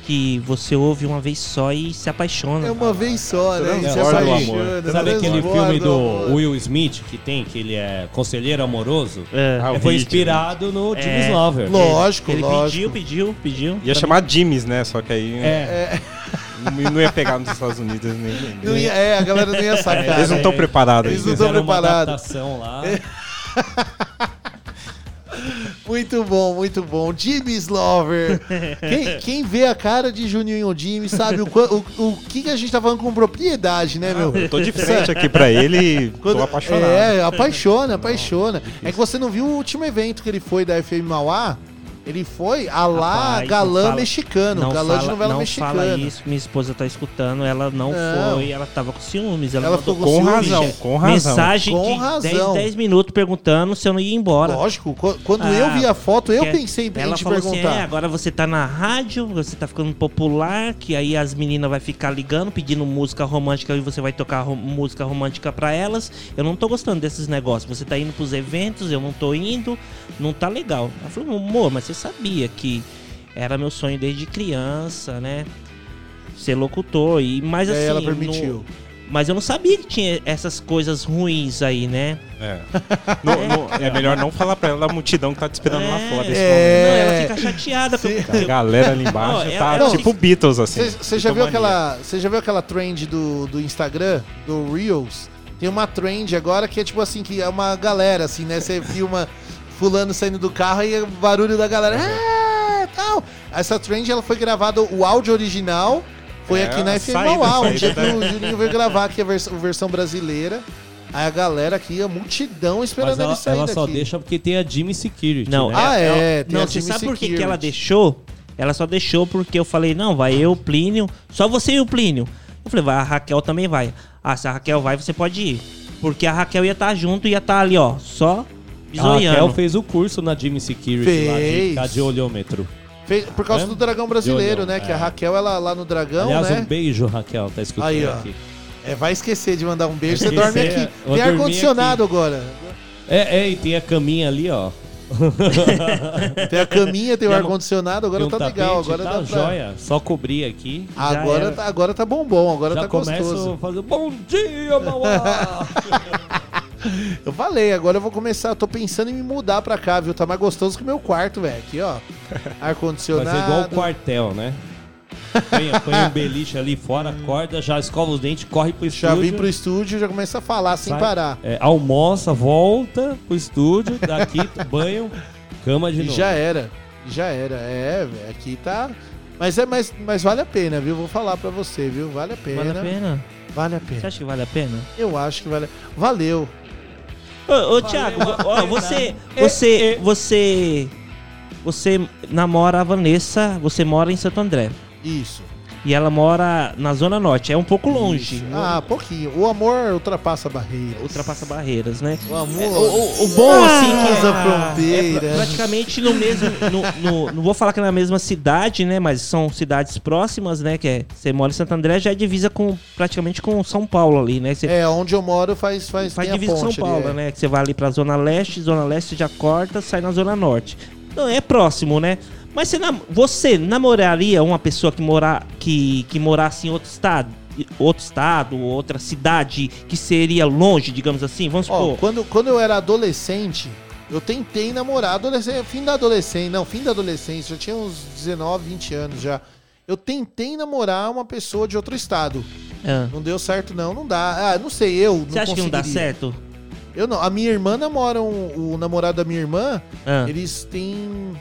que você ouve uma vez só e se apaixona. É uma vez só, né? Se Transborda o apaixona, amor. Sabe aquele filme do. Will Smith que tem, que ele é conselheiro amoroso? É. Ah, o foi vídeo. inspirado no Jimmy É. Slover. Lógico, Ele lógico. pediu, pediu, pediu. Ia chamar Jimmy's, né? Só que aí É. não não ia pegar nos Estados Unidos nem. Não ia- é, a galera não ia sacar. Eles não né? estão preparados Eles não estão Fizeram uma preparados. adaptação lá. Muito bom, muito bom. Jimmy Slover. Quem, quem vê a cara de Juninho Jimmy sabe o, o, o que, que a gente tá falando com propriedade, né, meu? Eu tô de frente aqui pra ele e tô Quando- apaixonado. É, apaixona, apaixona. É que você não viu o último evento que ele foi da FM Mauá? Ele foi a lá Rapaz, galã fala- mexicano, não galã de fala- novela não mexicana. fala isso, minha esposa tá escutando, ela não, Não. foi, ela tava com ciúmes. Ela, Ela mandou ficou com Com ciúmes. razão, com razão. mensagem Com de razão. 10, 10 minutos perguntando se eu não ia embora. Lógico, qu- quando Ah, eu vi a foto, eu pensei em Ela te falou assim, perguntar. é, agora você tá na rádio, você tá ficando popular, que aí as meninas vai ficar ligando, pedindo música romântica e você vai tocar ro- música romântica pra elas. Eu não tô gostando desses negócios. Você tá indo pros eventos, eu não tô indo, não tá legal. Ela falou, amor, mas você sabia que era meu sonho desde criança, né? Ser locutor. E, mas E assim. ela permitiu. não- mas eu não sabia que tinha essas coisas ruins aí, né? É. Não- não- é melhor não falar pra ela a multidão que tá te esperando lá fora. esse É. Não, ela fica chateada. Porque-. A galera ali embaixo Não, tá ela tipo Beatles, assim. Você já viu aquela, você já viu aquela trend do, do Instagram, do Reels? Tem uma trend agora que é tipo assim, que é uma galera assim, né? Você filma fulano saindo do carro e o barulho da galera, ah, tal. Essa trend ela foi gravada o áudio original foi É, aqui na a FM Mauá, da- o Juninho veio gravar aqui a vers- a versão brasileira. Aí a galera aqui, a multidão esperando Mas ela, ele sair ela só daqui. deixa porque tem a Jimmy Security. Não, né? Ah, é, não, a você Jimmy sabe por que, que Security. ela deixou? Ela só deixou porque eu falei, não, vai eu, Plínio, só você e o Plínio. Eu falei, vai, a Raquel também vai. Ah, se a Raquel vai, você pode ir. Porque a Raquel ia estar junto e ia estar ali, ó, só A. Raquel fez o curso na Jimmy Security lá de Fez. cardiolômetro. Fez- por causa É? do Dragão Brasileiro, De né? olhão, Que a é. Raquel, ela lá no Dragão, Aliás, né? um beijo, Raquel, tá escutando Aí, ó. aqui. É, vai esquecer de mandar um beijo, você dorme esquecer, aqui. Tem ar-condicionado agora. É, é, e tem a caminha ali, ó. Tem a caminha, tem o Tem um- ar-condicionado, agora um tá legal. tapete, Agora tá dá pra... joia. Só cobrir aqui. já Agora tá, agora tá bombom, agora Já tá começo gostoso. a fazer bom dia, Mauá! Eu falei, agora eu vou começar. Eu tô pensando em me mudar pra cá, viu? Tá mais gostoso que o meu quarto, velho. Aqui, ó. Ar-condicionado. ser igual o quartel, né? Põe, põe um beliche ali fora, acorda, já escova os dentes, corre pro Já estúdio. vim pro estúdio e já começa a falar sem sai, parar. é, almoça, volta pro estúdio, daqui, banho, cama de E novo. já era. Já era. É, velho, aqui tá. Mas é mas, mas vale a pena, viu? Vou falar pra você, viu? Vale a pena. Vale a pena? Vale a pena. Você acha que vale a pena? Eu acho que vale. Valeu. Ô, ô Thiago, ó, você, você, você, você namora a Vanessa, você mora em Santo André. Isso. E ela mora na Zona Norte, é um pouco longe. Ah, pouquinho. O amor ultrapassa barreiras. Ultrapassa barreiras, né? O amor. É, o, o- o bom, assim, que é, fronteiras. é praticamente no mesmo. No, no- não vou falar que é na mesma cidade, né? Mas são cidades próximas, né? Que é, você mora em Santo André, já é divisa com praticamente com São Paulo ali, né? Você É, onde eu moro faz faz, faz divisa com São ali, Paulo, é. né? Que você vai ali pra Zona Leste, Zona Leste já corta, sai na Zona Norte. Então é próximo, né? Mas você, nam- você namoraria uma pessoa que, mora, que, que morasse em outro estado? Outro estado, outra cidade que seria longe, digamos assim? Vamos supor. quando, quando eu era adolescente, eu tentei namorar. Adolescente, fim da adolescência, não, fim da adolescência, eu tinha uns 19, 20 anos já. Eu tentei namorar uma pessoa de outro estado. Ah. Não deu certo, não. Não dá. Ah, não sei, eu. Você acha que não dá certo? Eu não. A minha irmã namora um- o namorado da minha irmã. Ah. Eles têm.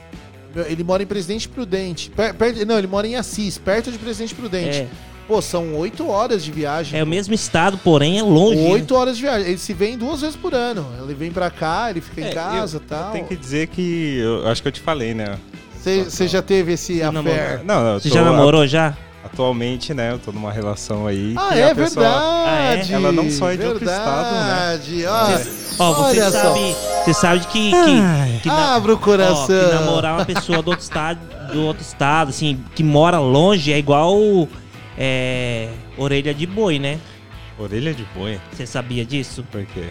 Ele mora em Presidente Prudente. Per- perto- não, ele mora em Assis, perto de Presidente Prudente. É. Pô, são oito horas de viagem. É o mesmo estado, porém é longe. né? Oito horas de viagem. Ele se vem duas vezes por ano. Ele vem pra cá, ele fica É, em casa e tal. eu tenho que dizer que. Eu acho que eu te falei, né? Você já teve esse affair? Não, não. eu Você já namorou já? Atualmente, né? Eu tô numa relação aí. Ah, que é a pessoa- verdade. Ela não só é de outro verdade. estado, né? Ó, você Olha só. sabe, você sabe que, que, que na- Abra o coração. que namorar uma pessoa do outro estado, do outro estado, assim, que mora longe é igual é, orelha de boi, né? Orelha de boi? Você sabia disso? Por quê?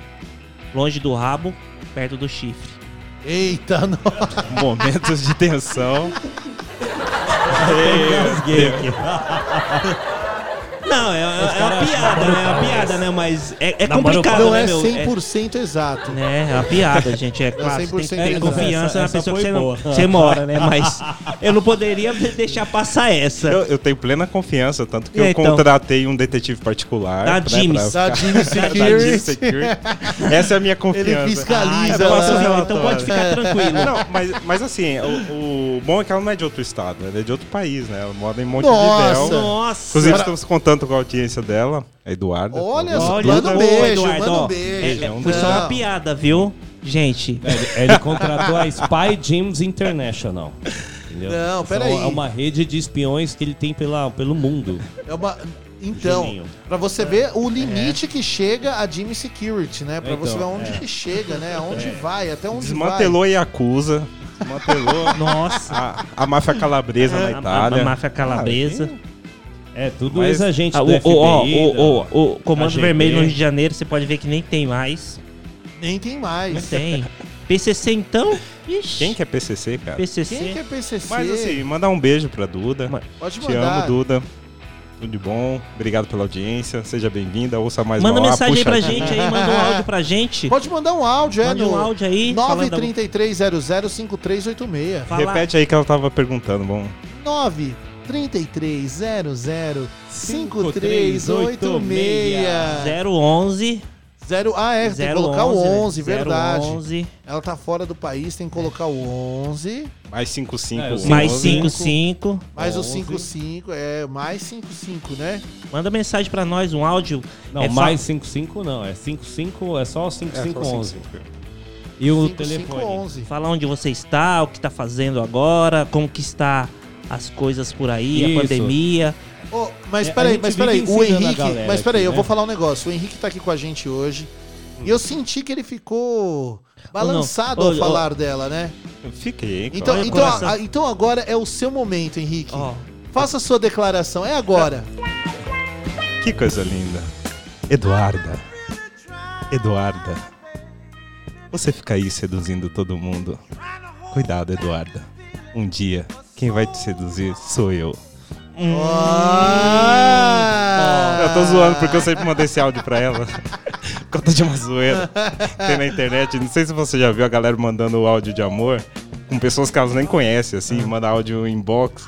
Longe do rabo, perto do chifre. Eita, não. Momentos de tensão. Engasguei aqui. Não, é, é- é uma piada, né? É uma piada, né? Mas é, é complicado, não né, é meu? 100% exato. É, é uma piada, gente. É claro, você tem que 100% ter confiança Essa- na essa pessoa que você, não- você mora, né? Mas eu não poderia deixar passar essa. Eu, eu tenho plena confiança, tanto que eu então? contratei um detetive particular. Da né, Jims. pra Da Da Security. Essa é a minha confiança. Ele fiscaliza Ah. Então pode ficar tranquilo. Não, mas, mas assim, o, o bom é que ela não é de outro estado, ela é de outro país, né? Ela mora em. Montevidéu. Nossa. Inclusive, estamos contando com a audiência dela, a Eduarda. Olha só, Olha, manda um beijo, Eduardo, manda um beijo. é, foi só uma piada, viu? Gente. Ele, ele contratou a Spy Gyms International. Entendeu? Não, peraí. É uma rede de espiões que ele tem pela, pelo mundo. É uma... Então, pra você ver o limite que chega a Jimmy Security, né? Pra Então, você ver aonde é. que chega, né? Aonde É. vai, até onde Desmantelou a Yakuza. Desmantelou Nossa. a, a máfia calabresa na A, a, Itália. a máfia calabresa. É, tudo Mas- ex-agente Ah, do o, o, FBI. o, o, o Comando KGB. Vermelho no Rio de Janeiro, você pode ver que nem tem mais. Nem tem mais. Não tem. PCC então? Ixi. Quem que é PCC, cara? PCC. Quem que é PCC? Mas assim, mandar um beijo pra Duda. Pode Te mandar. amo, Duda. Tudo de bom. Obrigado pela audiência. Seja bem-vinda. Ouça mais Manda Mauá, mensagem aí pra gente aí, manda um áudio pra gente. Pode mandar um áudio, é Mande no um áudio aí, falando- 933005386. Fala- Repete aí que ela tava perguntando. Bom, 933005386. 011 Zero, ah, é, tem que colocar o 011, 11, verdade. 011. Ela tá fora do país, tem que colocar o 11. mais 55. É, sei. Mais 11. 55. Mais o 11. 55, é, mais 55, né? Manda mensagem pra nós, um áudio. Não, É, mais 55 não. É 55, é só É, só 5511. 55. E o 5511. telefone. Fala onde você está, o que tá fazendo agora, como que está as coisas por aí, Isso. a pandemia. Ô, mas É, peraí, mas peraí, o Henrique. galera Mas peraí, aqui, eu né? vou falar um negócio. O Henrique tá aqui com a gente hoje. E eu senti que ele ficou balançado Ô, ao ô, falar dela, né? Eu fiquei. Então, claro. então, a- então agora é o seu momento, Henrique. Faça a sua declaração. É agora. Que coisa linda. Eduarda. Eduarda. Você fica aí seduzindo todo mundo. Cuidado, Eduarda. Um dia, quem vai te seduzir sou eu. Ah! Eu tô zoando porque eu sempre mandei esse áudio pra ela. Conta de uma zoeira. Tem na internet. Não sei se você já viu a galera mandando áudio de amor com pessoas que elas nem conhecem, assim, manda áudio inbox.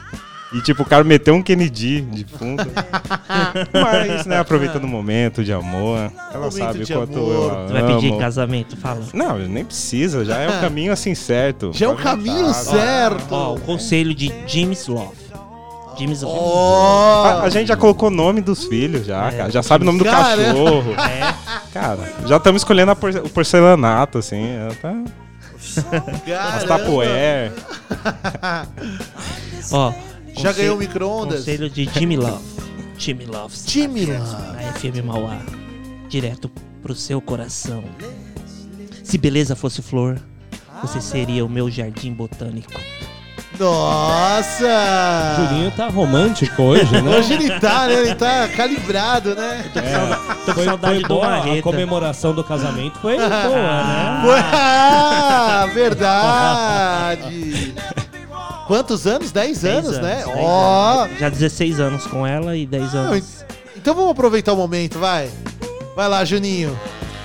E tipo, o cara meteu um Kennedy de fundo. Mas, né, aproveitando o momento de amor. Ela Momento sabe o quanto amor. eu a Vai pedir amo. casamento, fala. Não, nem precisa, já é o caminho assim certo. Já é o caminho voltar. certo. Ó, o conselho de James Love. James Love. A, a gente já colocou o nome dos filhos, já, cara. Já sabe o nome do Cara. cachorro. É. Cara, já estamos escolhendo a por- o porcelanato, assim. já Tá... As tapoé. Ó, Já ganhou micro-ondas? Conselho de Jimmy Love. Jimmy Love. Jimmy Love. Na FM Mauá. Direto pro seu coração. Se beleza fosse flor, você seria o meu jardim botânico. Nossa! Julinho tá romântico hoje, né? Hoje ele tá, né? Ele tá calibrado, né? Tô com Foi, saudade foi do boa, a comemoração do casamento foi boa, né? Ah, verdade! Quantos anos? 10 Dez anos, né? 10 Ó! anos. Já 16 anos com ela e 10 anos. Então vamos aproveitar o momento, vai. Vai lá, Juninho.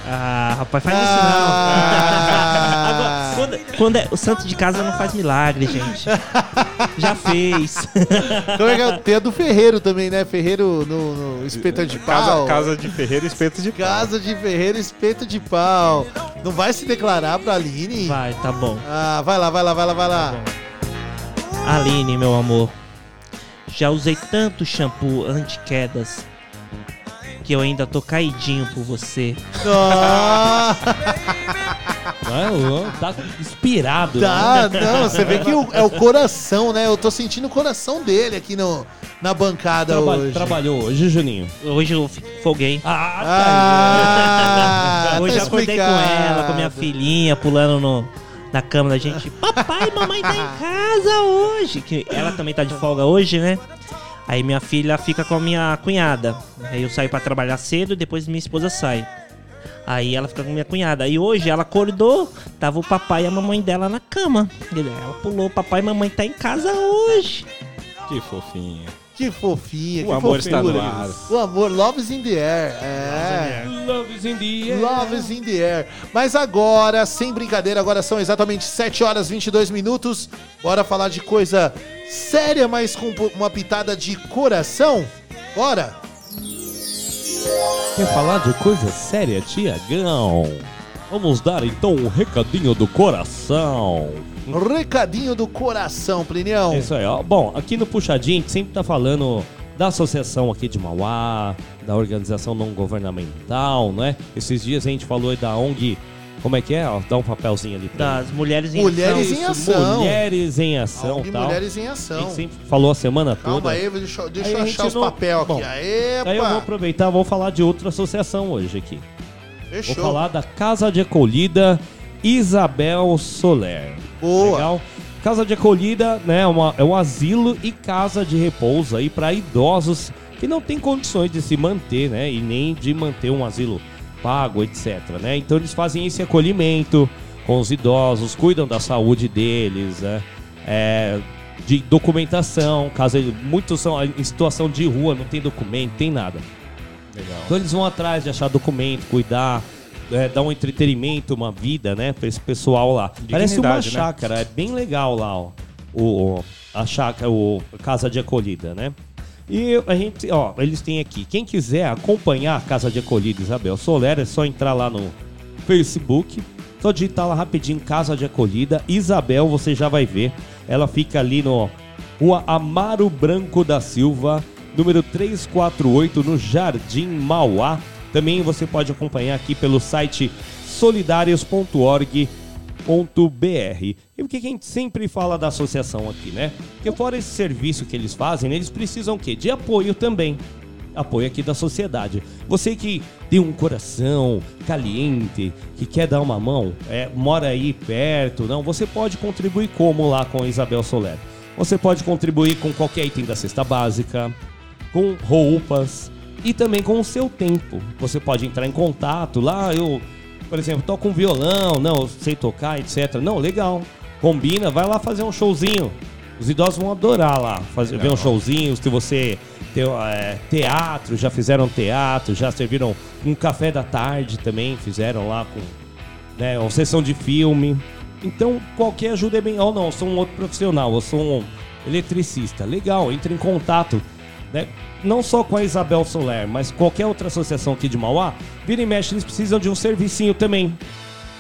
Ah, rapaz, faz Ah. isso não. Agora, quando, quando é, o santo de casa não faz milagre, gente. Já fez. Então é que tem a do Ferreiro também, né? Ferreiro no, no espeto de Casa, pau. casa de Ferreira, espeto de pau. Casa de Ferreiro, espeto de pau. Não vai se declarar pra Aline? Vai, tá bom. Ah, vai lá, vai lá, vai lá, vai lá. Aline, meu amor. Já usei tanto shampoo anti-quedas que eu ainda tô caidinho por você. Não, tá inspirado. Tá, né? não, você vê que o- é o coração, né? Eu tô sentindo o coração dele aqui no, na bancada Traba- hoje. Trabalhou hoje, Juninho? Hoje eu folguei. Ah, Hoje tá eu acordei com ela, com minha filhinha, pulando no, na cama da gente. Papai e mamãe tá em casa hoje. Que ela também tá de folga hoje, né? Aí minha filha fica com a minha cunhada. Aí eu saio pra trabalhar cedo e depois minha esposa sai. Aí ela fica com minha cunhada. Aí hoje ela acordou, tava o papai e a mamãe dela na cama. Ela pulou, papai e mamãe tá em casa hoje. Que fofinha. Que fofinha, O que amor fofura. está no ar. O amor, love is in the air. É. Love is in the air. Love is in the air. Mas agora, sem brincadeira, agora são exatamente 7 horas e 22 minutos. Bora falar de coisa séria, mas com uma pitada de coração? Bora! Quer falar de coisa séria, Tiagão? Vamos dar então um recadinho do coração. Recadinho do coração, Plinião. Isso aí, ó. Bom, aqui no Puxadinho a gente sempre tá falando da associação aqui de Mauá, da organização não governamental, né? Esses dias a gente falou aí da ONG. Como é que é? Ó, dá um papelzinho ali pra Das mulheres em Mulheres ação. em ação. Mulheres em ação, ONG tal. Mulheres em A Ação. gente sempre falou a semana toda. Calma aí, deixa, eu- deixa Aí eu a achar os não- papel aqui. Bom, Aê, Aí eu vou aproveitar, vou falar de outra associação hoje aqui. Fechou. Vou falar da Casa de Acolhida Isabel Soler. Boa. Legal? Casa de Acolhida, né, é uma- é um asilo e casa de repouso aí para idosos que não têm condições de se manter, né, e nem de manter um asilo pago, etc, né? Então eles fazem esse acolhimento com os idosos, cuidam da saúde deles, né? É, de documentação, caso muitos são em situação de rua, não tem documento, tem nada. Legal. Então eles vão atrás de achar documento, cuidar, é, dar um entretenimento, uma vida, né, pra esse pessoal lá. Parece uma Dignidade, né? chácara, é bem legal lá, ó. O, o- a chácara, o a casa de acolhida, né? E a gente, ó, eles têm aqui. Quem quiser acompanhar a casa de acolhida Isabel Soler, é só entrar lá no Facebook. Só digitar lá rapidinho Casa de Acolhida Isabel, você já vai ver. Ela fica ali no Rua Amaro Branco da Silva, número 348, no Jardim Mauá. Também você pode acompanhar aqui pelo site solidarios.org .br. E por que a gente sempre fala da associação aqui, né? Porque fora esse serviço que eles fazem, eles precisam o quê? De apoio também. apoio aqui da sociedade. Você que tem um coração caliente, que quer dar uma mão, é, mora aí perto, não, você pode contribuir como lá com a Isabel Soler. Você pode contribuir com qualquer item da cesta básica, com roupas e também com o seu tempo. Você pode entrar em contato lá, eu, por exemplo, toco um violão, não, sei tocar, etc. Não, legal. Combina, vai lá fazer um showzinho. Os idosos vão adorar lá, fazer, ver um showzinho. Se você tem é, teatro, já fizeram teatro, já serviram um café da tarde também, fizeram lá com né, uma sessão de filme. Então, qualquer ajuda é bem. Ou não, eu sou um outro profissional, eu sou um eletricista. Legal, entre em contato. Né? Não só com a Isabel Soler, mas qualquer outra associação aqui de Mauá, vira e mexe, eles precisam de um servicinho também.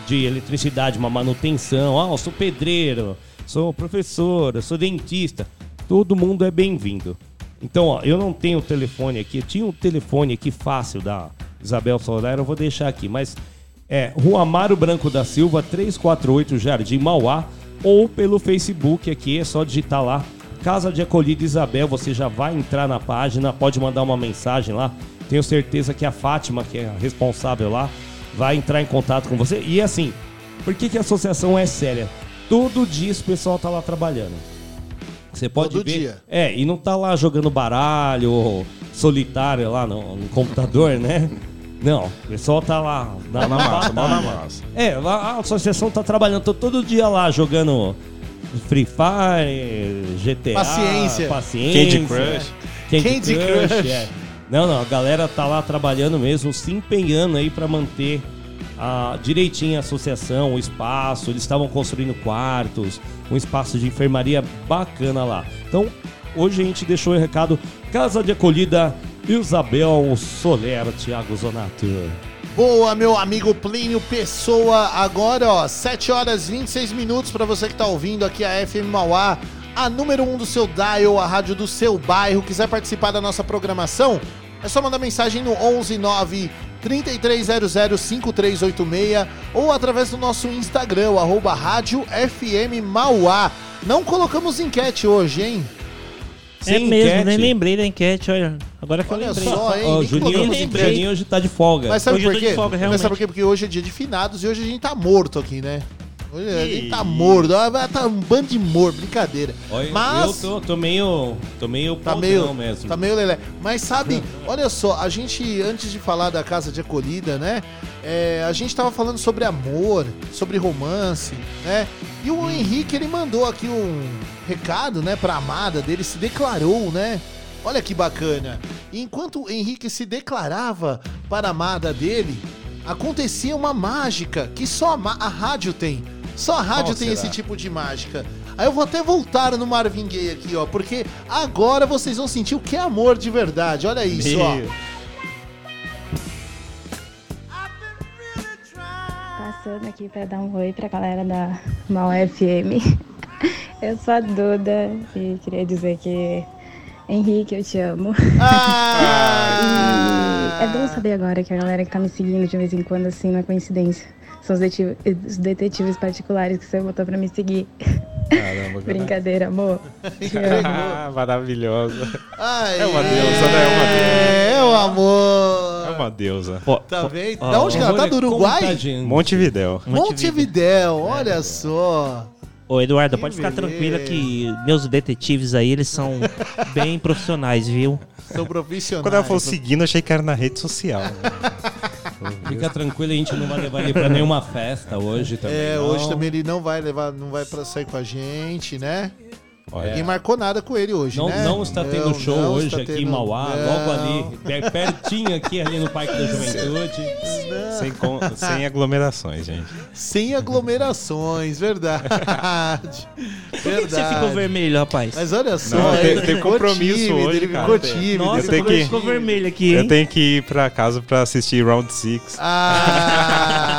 De eletricidade, uma manutenção. Ah, eu sou pedreiro, sou professor, eu sou dentista. Todo mundo é bem-vindo. Então, ó, eu não tenho o telefone aqui. Eu tinha um telefone aqui fácil da Isabel Soler, eu vou deixar aqui. Mas é Rua Amaro Branco da Silva, 348 Jardim Mauá. Ou pelo Facebook aqui, é só digitar lá. Casa de Acolhida Isabel, você já vai entrar na página, pode mandar uma mensagem lá. Tenho certeza que a Fátima, que é a responsável lá, vai entrar em contato com você. E assim, por que, que a associação é séria? Todo dia esse pessoal tá lá trabalhando. Você pode Todo ver. dia. É, e não tá lá jogando baralho ou solitário lá no, no computador, né? Não, o pessoal tá lá Mão na massa, mão na massa. É, a associação tá trabalhando tô todo dia lá jogando Free Fire, GTA, Paciência. paciência Candy Crush. Candy, Candy Crush, Crush. é. Não, não, a galera tá lá trabalhando mesmo, se empenhando aí pra manter a, direitinho a associação, o espaço. Eles estavam construindo quartos, um espaço de enfermaria bacana lá. Então, hoje a gente deixou o recado Casa de Acolhida Isabel Soler, Thiago Zonato. Boa, meu amigo Plínio Pessoa. Agora, ó, 7 horas e 26 minutos para você que tá ouvindo aqui a FM Mauá, a número 1 um do seu dial, a rádio do seu bairro. Quiser participar da nossa programação, é só mandar mensagem no 119 3300 5386 ou através do nosso Instagram, arroba rádio FM Mauá. Não colocamos enquete hoje, hein? É Sem mesmo, enquete. nem lembrei da enquete, olha. Agora que Olha eu lembrei. só, hein? Ó, Juninho. Juninho hoje tá de folga. Mas sabe Hoje por quê? folga, Mas sabe por quê? Porque hoje é dia de finados e hoje a gente tá morto aqui, né? Hoje a gente tá morto. Ah, Tá um bando de morto, brincadeira. Olha, Mas eu tô, tô meio. tô meio tá meio, mesmo. tá meio lelé. Mas sabe, olha só, a gente, antes de falar da casa de acolhida, né? é, a gente tava falando sobre amor, sobre romance, né? E o Henrique, ele mandou aqui um recado, né, pra amada dele, se declarou, né? Olha que bacana. E enquanto o Henrique se declarava para a amada dele, acontecia uma mágica que só a, a rádio tem. Só a rádio Qual tem será? esse tipo de mágica. Aí eu vou até voltar no Marvin Gaye aqui, ó, porque agora vocês vão sentir o que é amor de verdade. Olha isso, ó. Meu. Passando aqui para dar um oi pra galera da Mal FM. Eu sou a Duda e queria dizer que Henrique, eu te amo. Ah! E é bom saber agora que a galera que tá me seguindo de vez em quando, assim, não é coincidência. São os detetives, os detetives particulares que você botou pra me seguir. Caramba, cara. Brincadeira, amor. Te amo. Ah, maravilhosa. Ai, É uma deusa, né? É uma deusa. É o amor. É uma deusa. Tá vendo? Da onde que ela tá? Do Olha, Uruguai? Montevidéu. Montevidéu, olha só. Ô, Eduardo, Que pode ficar beleza. tranquila que meus detetives aí, eles são bem profissionais, viu? São profissionais. Quando ela falou seguindo, achei que era na rede social. Fica tranquilo, a gente não vai levar ele pra nenhuma festa hoje também. É, não. hoje também ele não vai levar, não vai pra sair com a gente, né? Olha. Ninguém marcou nada com ele hoje, Não, né? não está tendo Não, show não hoje aqui em tendo- Mauá, não. logo ali, per- pertinho aqui ali no Parque da Juventude. Sem, com- sem aglomerações, gente. Sem aglomerações, verdade. Por que, que você ficou vermelho, rapaz? Mas olha só, Não, tem, tem compromisso tímido, hoje, ele cara. ficou tímido. Nossa, eu que- ficou vermelho aqui, Eu hein? tenho que ir pra casa pra assistir Round 6. Ah!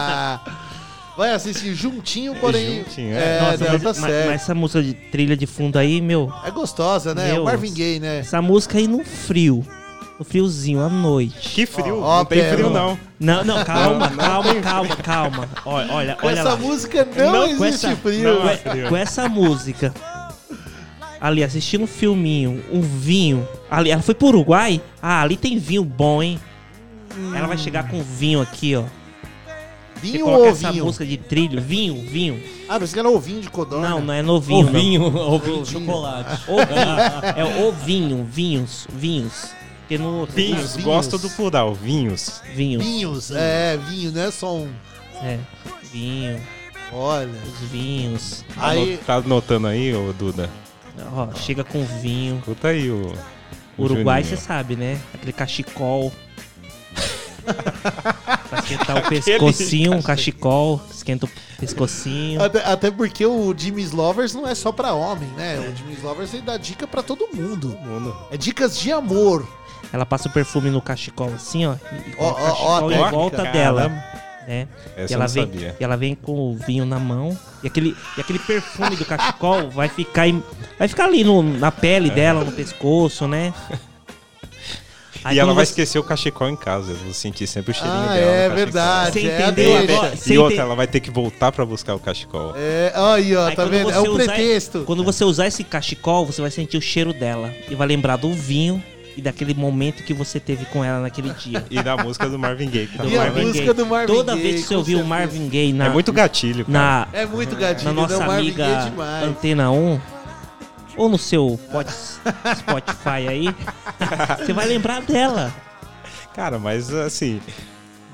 Vai assistir juntinho, porém. Juntinho, é, é. Nossa, não, mas, tá mas- certo. mas essa música de trilha de fundo aí, meu. É gostosa, né? Meu, o Marvin Gaye, né? Essa música aí no frio. No friozinho, à noite. Que frio, Ó, ó, não tem frio não. Não, não, calma, Não, não calma, calma, calma. Olha, olha, Com olha essa lá. música não, com existe essa, frio. com- frio. Com essa música. ali assistindo um filminho, um vinho. Ali, ela foi pro Uruguai? Ah, ali tem vinho bom, hein? Ela vai chegar com vinho aqui, ó. Você Vinho coloca ou essa vinho? música de trilho, vinho, vinho. Ah, mas que era ovinho de codorna. Não, não é novinho, Ovinho, não. ovinho de chocolate. Ovinho. É ovinho, vinhos, vinhos. Porque no Vinhos, Vinhos. gosto do plural, vinhos. Vinhos. Vinhos, é, vinho, não é só um. É, vinho. Olha. Os vinhos. Tá ano- Tá anotando aí, ô Duda? Ó, chega com vinho. Escuta aí o. o Uruguai, você sabe, né? Aquele cachecol. Pra esquentar o pescocinho, um cachecol. Esquenta o pescocinho. Até, até porque o Jimmy's Lovers não é só pra homem, né? O Jimmy's Lovers ele dá dica pra todo mundo. É dicas de amor. Ela passa o perfume no cachecol assim, ó. E ó, o cachecol ó, em volta caramba. dela. Né? Essa e, ela vem, sabia. e ela vem com o vinho na mão. E aquele, e aquele perfume do cachecol vai ficar, em- vai ficar ali no- na pele dela, no pescoço, né? Aí e ela vai você- esquecer o cachecol em casa. Eu vou sentir sempre o cheirinho Ah, dela. é verdade, Você é a entendeu deixa. agora? E outra, ente- ela vai ter que voltar pra buscar o cachecol. É, aí, ó, Aí tá vendo? É um usar- pretexto. Quando você usar esse cachecol, você vai sentir o cheiro dela. E vai lembrar do vinho e daquele momento que você teve com ela naquele dia. E da música do Marvin Gaye. tá Do E a Marvin música Gaye. do Marvin Toda Gaye, vez que você ouvir o. Marvin Gaye na, É muito gatilho, cara. na, É muito gatilho, na nossa Marvin amiga é demais. Antena 1 ou no seu pod- Spotify aí, você vai lembrar dela. Cara, mas assim.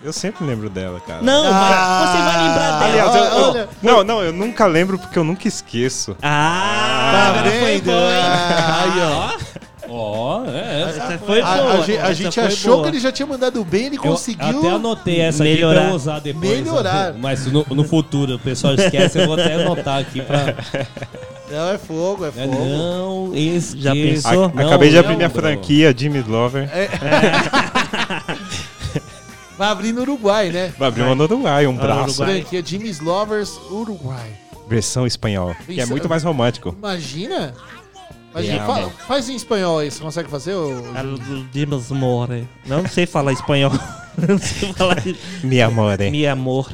Eu sempre lembro dela, cara. Não, mas você vai lembrar dela. Aliás, eu- eu- olha. não, não, eu nunca lembro porque eu nunca esqueço. Ah, Tá agora foi vendo? hein? Ah, aí, ó. Ó, é, essa foi A, boa. a gente, a essa gente foi achou boa. que ele já tinha mandado bem, ele Eu conseguiu. até anotei essa aqui melhorar. pra eu usar depois. Melhorar. Mas no, no futuro o pessoal esquece, eu vou até anotar aqui pra. Não, é fogo, é É, fogo. não esqueça. Já pensou? A- Não acabei de abrir minha lembro. franquia, Jimmy Lover. É. Vai abrir no Uruguai, né? Vai abrir uma no Uruguai, um Ah, braço. Uruguai. Franquia Jimmy's Lovers Uruguai. Versão espanhol. Que é Isso- muito mais romântico. Imagina. Imagina, É, fa- faz em espanhol aí, você consegue fazer? ô- Dimos more. Não sei falar espanhol. Não sei falar. Mi amore. Mi amor.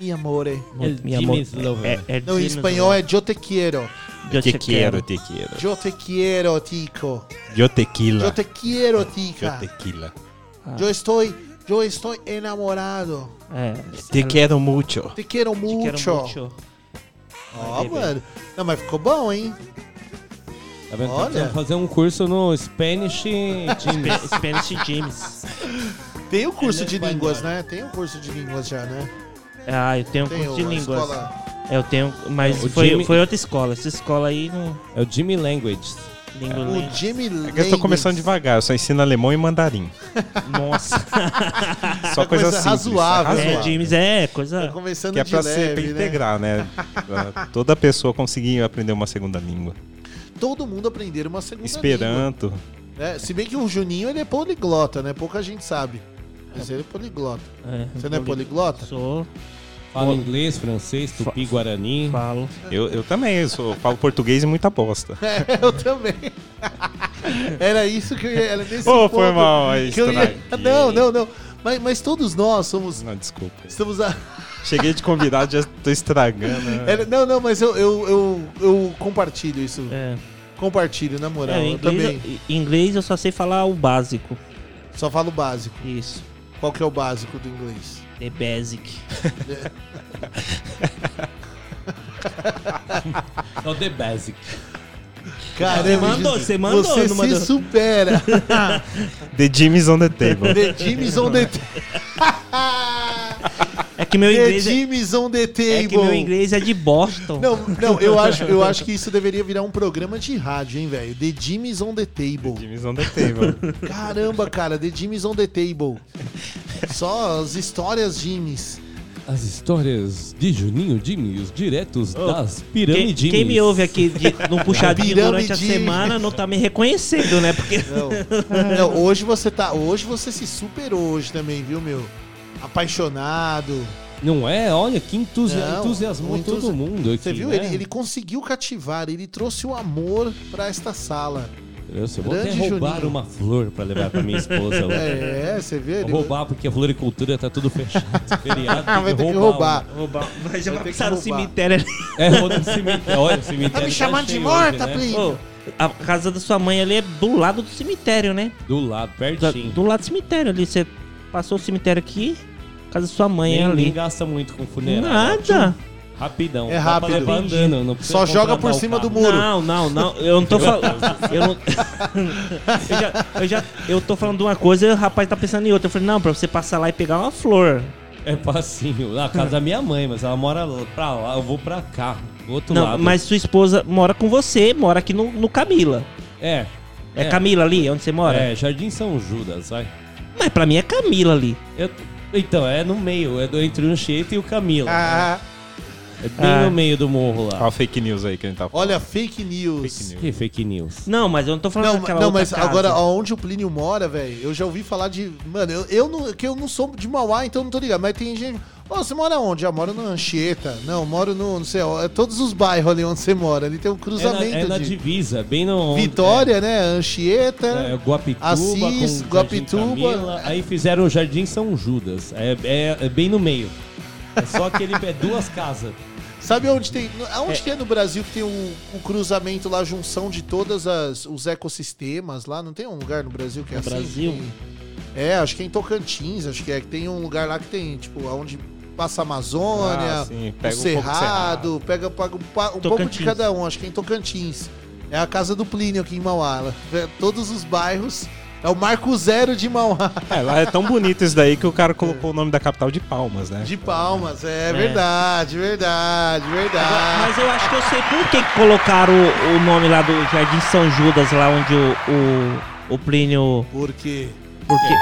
Mi amore. Mi amor. Jimmy's Lover. É, é Não, em Jimmy's espanhol é yo te quiero. Eu Te te quiero, quero. te quiero. Yo te quiero, tico. Yo tequila. Yo te quiero, Yo tica. tequila. Yo estoy, yo estoy enamorado. É. Te quero mucho. Te quero Te mucho. Ó, Vai, bebê. mano. Não, mas ficou bom, hein? Tá vendo? Olha. Precisamos fazer um curso no Spanish Teams. Sp- Spanish James. Tem o curso Ele é de línguas, né? Tem um curso de línguas já, né? Ah, eu tenho um Tem curso de línguas. escola- Eu tenho, mas O foi, Jimmy- foi outra escola. Essa escola aí não. É o Jimmy Language. Língua O Jimmy É que eu tô começando devagar, eu só ensino alemão e mandarim. Nossa. Só É coisa, coisa simples. razoável. É, James é coisa. Tá começando Que é de pra, leve, ser, pra né? integrar, né? Pra toda pessoa conseguir aprender uma segunda língua. Todo mundo aprender uma segunda Esperanto. língua. É, se bem que o Juninho ele é poliglota, né? Pouca gente sabe. Mas ele é poliglota. É, Você não é poli- poliglota? Sou. Fala inglês, francês, tupi, guarani. Falo. Eu, eu também, eu sou, falo português e muita bosta. É, eu também. Era isso que eu ia. Era nesse ponto foi mal, aí que eu ia... Não, não, não. Mas, mas todos nós somos. Não, desculpa. Estamos a... Cheguei de convidado, já tô estragando. né? Era- Não, não, mas eu, eu, eu, eu compartilho isso. É. Compartilho, na moral. É, em eu inglês, também. inglês eu só sei falar o básico. Só falo o básico. Isso. Qual que é o básico do inglês? The basic. É o The Basic. Caramba, Você mandou, você mandou, Você se mandou? supera. The Jimmy's on the table. The Jimmy's on the É que meu The inglês é, Jimmy's on the table. é que meu inglês é de Boston. Não, não, eu acho, eu acho que isso deveria virar um programa de rádio, hein, velho? The Jimmy's on the table. Jimmy's on the table. Caramba, cara, The Jimmy's on the table. Só as histórias Jimmy's. As histórias de Juninho Jimmy, os diretos das Quem, pirâmides. quem me ouve aqui de, no puxadinho durante a semana não tá me reconhecendo, né? Porque. Não. Não, hoje você tá, hoje você se superou hoje também, viu, meu? Apaixonado. Não é? Olha, que entusi Não, entusiasmou entusi- todo mundo aqui. Você viu? né? Ele, ele conseguiu cativar, ele trouxe o amor pra esta sala. Eu, eu vou até roubar Juninho. uma flor pra levar pra minha esposa. hoje. É, você vê? Vou roubar porque a floricultura tá tudo fechado. Feriado, Vai ter que roubar. Roubar. Mas já Vai vai ter passar que no cemitério ali. É, no cemitério. Olha, o cemitério Tá me chamando de cheio morta, hoje, né? A casa da sua mãe ali é do lado do cemitério, né? Do lado, Do, pertinho. do lado do cemitério ali. Você passou o cemitério aqui, casa da sua mãe nem, é ali. nem gasta muito com funerária. Nada. Rapidão. É rápido. andando, não Só joga por cima carro. do muro. Não, não, não. Eu não tô falando. Eu não. eu, já, eu já. Eu tô falando de uma coisa e o rapaz tá pensando em outra. Eu falei, não, pra você passar lá e pegar uma flor. É facinho. Na casa da minha mãe, mas ela mora pra lá, eu vou pra cá. Outro Não, lado. mas sua esposa mora com você, mora aqui no, no Camila. É. É, Camila ali, onde você mora? É, Jardim São Judas, vai. Mas pra mim é Camila ali. Eu- então, é no meio, é do- entre o Anchieta e o Camila. Ah, É bem Ah. no meio do morro lá. Olha a fake news aí que a gente tá falando. olha, fake news. Que fake news? Não, mas eu não tô falando Não, daquela não outra mas casa. agora, onde o Plínio mora, velho, eu já ouvi falar de. Mano, eu, eu não, que eu não sou de Mauá, então eu não tô ligado. Mas tem gente. Ô, você mora onde? Ah, moro na Anchieta. Não, moro no. Não sei, ó, é todos os bairros ali onde você mora. Ali tem um É na, cruzamento é na de. divisa, bem no. Vitória, né? Anchieta. É, Guapituba, Assis, Guapituba. Camila, aí fizeram o Jardim São Judas. É, é- é bem no meio. É só que ele é duas casas. Sabe onde tem. Aonde que é no Brasil que tem o, o cruzamento lá, junção de todos os ecossistemas lá? Não tem um lugar no Brasil que é No assim? Brasil? Tem- É, acho que é em Tocantins, acho que é que tem um lugar lá que tem, tipo, aonde passa a Amazônia, Ah, sim, o um Cerrado, pega, pega um, um pouco de cada um, acho que é em Tocantins. É a casa do Plínio aqui em Mauá. É, Todos os bairros. É o Marco Zero de Mauá. É, lá é tão bonito isso daí que o cara colocou o nome da capital de Palmas, né? De Palmas, é, É. verdade, verdade, verdade. mas eu acho que eu sei por que colocaram o, o nome lá do Jardim São Judas, lá onde o, o, o Plínio. Por quê? Porque,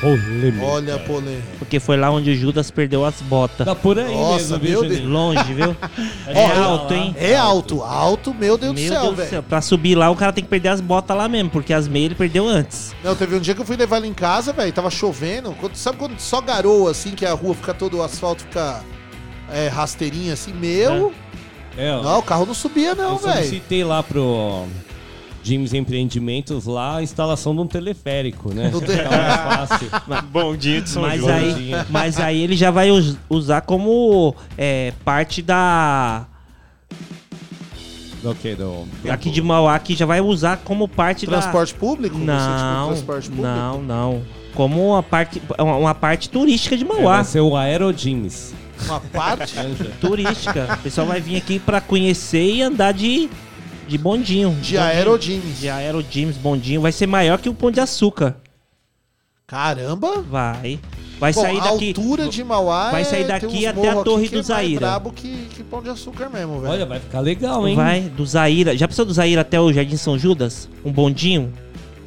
Polêmica. Olha a polêmica. porque foi lá onde o Judas perdeu as botas. Tá por aí Nossa, mesmo, viu, meu Juninho? Deus. Longe, viu? É É alto, hein? É alto, alto, meu Deus Meu do céu, Deus do velho. céu. Pra subir lá, o cara tem que perder as botas lá mesmo, porque as meias ele perdeu antes. Não, teve um dia que eu fui levar ele em casa, velho, tava chovendo. Quando- sabe quando só garoa, assim, que a rua fica todo, o asfalto fica é, rasteirinho, assim? Meu, É, ó. não, o carro não subia não, eu velho. solicitei lá pro Jims Empreendimentos lá a instalação de um teleférico, né? Te- mais fácil. Bondinho de São Mas João. aí, mas aí ele já vai us- usar como é, parte da. Ok, do... Aqui de Mauá, que já vai usar como parte Transporte público? da. Você, tipo, Não, transporte público? não, não. Como uma parte, uma, uma parte turística de É, Mauá. vai ser o Aerojims. Uma parte? turística. O pessoal vai vir aqui pra conhecer e andar de, de bondinho. De Bondinho. aerodimes. De aerodimes, bondinho. Vai ser maior que o Pão de Açúcar. Caramba! Vai. Vai Bom, sair a daqui. altura de Mauá vai é- sair tem daqui até a Torre do é mais Zaira. brabo que, que pão de açúcar mesmo, velho. Olha, vai ficar legal, hein? Vai, do Zaira. Já pensou do Zaira até o Jardim São Judas? Um bondinho?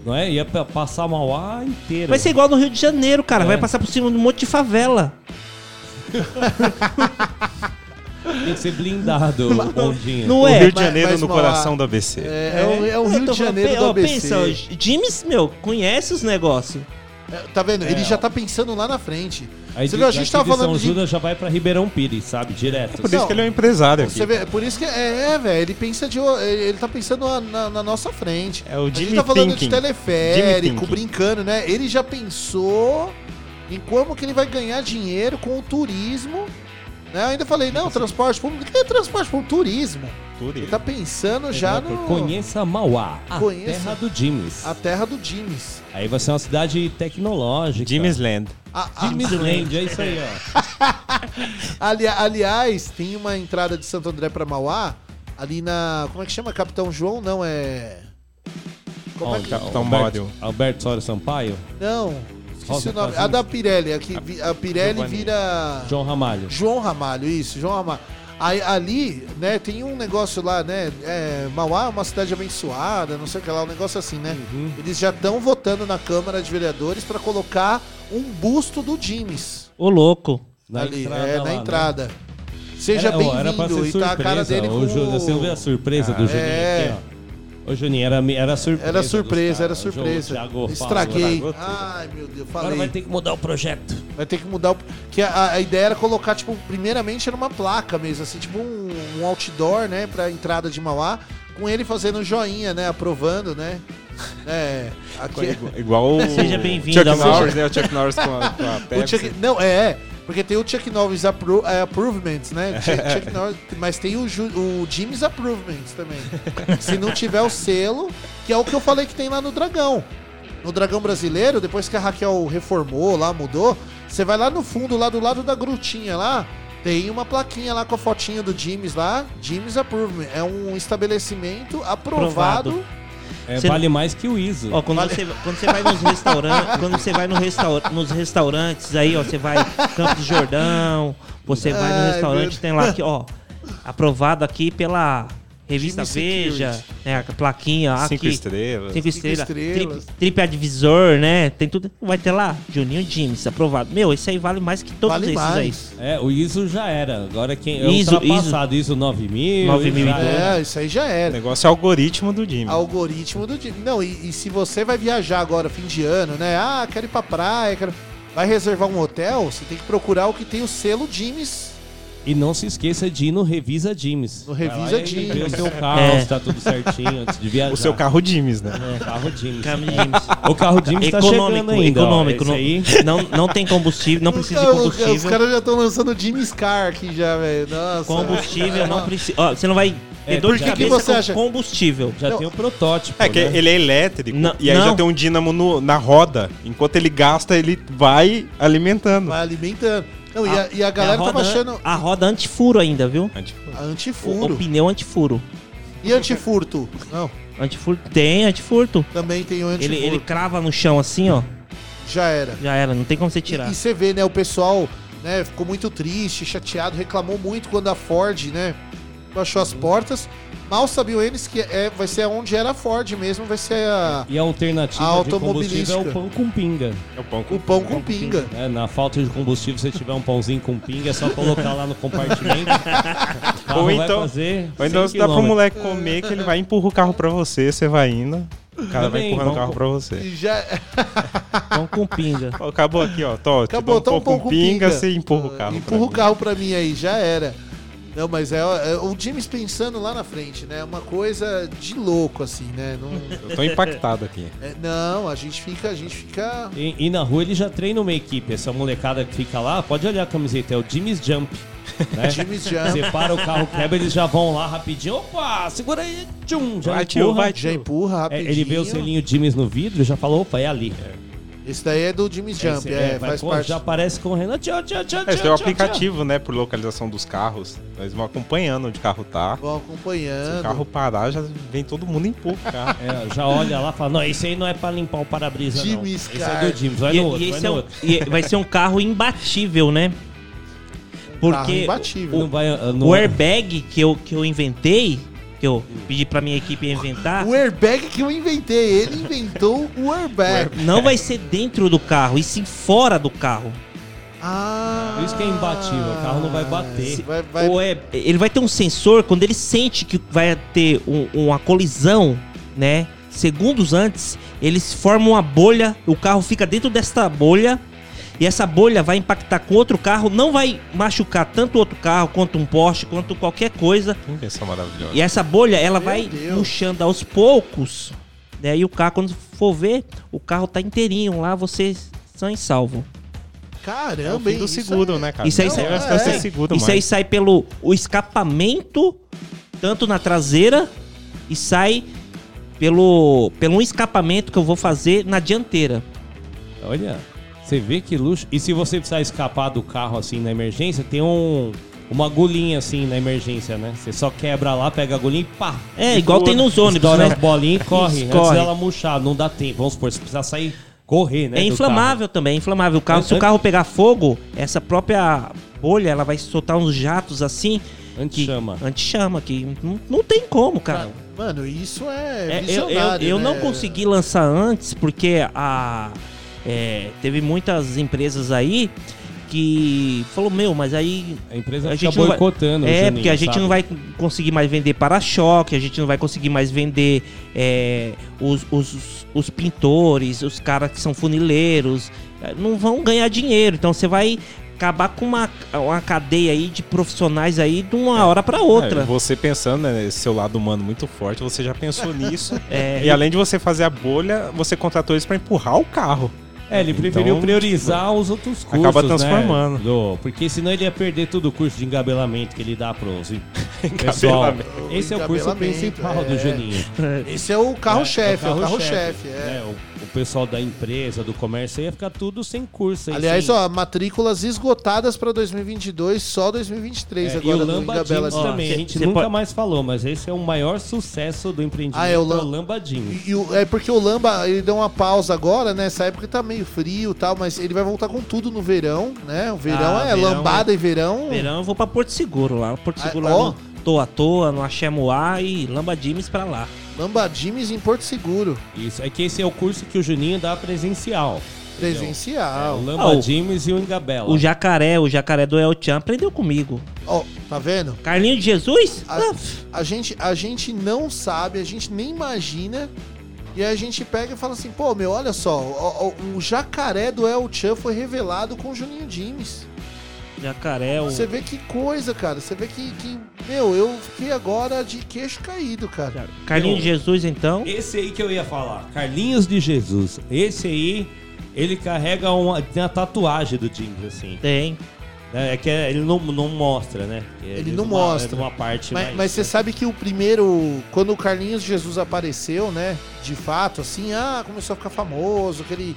Não é? Ia pa- passar Mauá inteiro. Vai ser igual no Rio de Janeiro, cara. É. Vai passar por cima de um monte de favela. Tem que ser blindado o bondinho. Não o é? Rio de mas- Janeiro mas no Mauá- coração do ABC. É, é o, é o Rio de Janeiro ó, ABC. Pensa, o James, meu, conhece os negócios. É, tá vendo? Ele É, já ó. tá pensando lá na frente. Aí Você de- viu, a gente de falando São de... Judas já vai pra Ribeirão Pires, sabe? Direto. Por isso que ele é um empresário aqui. Você vê, por isso que é, é, velho, ele pensa de. Ele ele tá pensando na, na- na nossa frente. É o a gente Jimmy tá falando Thinking. de Jimmy teleférico, brincando, né? Ele já pensou em como que ele vai ganhar dinheiro com o turismo. Né? Eu ainda falei, não, transporte público. O que é transporte público? Turismo. Ele Turismo. tá pensando já no. Conheça Mauá, a Conheça. terra do Jims. A terra do Jims. Aí vai ser uma cidade tecnológica. Jimmy's Land. A- a- Jimmy's Land, é isso aí, ó. Ali- aliás, tem uma entrada de Santo André pra Mauá, ali na. Como é que chama? Capitão João? Não, é. Como é que. Capitão Alberto, Módio. Alberto Soares Sampaio, Não, Rosa o nome. A da Pirelli, a, que a Pirelli vira. João Ramalho. João Ramalho, isso, João Ramalho. Aí, ali, né, tem um negócio lá, né? É, Mauá é uma cidade abençoada, não sei o que lá, um negócio assim, né? Uhum. Eles já estão votando na Câmara de Vereadores pra colocar um busto do Jimes Ô, louco. Na ali, entrada é, lá, na né? entrada. Seja era pra bem-vindo. E tá a cara surpresa, dele com o Ju- Você viu a surpresa do Juninho É. aqui, ó? Ô, Juninho, era, era surpresa. Era surpresa, era surpresa. Thiago Estraguei. Ai, meu Deus, Agora falei. vai ter que mudar o projeto. Vai ter que mudar o. Que a, a ideia era colocar, tipo, primeiramente era uma placa mesmo, assim, tipo um, um outdoor, né, pra entrada de Mauá, com ele fazendo joinha, né, aprovando, né. É. Aqui, Igual, igual o Seja bem-vindo Chuck Norris, né? O Chuck Norris com a, com a. Chuck- não, é, é. Porque tem o Chuck Norris appro é, Approvements, né? Chuck- Norris- mas tem o, Ju- o Jimmy's Approvements também. Se não tiver o selo, que é o que eu falei que tem lá no Dragão. No Dragão Brasileiro, depois que a Raquel reformou lá, mudou, você vai lá no fundo, lá do lado da grutinha lá, tem uma plaquinha lá com a fotinha do Jimmy's lá, Jimmy's Approvement. É um estabelecimento aprovado. Aprovado. É, vale mais que o ISO. Ó, quando, você, quando você vai nos restaurantes, quando você vai no restaur, nos restaurantes aí, ó, você vai Campos de Jordão, você vai no Ai, restaurante, meu tem lá aqui, ó, aprovado aqui pela revista Jimmy Veja, Security. é, a plaquinha aqui. Cinco estrelas. Cinco Cinco estrelas. estrelas. Trip, TripAdvisor, né? Tem tudo. Vai ter lá, Juninho James, aprovado. Meu, esse aí vale mais que todos Vale esses mais. aí. É, o ISO já era. Agora quem é ISO, ultrapassado, ISO, 9000. 9000 já era. É, isso aí já O era. negócio é algoritmo do Jimmy. Algoritmo do Jimmy. Não, e, e se você vai viajar agora, fim de ano, né? Ah, quero ir pra praia, quero... Vai reservar um hotel, você tem que procurar o que tem o selo Jimmy's. E não se esqueça de ir no Revisa Jims. No Revisa Jims. Ver o seu carro, É. se tá tudo certinho antes de viajar. O seu carro Jimmy's, né? É, carro Jimmy's. O carro Jims tá chegando ainda. econômico. ó. aí... não, não tem combustível, não precisa de Os- Os combustível. caras já estão lançando o Jimmy's Car aqui já, velho. Nossa. Combustível não precisa. Ó, você não vai ter É, dor por de que você acha- combustível. Já Não. tem o protótipo. É que né? ele é elétrico Não, e aí já não. tem um dínamo no- na roda. Enquanto ele gasta, ele vai alimentando. Vai alimentando. Não, e, a, e a É galera roda, tava achando A roda antifuro ainda, viu? a O, o antifuro. pneu antifuro. E antifurto? Não, Antifurto tem antifurto. também tem o Ele, antifurto. ele crava no chão assim, ó. Já era. Já era, não tem como você tirar. E, e você vê, né, o pessoal né, ficou muito triste, chateado, reclamou muito quando a Ford, né, baixou as portas. Mal sabiam eles que é, vai ser onde era a Ford mesmo, vai ser a, E a alternativa A de combustível é o automobilística. pão com pinga. É o pão com o pão com pinga. É, na falta de combustível, se você tiver um pãozinho com pinga, é só colocar lá no compartimento. O carro Ou vai então, fazer ou então 100 você dá pro moleque comer que ele vai empurrar o carro pra você, você vai indo. O cara vai Também, empurrando o carro pra você. Já Pão com pinga. Acabou aqui, ó. Tô, acabou, te tá dou um pão com pinga. você empurra o carro. Empurra o carro pra mim aí, já era. Não, mas é, é o James pensando lá na frente, né? Uma coisa de louco, assim, né? Não. Eu tô impactado aqui. é, não, a gente fica, a gente fica. E, e na rua ele já treina uma equipe. Essa molecada que fica lá, pode olhar a camiseta, é o Jimmy's Jump. Né? Jimmy's Jump. Você para o carro, quebra, eles já vão lá rapidinho. Opa, segura aí, tchum, já Vai, tio, empurra. vai, Já empurra É, rapidinho. ele vê o selinho Jimmy's no vidro e já falou, opa, é ali. Esse daí é do Jimmy's Jump, Esse- é, vai, faz pô, parte. Já aparece correndo. Tchau, tchau, tchau, É, tchau, tem o tchau, aplicativo, né, por localização dos carros. Eles vão acompanhando onde o carro tá. Vão Se acompanhando. o carro parar, já vem todo mundo e o carro. tchau. É, já olha lá e fala, não, esse aí não é pra limpar o para-brisa, não. Jimmy's Esse car. é do Jimmy's, vai E, no outro, e vai esse é no um- outro. e vai ser um carro imbatível, né? Carro Porque imbatível. Não vai, não- o airbag que eu, que eu inventei, que eu pedi pra minha equipe inventar, O airbag que eu inventei, ele inventou o airbag. não vai ser dentro do carro, e sim fora do carro. Ah. Por isso que é imbatível, o carro não vai bater. Vai, vai, Ou é, ele vai ter um sensor, quando ele sente que vai ter um- uma colisão, né? Segundos antes, eles formam uma bolha, o carro fica dentro desta bolha, e essa bolha vai impactar com outro carro, não vai machucar tanto o outro carro, quanto um poste, quanto qualquer coisa. Que invenção maravilhosa. E essa bolha, ela Meu vai Deus. murchando aos poucos, né? E o carro, quando for ver, o carro tá inteirinho lá, vocês são em salvo. É o Caramba, fim do seguro, é- né, cara? Isso aí Não, sai- é. ser seguro Isso aí sai pelo o escapamento, tanto na traseira, e sai pelo, pelo um escapamento que eu vou fazer na dianteira. Olha, você vê que luxo. E se você precisar escapar do carro assim na emergência, tem um uma agulhinha assim na emergência, né? Você só quebra lá, pega a agulhinha e pá. É, E igual tem nos ônibus, né? as bolinhas e corre. Isso, Antes corre. dela murchar, não dá tempo. Vamos supor, você precisa sair, correr, né? é inflamável também, é inflamável. O carro, É, se o é- carro pegar fogo, essa própria bolha, ela vai soltar uns jatos assim. Anti-chama. Que, anti-chama, que não, não tem como, cara. Mano, isso é, É, eu, eu, eu né? não consegui lançar antes porque a é, teve muitas empresas aí que falou meu, mas aí A empresa a gente vai- boicotando. o é Juninho, porque a gente sabe? não vai conseguir mais vender para-choque, a gente não vai conseguir mais vender é, os, os, os pintores, os caras que são funileiros, é, não vão ganhar dinheiro. Então você vai acabar com uma, uma cadeia aí de profissionais aí de uma hora para outra. É, você pensando né, nesse seu lado humano muito forte, você já pensou nisso. É, E além de você fazer a bolha, você contratou eles pra empurrar o carro. É, ele preferiu Então, priorizar os outros cursos, acaba né, transformando. do- porque senão ele ia perder todo o curso de engabelamento que ele dá pros pessoal. Engabelamento. Esse é o curso principal do é. Juninho. Esse é o carro-chefe, é, o carro-chefe, carro-chefe. É. né? O, o pessoal da empresa, do comércio, ia ficar tudo sem curso. aí, Aliás, sem- ó, matrículas esgotadas pra 2022, só 2023 É, agora e o Lamba Jeans também, a gente nunca pode- mais falou, mas esse é o maior sucesso do empreendimento, Ah, é o Lam- Lamba Jeans. E o- é porque o Lamba, ele deu uma pausa agora, né? Nessa época tá meio frio e tal, mas ele vai voltar com tudo no verão, né? O verão Ah, é verão lambada é- e verão. Verão eu vou pra Porto Seguro lá. Porto Ah, Seguro ó. lá no Tô à Toa, no Axemoá e Lamba Jimes pra lá. Lamba Jimes em Porto Seguro. Isso, é que esse é o curso que o Juninho dá presencial. Presencial. É, o Lamba Ah, o- James e o Engabela. O jacaré, o jacaré do El Chan aprendeu comigo. Ó, tá vendo? Carlinho de Jesus? A, a gente, a gente não sabe, a gente nem imagina. E aí a gente pega e fala assim, pô, meu, olha só, o, o- o jacaré do El Chan foi revelado com o Juninho Jimes. Jacaré. Você vê que coisa, cara. Você vê que, que, meu, eu fiquei agora de queixo caído, cara. Carlinho de Jesus, então. Esse aí que eu ia falar, Carlinhos de Jesus. Esse aí, ele carrega uma, tem a tatuagem do James, assim. Tem. É, é que ele não, não mostra, né? Ele não numa- mostra. numa parte Mas, mais- mas você sabe que o primeiro, quando o Carlinhos Jesus apareceu, né? De fato, assim, ah, começou a ficar famoso, que ele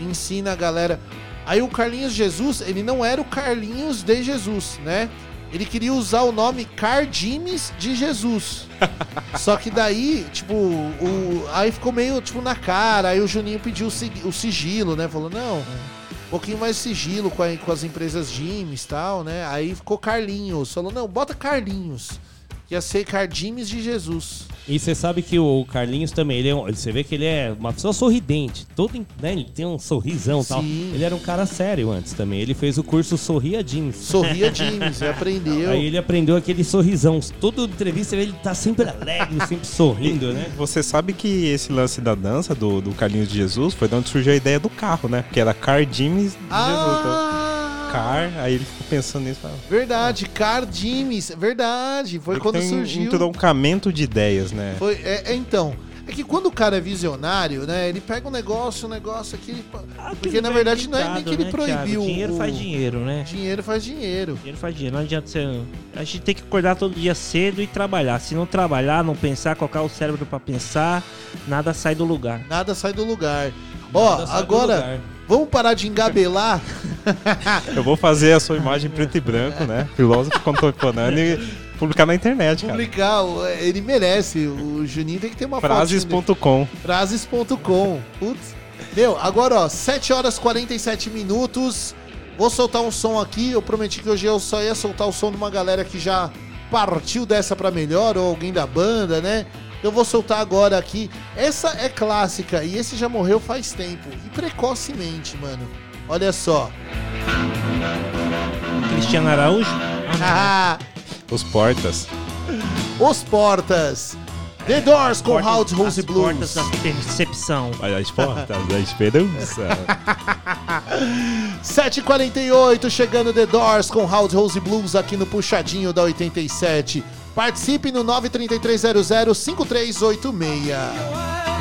ensina a galera. Aí o Carlinhos Jesus, ele não era o Carlinhos de Jesus, né? Ele queria usar o nome Cardimes de Jesus. Só que daí, tipo, o, aí ficou meio, tipo, na cara. Aí o Juninho pediu o sig- o sigilo, né? Falou, não, um pouquinho mais sigilo com, a- com as empresas Jimes e tal, né? Aí ficou Carlinhos. Falou, não, bota Carlinhos. Ia ser Cardimes de Jesus. E você sabe que o Carlinhos também, ele é um- você vê que ele é uma pessoa sorridente. Todo, né, ele tem um sorrisão e tal. Sim. Ele era um cara sério antes também. Ele fez o curso Sorria Jeans. Sorria Jeans, ele aprendeu. Aí ele aprendeu aquele sorrisão. Toda entrevista ele tá sempre alegre, sempre sorrindo, né? Você sabe que esse lance da dança do, do Carlinhos de Jesus foi de onde surgiu a ideia do carro, né? Porque era Car Jimes de Jesus. Então, car, aí ele ficou pensando nisso. falou, Verdade, Cardimes, verdade. Foi "Tem que quando ter um surgiu. entroncamento de ideias, né? Foi, é, é, então. É que quando o cara é visionário, né? Ele pega um negócio, um negócio aqui. ele- porque na verdade não é nem que ele né, proibiu. Thiago? Dinheiro o- faz dinheiro, né? Dinheiro faz dinheiro. Dinheiro faz dinheiro. Não adianta você. A gente tem que acordar todo dia cedo e trabalhar. Se não trabalhar, não pensar, colocar o cérebro pra pensar, nada sai do lugar. Nada sai do lugar. Ó, Nada agora, lugar. Vamos parar de engabelar. Eu vou fazer a sua imagem em preto e branco, né? Filósofo contemporâneo e publicar na internet, cara. Publicar, o- ele merece. O Juninho tem que ter uma foto. Frases.com. Frases.com. Putz. Meu, agora ó, 7 horas e 47 minutos. Vou soltar um som aqui. Eu prometi que hoje eu só ia soltar o som de uma galera que já partiu dessa pra melhor, ou alguém da banda, né? Eu vou soltar agora aqui. Essa é clássica e esse já morreu faz tempo. E precocemente, mano. Olha só. Cristiano Araújo? Ah, Os portas. Os Portas. The Doors com House Rose Blues. Portas da percepção. Olha as portas da esperança. 7h48, chegando The Doors com House Rose Blues aqui no Puxadinho da 87. Participe no 93300 5386.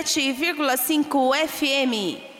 97,5 FM.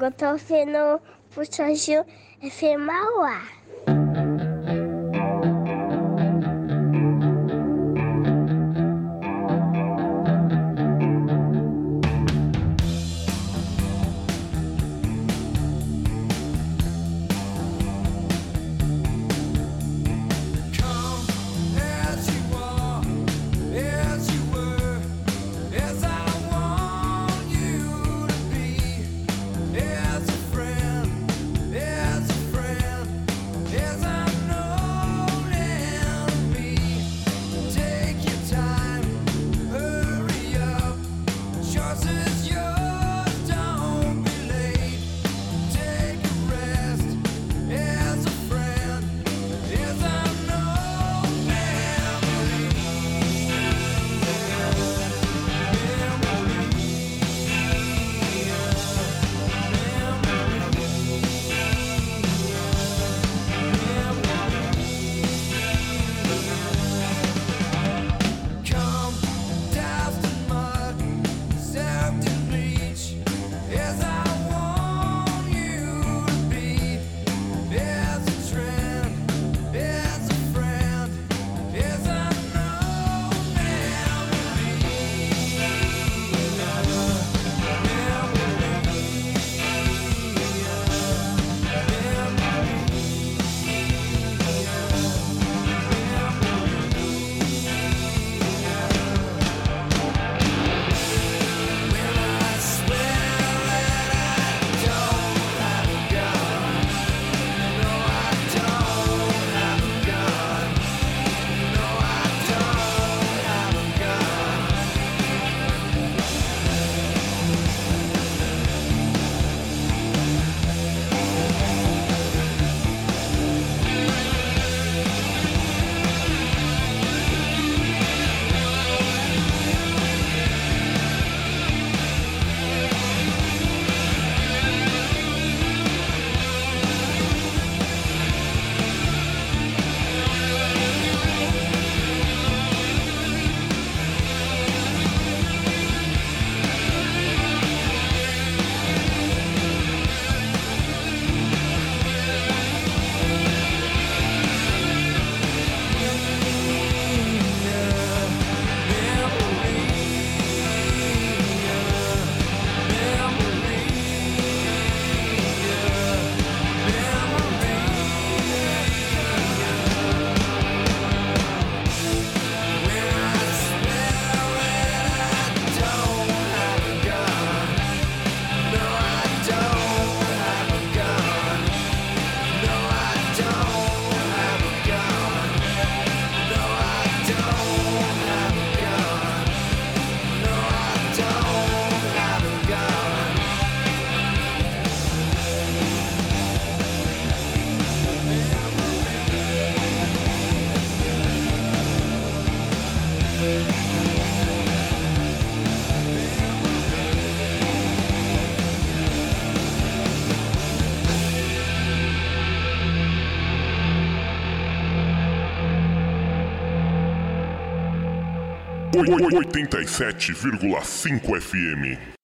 água para você não puxar o ar. 87,5 FM.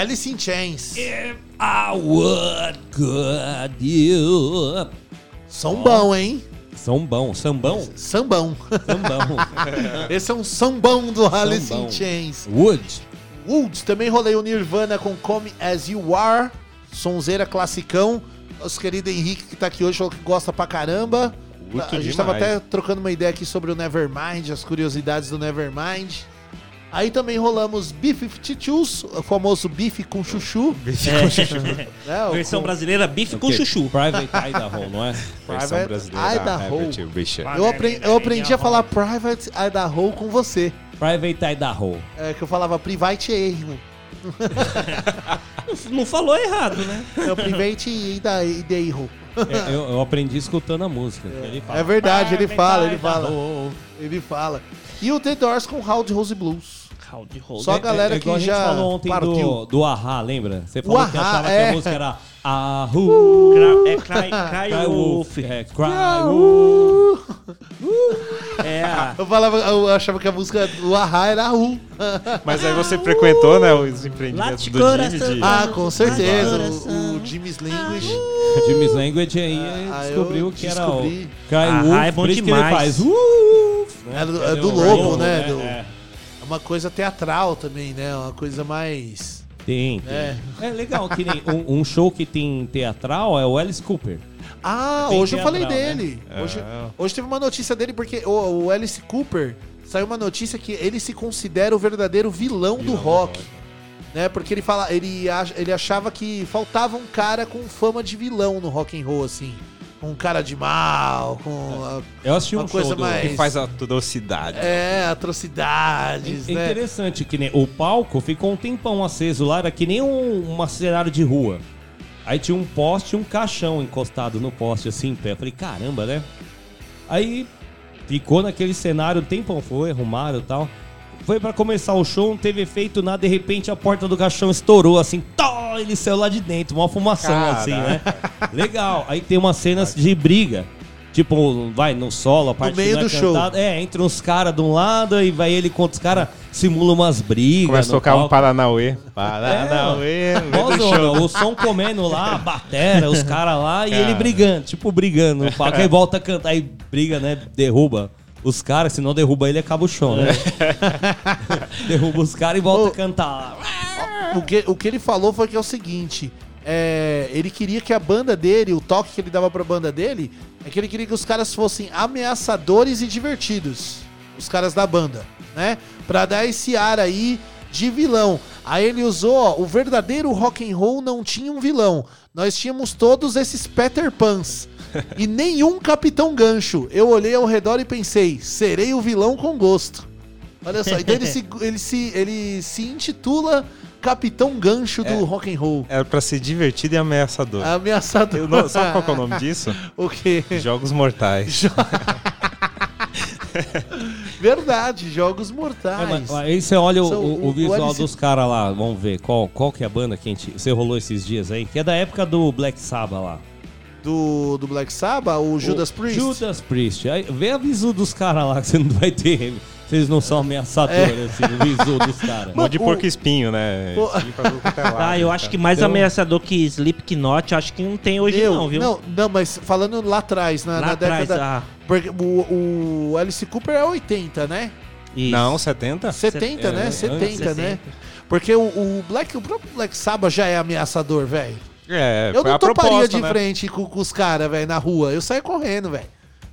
Alice in Chains. I would good you. Sambão, hein? Sambão, sambão? Sambão. Sambão. Esse é um sambão do Alice Sambão. in Chains. Wood. Woods. Também rolei o Nirvana com Come As You Are. Sonzeira classicão. Nosso querido Henrique que tá aqui hoje falou que gosta pra caramba. Curto a gente tava demais. até trocando uma ideia aqui sobre o Nevermind, as curiosidades do Nevermind. Aí também rolamos B-52s, o famoso bife com chuchu. Bife É. com chuchu. Né, o Versão com- brasileira, bife com Ok, chuchu. Private Idaho, não é? Versão brasileira, Idaho. Eu, apre- eu aprendi a falar Private Idaho com você. Private Idaho. É que eu falava Private Idaho. Não falou errado, né? É o Private Ida- Idaho. É, eu, eu aprendi escutando a música. Ele fala, É verdade, ele Private fala, ele fala. Ele fala. E o The Doors com Howdy Rose Blues. Howdy. Só a galera é, igual que a gente já falou ontem partiu. do, do Ahá, lembra? Você falou que achava que é. a música era Ahu. Cra- é Cry, cry Wolf. É, Cry Wolf. É. Eu, falava, eu achava que a música do Ahá era Ru. Mas aí você frequentou, né, os empreendimentos do Jimmy coração. de... Ah, com certeza. O, o Jimmy's Language. Jimmy's Language aí Ah, descobriu eu que era o descobri. Cry Ahá Wolf. é bom por isso que demais. ele faz Wolf. É do, é do lobo, né? né? Do- É. A uma coisa teatral também, né? Uma coisa mais. Tem, tem. É. É, legal, que nem um, um show que tem teatral é o Alice Cooper. Ah, Bem hoje eu falei teatral, né? dele. É. Hoje, hoje teve uma notícia dele, porque o, o Alice Cooper saiu uma notícia que ele se considera o verdadeiro vilão, do rock. Né? Porque ele fala, ele, ach- ele achava que faltava um cara com fama de vilão no rock and roll, assim. Um cara de mal, com a- Eu assisti uma um coisa show do- mais. Que faz atrocidade. É, atrocidades, É né? interessante que nem o palco ficou um tempão aceso lá, era que nem um, um cenário de rua. Aí tinha um poste e um caixão encostado no poste, assim, em pé. Eu falei, caramba, né? Aí ficou naquele cenário, um tempão foi, arrumaram e tal. Foi pra começar o show, não teve efeito nada, de repente a porta do caixão estourou, assim, tó, ele saiu lá de dentro, uma fumação, Caraca. assim, né? Legal. Aí tem umas cenas de briga. Tipo, vai no solo, a parte meio não é do show. É, entre uns caras de um lado e vai ele contra os caras, simula umas brigas. Começa a no tocar um palco. Paranauê. Paranauê. no meio do Mó show. o som comendo lá, a batera, os caras lá e ele Cara. brigando, tipo brigando no palco. Aí volta a cantar, aí briga, né? Derruba os caras, se não derruba ele, acaba o show, né? derruba os caras e volta a cantar. O que, o que ele falou foi que é o seguinte: é, ele queria que a banda dele, o toque que ele dava pra banda dele, é que ele queria que os caras fossem ameaçadores e divertidos. Os caras da banda, né? Pra dar esse ar aí de vilão. Aí ele usou, ó, o verdadeiro rock and roll não tinha um vilão. Nós tínhamos todos esses Peter Pans. E nenhum Capitão Gancho. Eu olhei ao redor e pensei, serei o vilão com gosto. Olha só, então ele se, ele se, ele se intitula Capitão Gancho do É. rock and roll. Era pra ser divertido e ameaçador. Ameaçador. Eu não- sabe qual que é o nome disso? o quê? Jogos Mortais. Verdade, Jogos É, Mortais. mas- mas aí você olha o, o- o visual dos caras lá, vamos ver qual, qual que é a banda que a gente, você rolou esses dias aí, que é da época do Black Sabbath lá. Do, do Black Sabbath, o Judas Priest. Judas Priest. Aí, vê a visu dos caras lá que você não vai ter. Vocês não são ameaçadores, É. assim, o visu dos caras. Monte de porco espinho, né? Pô. Espinho quanto é Ah, eu acho cara. que mais Então- ameaçador que Slipknot, eu acho que não tem hoje Meu, não, viu? Não, não, mas falando lá atrás, na, Lá na atrás, década. ah. Porque o, o Alice Cooper é 80, né? Isso. Não, 70? 70, É, né? antes 70, né? 60. Porque o, o Black, o próprio Black Sabbath já é ameaçador, velho. É, Eu não toparia de né? frente com, com os caras, velho, na rua. Eu saio correndo, velho.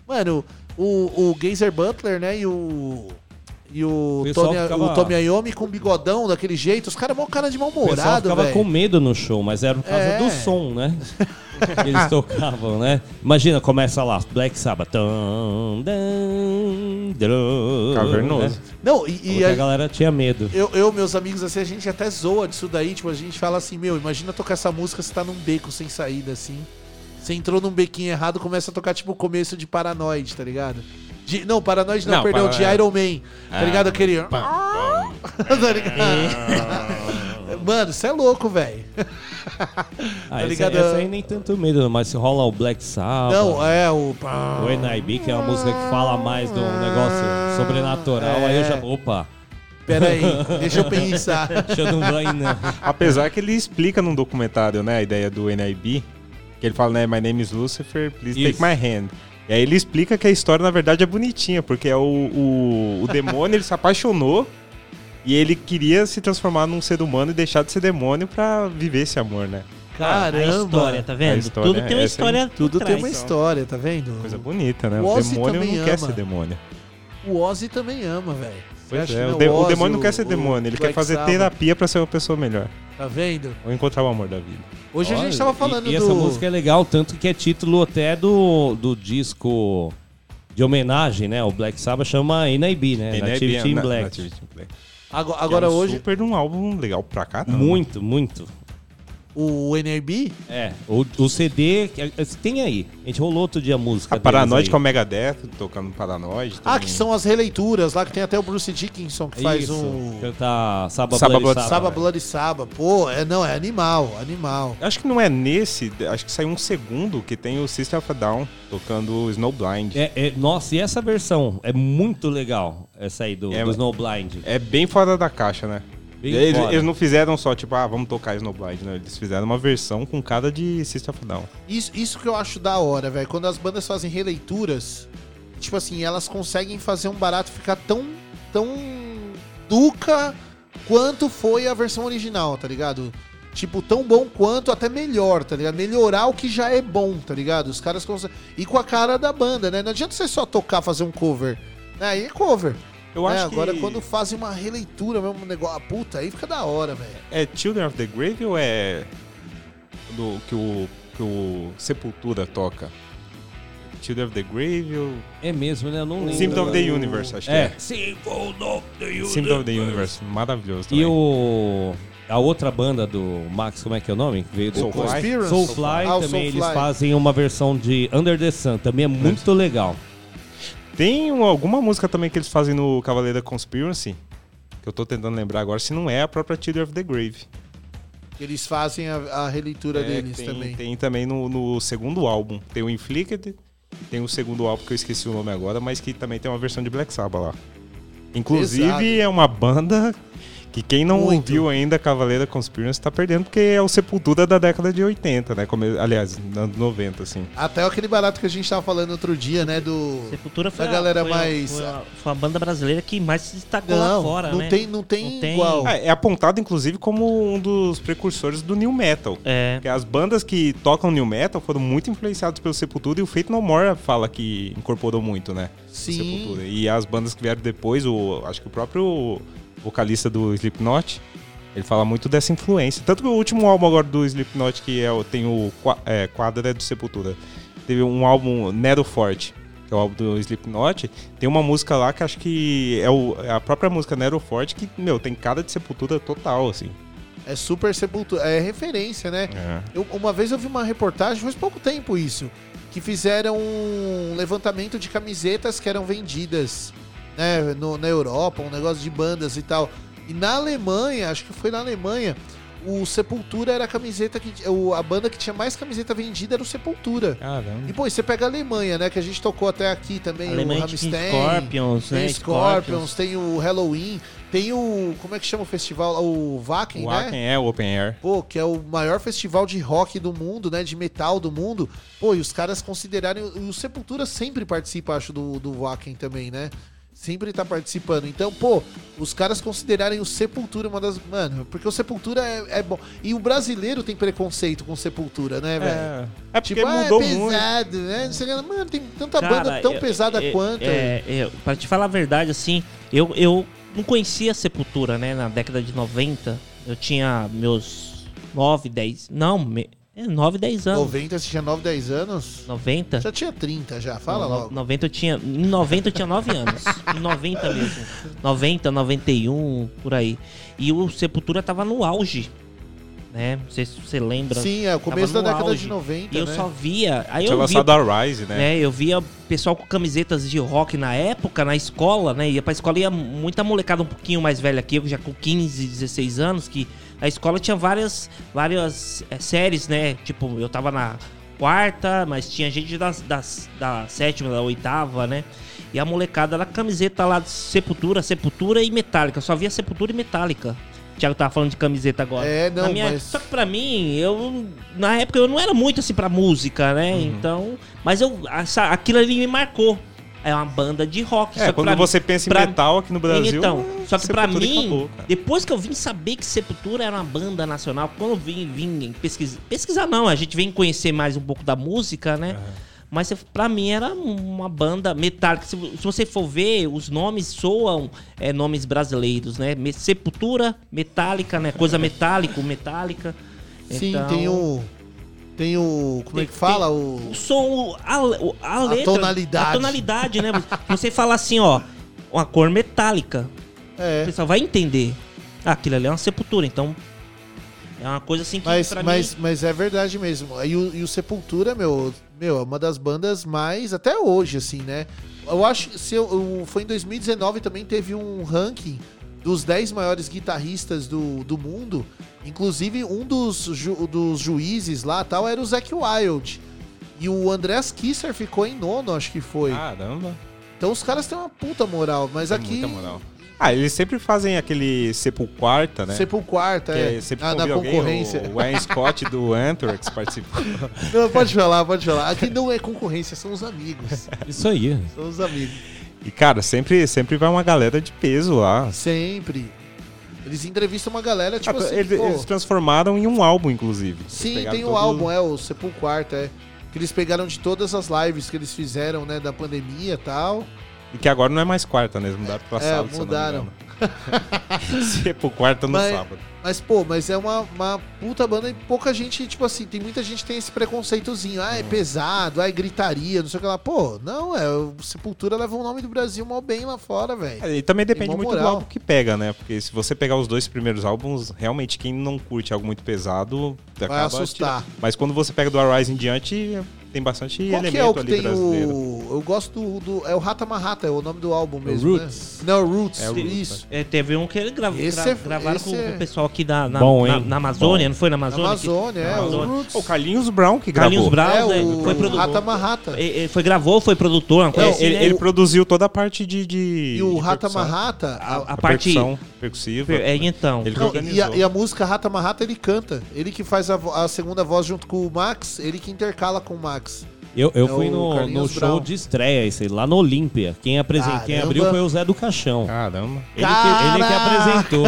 Mano, o, o Geezer Butler, né, e o. E o O Tommy, ficava- o Tommy Iommi com bigodão daquele jeito. Os caras mó cara de mal-humorado, velho. com medo no show, mas era por causa É. do som, né? eles tocavam, né? Imagina, começa lá, Black Sabbath. Cavernoso. né? Não, e, e que a a- galera tinha medo. eu, eu, meus amigos, assim, a gente até zoa disso daí. Tipo, a gente fala assim, meu, imagina tocar essa música, você tá num beco sem saída, assim. Você entrou num bequinho errado, começa a tocar, tipo, o começo de Paranoid, tá ligado? De- não, Paranoid não, Não, perdão, para- de Iron Man, tá Ah, ligado? Aquele... pam, tá ligado? Mano, você é louco, velho. Ah, tá ligado? esse aí nem tanto medo, mas se rola o Black Sabbath. Não, é o... O NIB, que é uma música que fala mais de um negócio sobrenatural, aí eu já. Opa! Pera aí, deixa eu pensar. Deixa eu não vai, não. Apesar que ele explica num documentário, né, a ideia do NIB, que ele fala, né, My name is Lucifer, please Isso. take my hand. E aí ele explica que a história, na verdade, é bonitinha, porque é o, o, o demônio, ele se apaixonou e ele queria se transformar num ser humano e deixar de ser demônio pra viver esse amor, né? Caramba. A história, tá vendo? História Tudo tem uma é história essa por Tudo tem uma história, tá vendo? Coisa bonita, né? O O, demônio também não quer ama. ser demônio. O Ozzy também ama, velho. Pois é, o, de- o demônio não quer ser o- demônio, ele quer fazer Sabbath. terapia pra ser uma pessoa melhor. Tá vendo? Ou encontrar o amor da vida. Hoje a gente Olha, tava e- falando e, do... essa música é legal, tanto que é título até do, do disco de homenagem, né? O Black Sabbath chama NIB, né? NIB, Nativity in na- Black. Nativity in Black. Agora, agora é um hoje, super de um álbum legal pra caramba. Muito, muito. O NRB, É, o, o CD, que- é, tem aí. A gente rolou outro dia a música. A Paranoid deles com o aí. Megadeth, tocando Paranoid. ah, também. que são as releituras lá, que tem até o Bruce Dickinson que faz Isso, um... Cantar Saba Saba Bloody Bloody Saba. Saba Bloody Saba. Pô, é, não, é animal, animal. Acho que não é nesse, acho que saiu um segundo que tem o System of a Down tocando Snowblind. É, é, nossa, e essa versão é muito legal, essa aí do, É, do Snowblind. É bem fora da caixa, né? Bem eles, eles não fizeram só, tipo, ah, vamos tocar Snowblind, não. Eles fizeram uma versão com cada de System of Down. Isso, isso que eu acho da hora, velho. Quando as bandas fazem releituras, tipo assim, elas conseguem fazer um barato ficar tão, tão Duca quanto foi a versão original, tá ligado? Tipo, tão bom quanto, até melhor, tá ligado? Melhorar o que já é bom, tá ligado? Os caras conseguem. E com a cara da banda, né? Não adianta você só tocar, fazer um cover. Né? Aí é cover. Eu né? acho que- Agora, quando fazem uma releitura mesmo, um negócio. Puta, aí fica da hora, velho. É Children of the Grave ou é do que o que o Sepultura toca? Children of the Grave ou É mesmo, né? Eu não lembro. Symphony of the. Universe, acho É. que é. Symphony of the Symphony of the Universe, maravilhoso também. E o. A outra banda do Max, como é que é o nome? Que veio do Soulfly. Soulfly, Soulfly. Ah, também eles Soulfly. fazem uma versão de Under the Sun, também é muito legal. Tem um- alguma música também que eles fazem no Cavaleiro da Conspiracy, que eu tô tentando lembrar agora, se não é a própria Children of the Grave. Eles fazem a, a releitura É, deles tem, também. Tem também no, no segundo álbum. Tem o Inflicted, tem o segundo álbum que eu esqueci o nome agora, mas que também tem uma versão de Black Sabbath lá. Inclusive Pesado. é uma banda que quem não Muito. ouviu ainda Cavaleiro da Conspiracy tá perdendo, porque é o Sepultura da década de 80, né? Como, aliás, anos 90, assim. Até aquele barato que a gente tava falando outro dia, né? Do. Sepultura foi da a- galera foi a- mais. Foi a, foi a banda brasileira que mais se destacou lá Não, fora, não né? tem, não tem igual. É, é apontado, inclusive, como um dos precursores do New Metal. É. Porque as bandas que tocam New Metal foram muito influenciadas pelo Sepultura e o Fate No More fala que incorporou muito, né? Sim. Sepultura. E as bandas que vieram depois, o, acho que o próprio vocalista do Slipknot, ele fala muito dessa influência. Tanto que o último álbum agora do Slipknot, que é, tem o é, é do Sepultura, teve um álbum Nero Forte, que é o álbum do Slipknot, tem uma música lá que acho que é, o- é a própria música Nero Forte, que, meu, tem cara de Sepultura total, assim. É super sepultura. É referência, né? É. Eu- uma vez eu vi uma reportagem, faz pouco tempo isso, que fizeram um levantamento de camisetas que eram vendidas né, no- na Europa, um negócio de bandas e tal. E na Alemanha, acho que foi na Alemanha, o Sepultura era a camiseta que. o- A banda que tinha mais camiseta vendida era o Sepultura. Caramba. E pô, e você pega a Alemanha, né? Que a gente tocou até aqui também. Alemanha o Rammstein. Scorpions, tem né, Scorpions, tem o Halloween, tem o. Como é que chama o festival? O Wacken, O né? Wacken é o Open Air. Pô, que é o maior festival de rock do mundo, né? De metal do mundo. Pô, e os caras considerarem. O Sepultura sempre participa, acho, do, do Wacken também, né? Sempre tá participando. Então, pô, os caras considerarem o Sepultura uma das. Mano, porque o Sepultura é, é bom. E o brasileiro tem preconceito com Sepultura, né, velho? É, é porque tipo, mudou ah, é muito. pesado, né? Não sei o que. Mano, tem tanta Cara, banda tão eu- pesada é- quanto. É, é, pra te falar a verdade, assim, eu, eu não conhecia Sepultura, né? Na década de 90. Eu tinha meus 9, 10. Não, me, é 9, 10 anos. 90, você tinha 9, 10 anos? 90? Já tinha 30, já. Fala Não, no- logo. 90 eu tinha. Em 90 eu tinha 9 anos. em 90 mesmo. 90, 91, por aí. E o Sepultura tava no auge. Né? Não sei se você lembra. Sim, é o começo da década auge. de 90, E eu né? só via. Aí Tinha eu via, lançado a Rise, né? Eu via pessoal com camisetas de rock na época, na escola, né? Ia pra escola, ia muita molecada um pouquinho mais velha que eu, já com 15, 16 anos, que a escola tinha várias, várias eh, séries, né? Tipo, eu tava na quarta, mas tinha gente das, das, da sétima, da oitava, né? E a molecada da camiseta lá de Sepultura, Sepultura e Metallica. Só via Sepultura e Metallica. O Thiago tava falando de camiseta agora. É, não, minha- mas- Só que pra mim, eu. Na época eu não era muito assim pra música, né? Uhum. Então. Mas eu. essa- aquilo ali me marcou. É uma banda de rock. É, quando pra você mim- pensa em pra- metal aqui no Brasil, Então, só que pra mim, acabou, depois que eu vim saber que Sepultura era uma banda nacional, quando eu vim, vim pesquisar. Pesquisar não, a gente vem conhecer mais um pouco da música, né? Mas pra mim era uma banda metálica. Se, se você for ver, os nomes soam é, nomes brasileiros, né? Sepultura, metálica, né? Coisa metálico, metálica. Sim, Então, tem o. Tem o. Como é que fala? O. o som, a, a, A letra, tonalidade. A tonalidade, né? Você fala assim, ó, uma cor metálica. É. O pessoal vai entender. Ah, aquilo ali é uma sepultura, então. É uma coisa assim que Mas, mas, mim. mas é verdade mesmo. E o, e o Sepultura, meu, meu, é uma das bandas mais. Até hoje, assim, né? Eu acho se eu, eu- foi em 2019 também teve um ranking dos 10 maiores guitarristas do, do mundo. Inclusive, um dos, ju- dos juízes lá tal era o Zac Wild. E o Andreas Kisser ficou em nono, acho que foi. Caramba. Então os caras têm uma puta moral. Mas Tem aqui. muita moral. Ah, eles sempre fazem aquele Sepulquarta, né? Sepulquarta, Que é. sempre Ah, na convida alguém, concorrência. O Wayne Scott do Anthrax participou. Não, pode falar, pode falar. Aqui não é concorrência, são os amigos. Isso aí. São os amigos. E, cara, sempre, sempre vai uma galera de peso lá. Sempre. Eles entrevistam uma galera, tipo Ah, assim, eles, pô, eles transformaram em um álbum, inclusive. Sim, tem todo- álbum, é, o Sepulquarta, é. Que eles pegaram de todas as lives que eles fizeram, né, da pandemia e tal. E que agora não é mais quarta, né? Eles mudaram pra É, sábado. mudaram. Se é pro quarta no mas, sábado. Mas, pô, mas é uma, uma puta banda e pouca gente, tipo assim, tem muita gente que tem esse preconceitozinho. Ah, é pesado, ah, é gritaria, não sei o que lá. Pô, não, é. o Sepultura leva o nome do Brasil mal bem lá fora, velho. É, E também depende muito moral. do álbum que pega, né? Porque se você pegar os dois primeiros álbuns, realmente quem não curte algo muito pesado acaba assustar. tirando. Mas quando você pega do Arise em diante, tem bastante Qual elemento que é o que ali tem brasileiro. o. Eu gosto do, do- É o Rata Marrata, é o nome do álbum mesmo. Roots. Né? Não, Roots. É o Roots, isso. É, teve um que ele gra Esse gra- é- gravaram com é- o pessoal aqui da, na, Bom, na, na Amazônia, Bom. não foi na Amazônia? Na que- Amazônia, é, na o Amazônia. Roots. O Carlinhos Brown que gravou. Carlinhos Brown, É, né, o foi produtor. Rata Marrata. Ele- foi gravou, foi produtor, uma coisa É, assim, ele, né? ele produziu toda a parte de. de E o de Rata. Marrata. a, a- a A parte percussão percussiva. é, então. Ele Não, e, a, e a música Rata Marrata ele canta. Ele que faz a, a segunda voz junto com o Max, ele que intercala com o Max. Eu, eu É fui no, no show Brown. de estreia, esse aí, lá no Olímpia. Quem. Quem abriu foi o Zé do Caixão. Caramba. Ele que, ele que apresentou.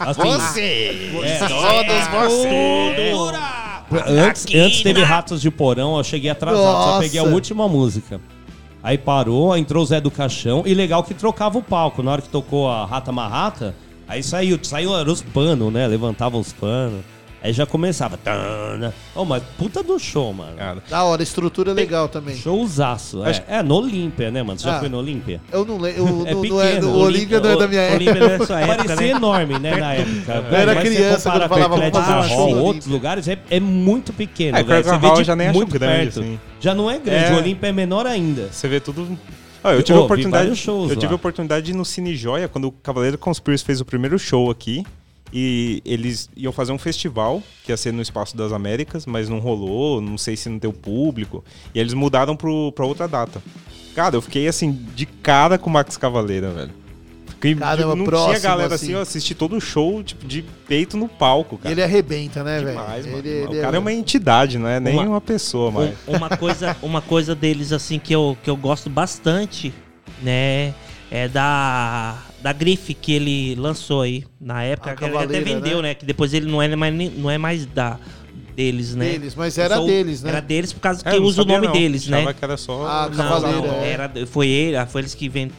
Assim, Você! É. Todos vocês! Antes, antes teve Ratos de Porão, eu cheguei atrasado, só Nossa. peguei a última música. Aí parou, entrou o Zé do Caixão, e legal que trocava o palco. Na hora que tocou a Rata Marrata, aí saiu, saiu era os panos, né? Levantavam os panos. Aí já começava. Tana. Oh, mas puta do show, mano. Cara, Da hora, a estrutura é legal também. Showzaço. Acho- É, é no Olímpia, né, mano? Você já Ah. foi no Olímpia? Eu não lembro. o- É no- pequeno. é, o Olímpia não é da minha época. Olímpia não é Parecia né? enorme, né, na época. Eu era Mas criança quando falava, vamos fazer um Hall, show outros lugares, é, é muito pequeno, É, velho. Você vê de já nem acho muito grande, perto. assim. Já não é grande, É. o Olímpia é menor ainda. Você vê tudo. Ah, eu tive vi oportunidade. shows eu tive lá. a oportunidade de ir no Cine Joia quando o Cavaleiro Conspiracy fez o primeiro show aqui. E eles iam fazer um festival, que ia ser no Espaço das Américas, mas não rolou, não sei se não deu público. E eles mudaram pro, pra outra data. Cara, eu fiquei assim, de cara com o Max Cavaleira, velho. Fiquei, Caramba, não próximo, tinha galera assim, assim. eu assisti todo o show, tipo, de peito no palco, E cara. ele arrebenta, né, velho? Demais, mano. Ele, ele o cara é uma entidade, não é nem Uma- uma pessoa, mais. Um- uma coisa, uma coisa deles assim que eu, que eu gosto bastante, né, é da da grife que ele lançou aí na época, A que ele até vendeu, né? né? Que depois ele não é mais não é mais da deles, né? Deles, mas era Só deles, né? Era deles por causa É, que não usa o nome não. deles, né? Que era só A Não, Cavaleira, não, é. era, foi ele, foi eles que ven-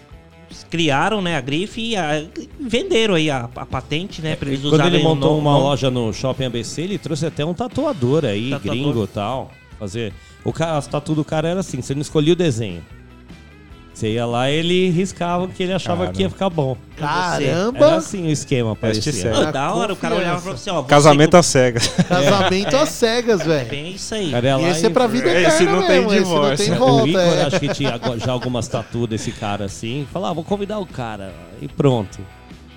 criaram, né, a grife e a- venderam aí a, a patente, né, pra eles Quando usarem ele montou uma nome. loja no Shopping ABC, ele trouxe até um tatuador aí, Tatuador. gringo e tal. Fazer. O cara, as tatu do cara era assim, você não escolhia o desenho. Você ia lá ele riscava que ele achava Caramba. que ia ficar bom. Caramba! Era assim o esquema, parecia. Ah, da hora, o cara olhava pra você, ó. você Casamento que- às cegas. Casamento às cegas, É velho. bem isso aí. Cara, ia lá Esse é pra vida eterna Esse não tem mesmo, esse não divórcio. tem O volta. Igor, é. acho que tinha já algumas tatu desse cara assim. Falava, ah, vou convidar o cara. E pronto.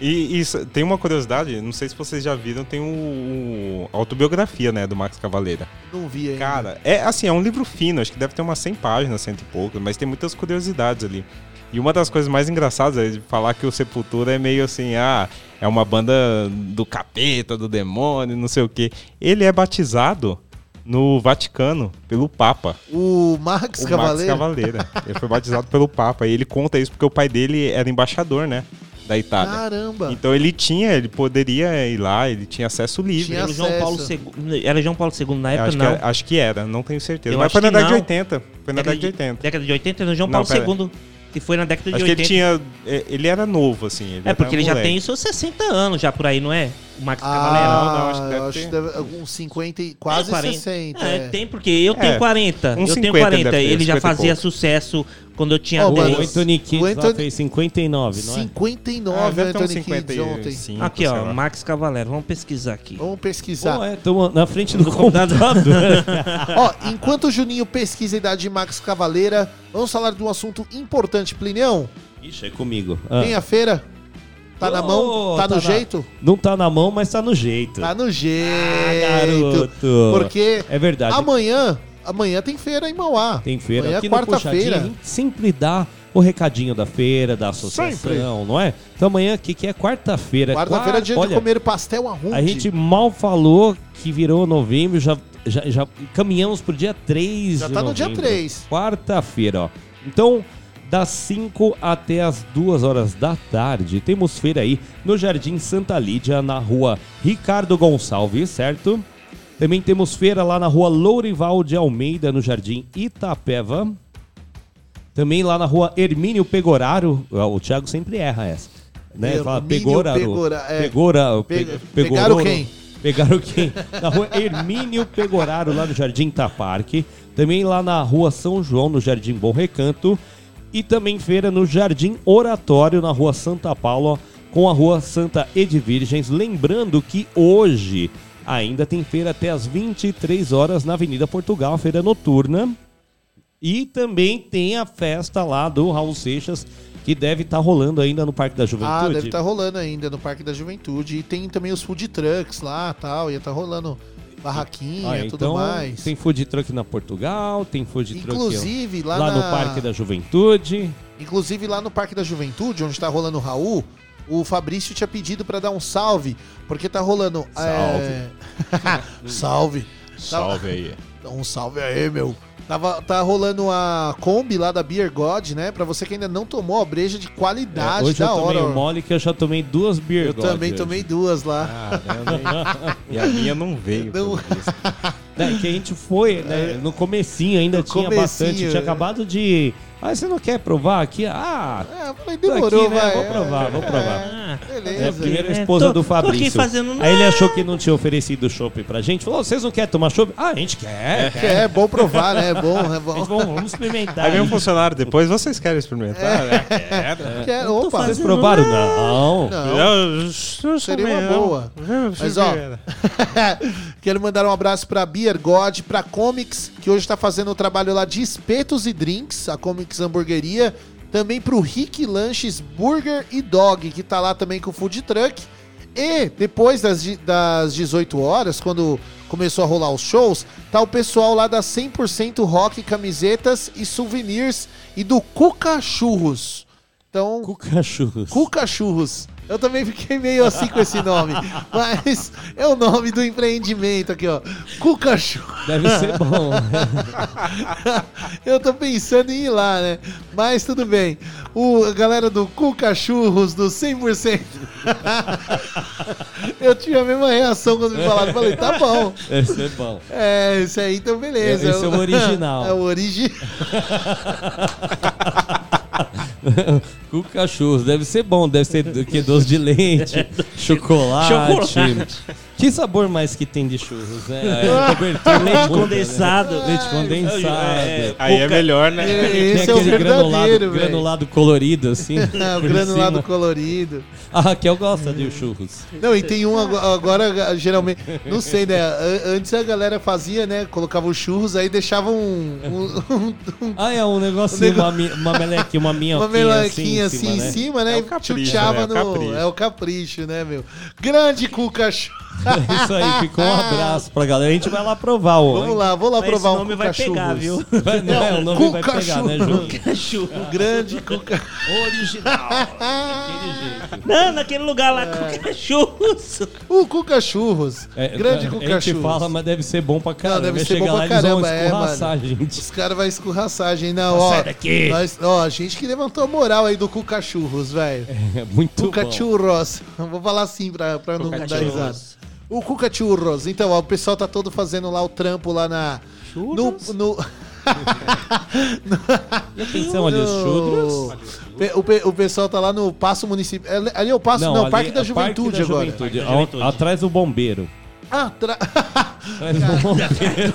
E isso, tem uma curiosidade, não sei se vocês já viram, tem o, o- autobiografia, né, do Max Cavaleira. Não vi ainda. Cara, é assim, é um livro fino, acho que deve ter umas 100 páginas, cento e poucas, mas tem muitas curiosidades ali. E uma das coisas mais engraçadas é de falar que o Sepultura é meio assim, ah, é uma banda do capeta, do demônio, não sei o quê. Ele é batizado no Vaticano pelo Papa. O Max O Max. Cavaleira. Ele foi batizado pelo Papa. E ele conta isso porque o pai dele era embaixador, né? Da Itália. Caramba. Então ele tinha, ele poderia ir lá, ele tinha acesso livre. Tinha Era João. Paulo II. Era João Paulo II na época, acho, não. Que era, acho que era, não tenho certeza. Eu Mas acho foi na década de não. 80. Foi na década de 80. Década de 80 era João Não, Paulo pera. II. Que foi na década de Acho que 80. ele tinha. é, Ele era novo, assim. Ele É, porque era ele já moleque. tem seus 60 anos já por aí, não é? O Max. Ah, Não, não, acho que deve acho ter. deve uns 50 e quase É, 40. 60. É, é. tem porque eu tenho É, 40. uns eu 50 tenho ele 40. deve ter, Ele já 50 fazia sucesso quando eu tinha Ó, O 10. mas- Anthony Kids o lá Anthony- fez 59, não é? 59 Ah, deve ter uns Anthony Kids ontem. 55, Aqui, ó. Max Cavaleiro. Vamos pesquisar aqui. Vamos pesquisar. Pô, é, tamo na frente do Do computador. computador. Ó, enquanto o Juninho pesquisa a idade de Max Cavaleira, vamos falar de um assunto importante, Plinião. Ixi, é comigo. Ah. Vem a feira? Tá na Ô, mão? Tá, no na- jeito? Não tá na mão, mas tá no jeito. Tá no jeito. garoto. Porque É verdade. amanhã, amanhã tem feira em Mauá. Tem feira. Amanhã é Aqui a quarta-feira. sempre dá o recadinho da feira, da associação, Sempre. não é? Então amanhã aqui que é quarta-feira. Quarta-feira é dia Olha, de comer pastel arrude. A gente mal falou que virou novembro, já, já, já caminhamos pro dia 3 Já de tá no dia novembro. 3. Quarta-feira, ó. Então, das 5 até as 2 horas da tarde. Temos feira aí no Jardim Santa Lídia, na rua Ricardo Gonçalves, certo? Também temos feira lá na rua Lourival de Almeida, no Jardim Itapeva. Também lá na rua Hermínio Pegoraro. O Thiago sempre erra essa. Né? Fala Pegoraro. Pegora- é. Pegora, Pe- pe- pegaram quem? Pegaram quem? Na rua Hermínio Pegoraro, lá no Jardim Taparque. Também lá na rua São João, no Jardim Bom Recanto. E também feira no Jardim Oratório, na rua Santa Paula, com a rua Santa Edvirgens. Lembrando que hoje ainda tem feira até as 23 horas na Avenida Portugal, feira noturna. E também tem a festa lá do Raul Seixas, que deve estar rolando ainda no Parque da Juventude. Ah, deve estar rolando ainda no Parque da Juventude. E tem também os food trucks lá tal. Ia estar rolando barraquinha Ah, e tudo então, mais. Tem food truck na Portugal, tem food truck Inclusive, lá lá no na- Parque da Juventude. Inclusive lá no Parque da Juventude, onde tá rolando o Raul, o Fabrício tinha pedido pra dar um salve, porque tá rolando. é, salve. Salve aí. Dá Um salve aí, meu. Tava, tá rolando a Kombi lá da Beer God, né? Pra você que ainda não tomou a breja de qualidade É, hoje da eu tomei hora. o mole que eu já tomei duas beer Eu God também hoje. tomei duas lá. Caramba, E a minha não veio. Não- É, que a gente foi, né? No comecinho ainda tinha comecinho, bastante. Tinha é. acabado de. Ah, você não quer provar aqui? Ah, É, falei, demorou, aqui, né? vai. Vou provar, vou provar. Ah, Beleza. É a primeira É, esposa tô- do tô aqui Fabrício. fazendo Aí ele achou que não tinha oferecido chopp pra gente. Falou: vocês não querem tomar chopp? Ah, a gente quer. É, é bom provar, né? É bom, é bom. gente, vamos, vamos experimentar. Aí vem um funcionário depois, vocês querem experimentar? É, quero. Quer- opa, Vocês provaram? Não. Não. Sou Seria uma boa. Mas ó, quero mandar um abraço pra Beer God, pra Comics, que hoje tá fazendo o trabalho lá de espetos e drinks, a Comics Hamburgueria. Também pro Rick Lanches Burger e Dog, que tá lá também com o Food Truck. E depois das, das 18 horas, quando começou a rolar os shows, tá o pessoal lá da 100% Rock Camisetas e Souvenirs e do Cuca Churros. Então, Cuca Churros. Cuca Churros. Eu também fiquei meio assim com esse nome. Mas é o nome do empreendimento aqui, ó. Cuca. Deve ser bom. Eu tô pensando em ir lá, né? Mas tudo bem. O, a galera do Cuca Churros, do 100%. Eu tive a mesma reação quando me falaram. Falei, tá bom. Deve ser bom. É, esse aí então beleza. Esse é o original. É o original. Cuca Churros. Deve ser bom. Deve ser que doce de leite, chocolate. Chocolate. Que sabor mais que tem de churros, né? É, cobertura, Leite condensado. né? Leite condensado. É, Aí é melhor, né? É, Tem Esse é o aquele verdadeiro, granulado, granulado colorido, assim. É, o granulado cima. colorido. A Raquel gosta de churros. Não, e tem um ago- agora, geralmente, não sei, né? Antes a galera fazia, né? Colocava os churros, aí deixava um. um- um- um- Ah, é um negocinho, nego- uma, mi- uma melequinha, uma minhoquinha, uma melequinha assim, assim, em cima, né? É o e capricho, chuteava né? É o no. capricho. É o capricho, né, meu? Grande Cuca Churros. Isso aí, ficou um abraço pra galera. A gente vai lá provar o. Vamos lá, vou lá Mas provar esse um nome vai pegar, viu? Vai, não, é, o nome vai pegar, né, Churros. Ju? Cachorro. Grande Cuca. Original. Jeito. Não, naquele lugar lá com cachorros. O Cuca Churros. É, Grande a Cuca gente fala, mas deve ser bom pra caramba. deve Vai ser bom pra caramba, é, mano. a gente. Os caras vão escorraçar a gente. Não, ó, Sai daqui. nós- ó, a gente que levantou a moral aí do Cuca Churros, velho. É muito bom. Churros. Vou falar assim pra, pra não dar risada. O Cuca Churros. Então, ó, o pessoal tá todo fazendo lá o trampo lá na. No, no, E atenção ali, os churros. O, pe- o pessoal tá lá no Passo Municipal. é- Ali é o Passo, não, ali Parque da é Juventude Parque da agora. Juventude, Parque da ao- Juventude. Atrás do bombeiro. Tra... Atrás do bombeiro.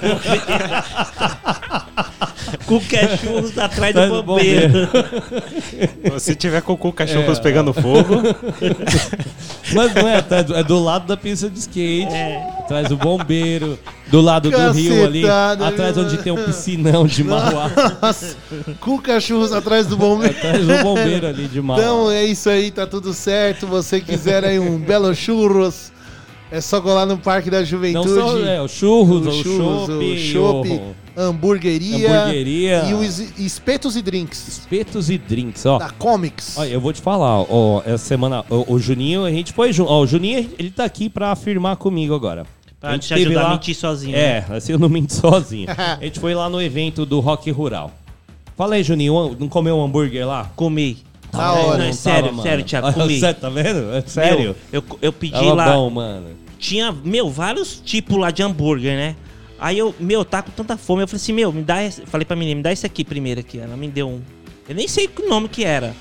Com cachorros atrás do do bombeiro. Se tiver cocô cachorros É. pegando fogo, Mas não é, atrás do- é do lado da pista de skate, atrás do bombeiro, do lado do rio ali, atrás onde tem um piscinão de Mauá, Nossa, Cuca Churros atrás do bombeiro. atrás do bombeiro ali de Mauá. Então é isso aí, tá tudo certo. Você quiser aí um belo churros, é só colar no Parque da não Juventude. só é, o churros, O o churros, o o hamburgueria, hamburgueria, e os espetos e drinks espetos e drinks, ó. da Comics. Olha, eu vou te falar, ó, essa semana, o, o Juninho, a gente foi junto, ó, o Juninho, ele tá aqui pra afirmar comigo agora. Pra te ajudar a mentir sozinho, É, assim eu não minto sozinho. a gente foi lá no evento do Rock Rural. Fala aí, Juninho, não comeu um hambúrguer lá? Comi. Não, hora, não, é não sério, tava, mano. sério, Thiago, comi. Sério, tá vendo? É sério. Meu, eu, eu pedi Tava lá. bom, mano. Tinha, meu, vários tipos lá de hambúrguer, né? Aí eu, meu, tá com tanta fome. Eu falei assim, meu, me dá esse. Falei pra menina, me dá esse aqui primeiro aqui. Ela me deu um. Eu nem sei que nome que era.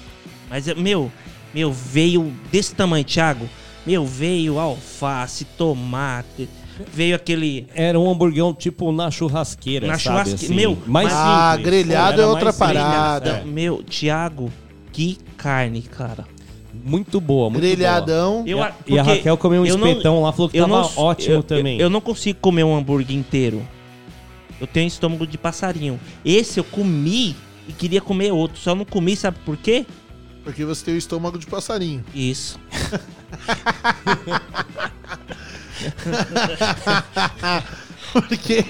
Mas, eu- meu, meu, veio desse tamanho, Thiago. Meu, veio alface, tomate. Veio aquele. Era um hamburguão tipo na churrasqueira, Na sabe? churrasque- assim, meu, mais mas- Ah, simples. grelhado Era é outra parada. É. Meu, Thiago, que carne, cara. Muito boa, muito Grelhadão. boa. Eu e, a- Raquel comeu um eu não- espetão lá, falou que eu tava não- ótimo eu- também. Eu, eu não consigo comer um hambúrguer inteiro. Eu tenho estômago de passarinho. Esse eu comi e queria comer outro. Só não comi, sabe por quê? Porque você tem o estômago de passarinho. Isso. Porque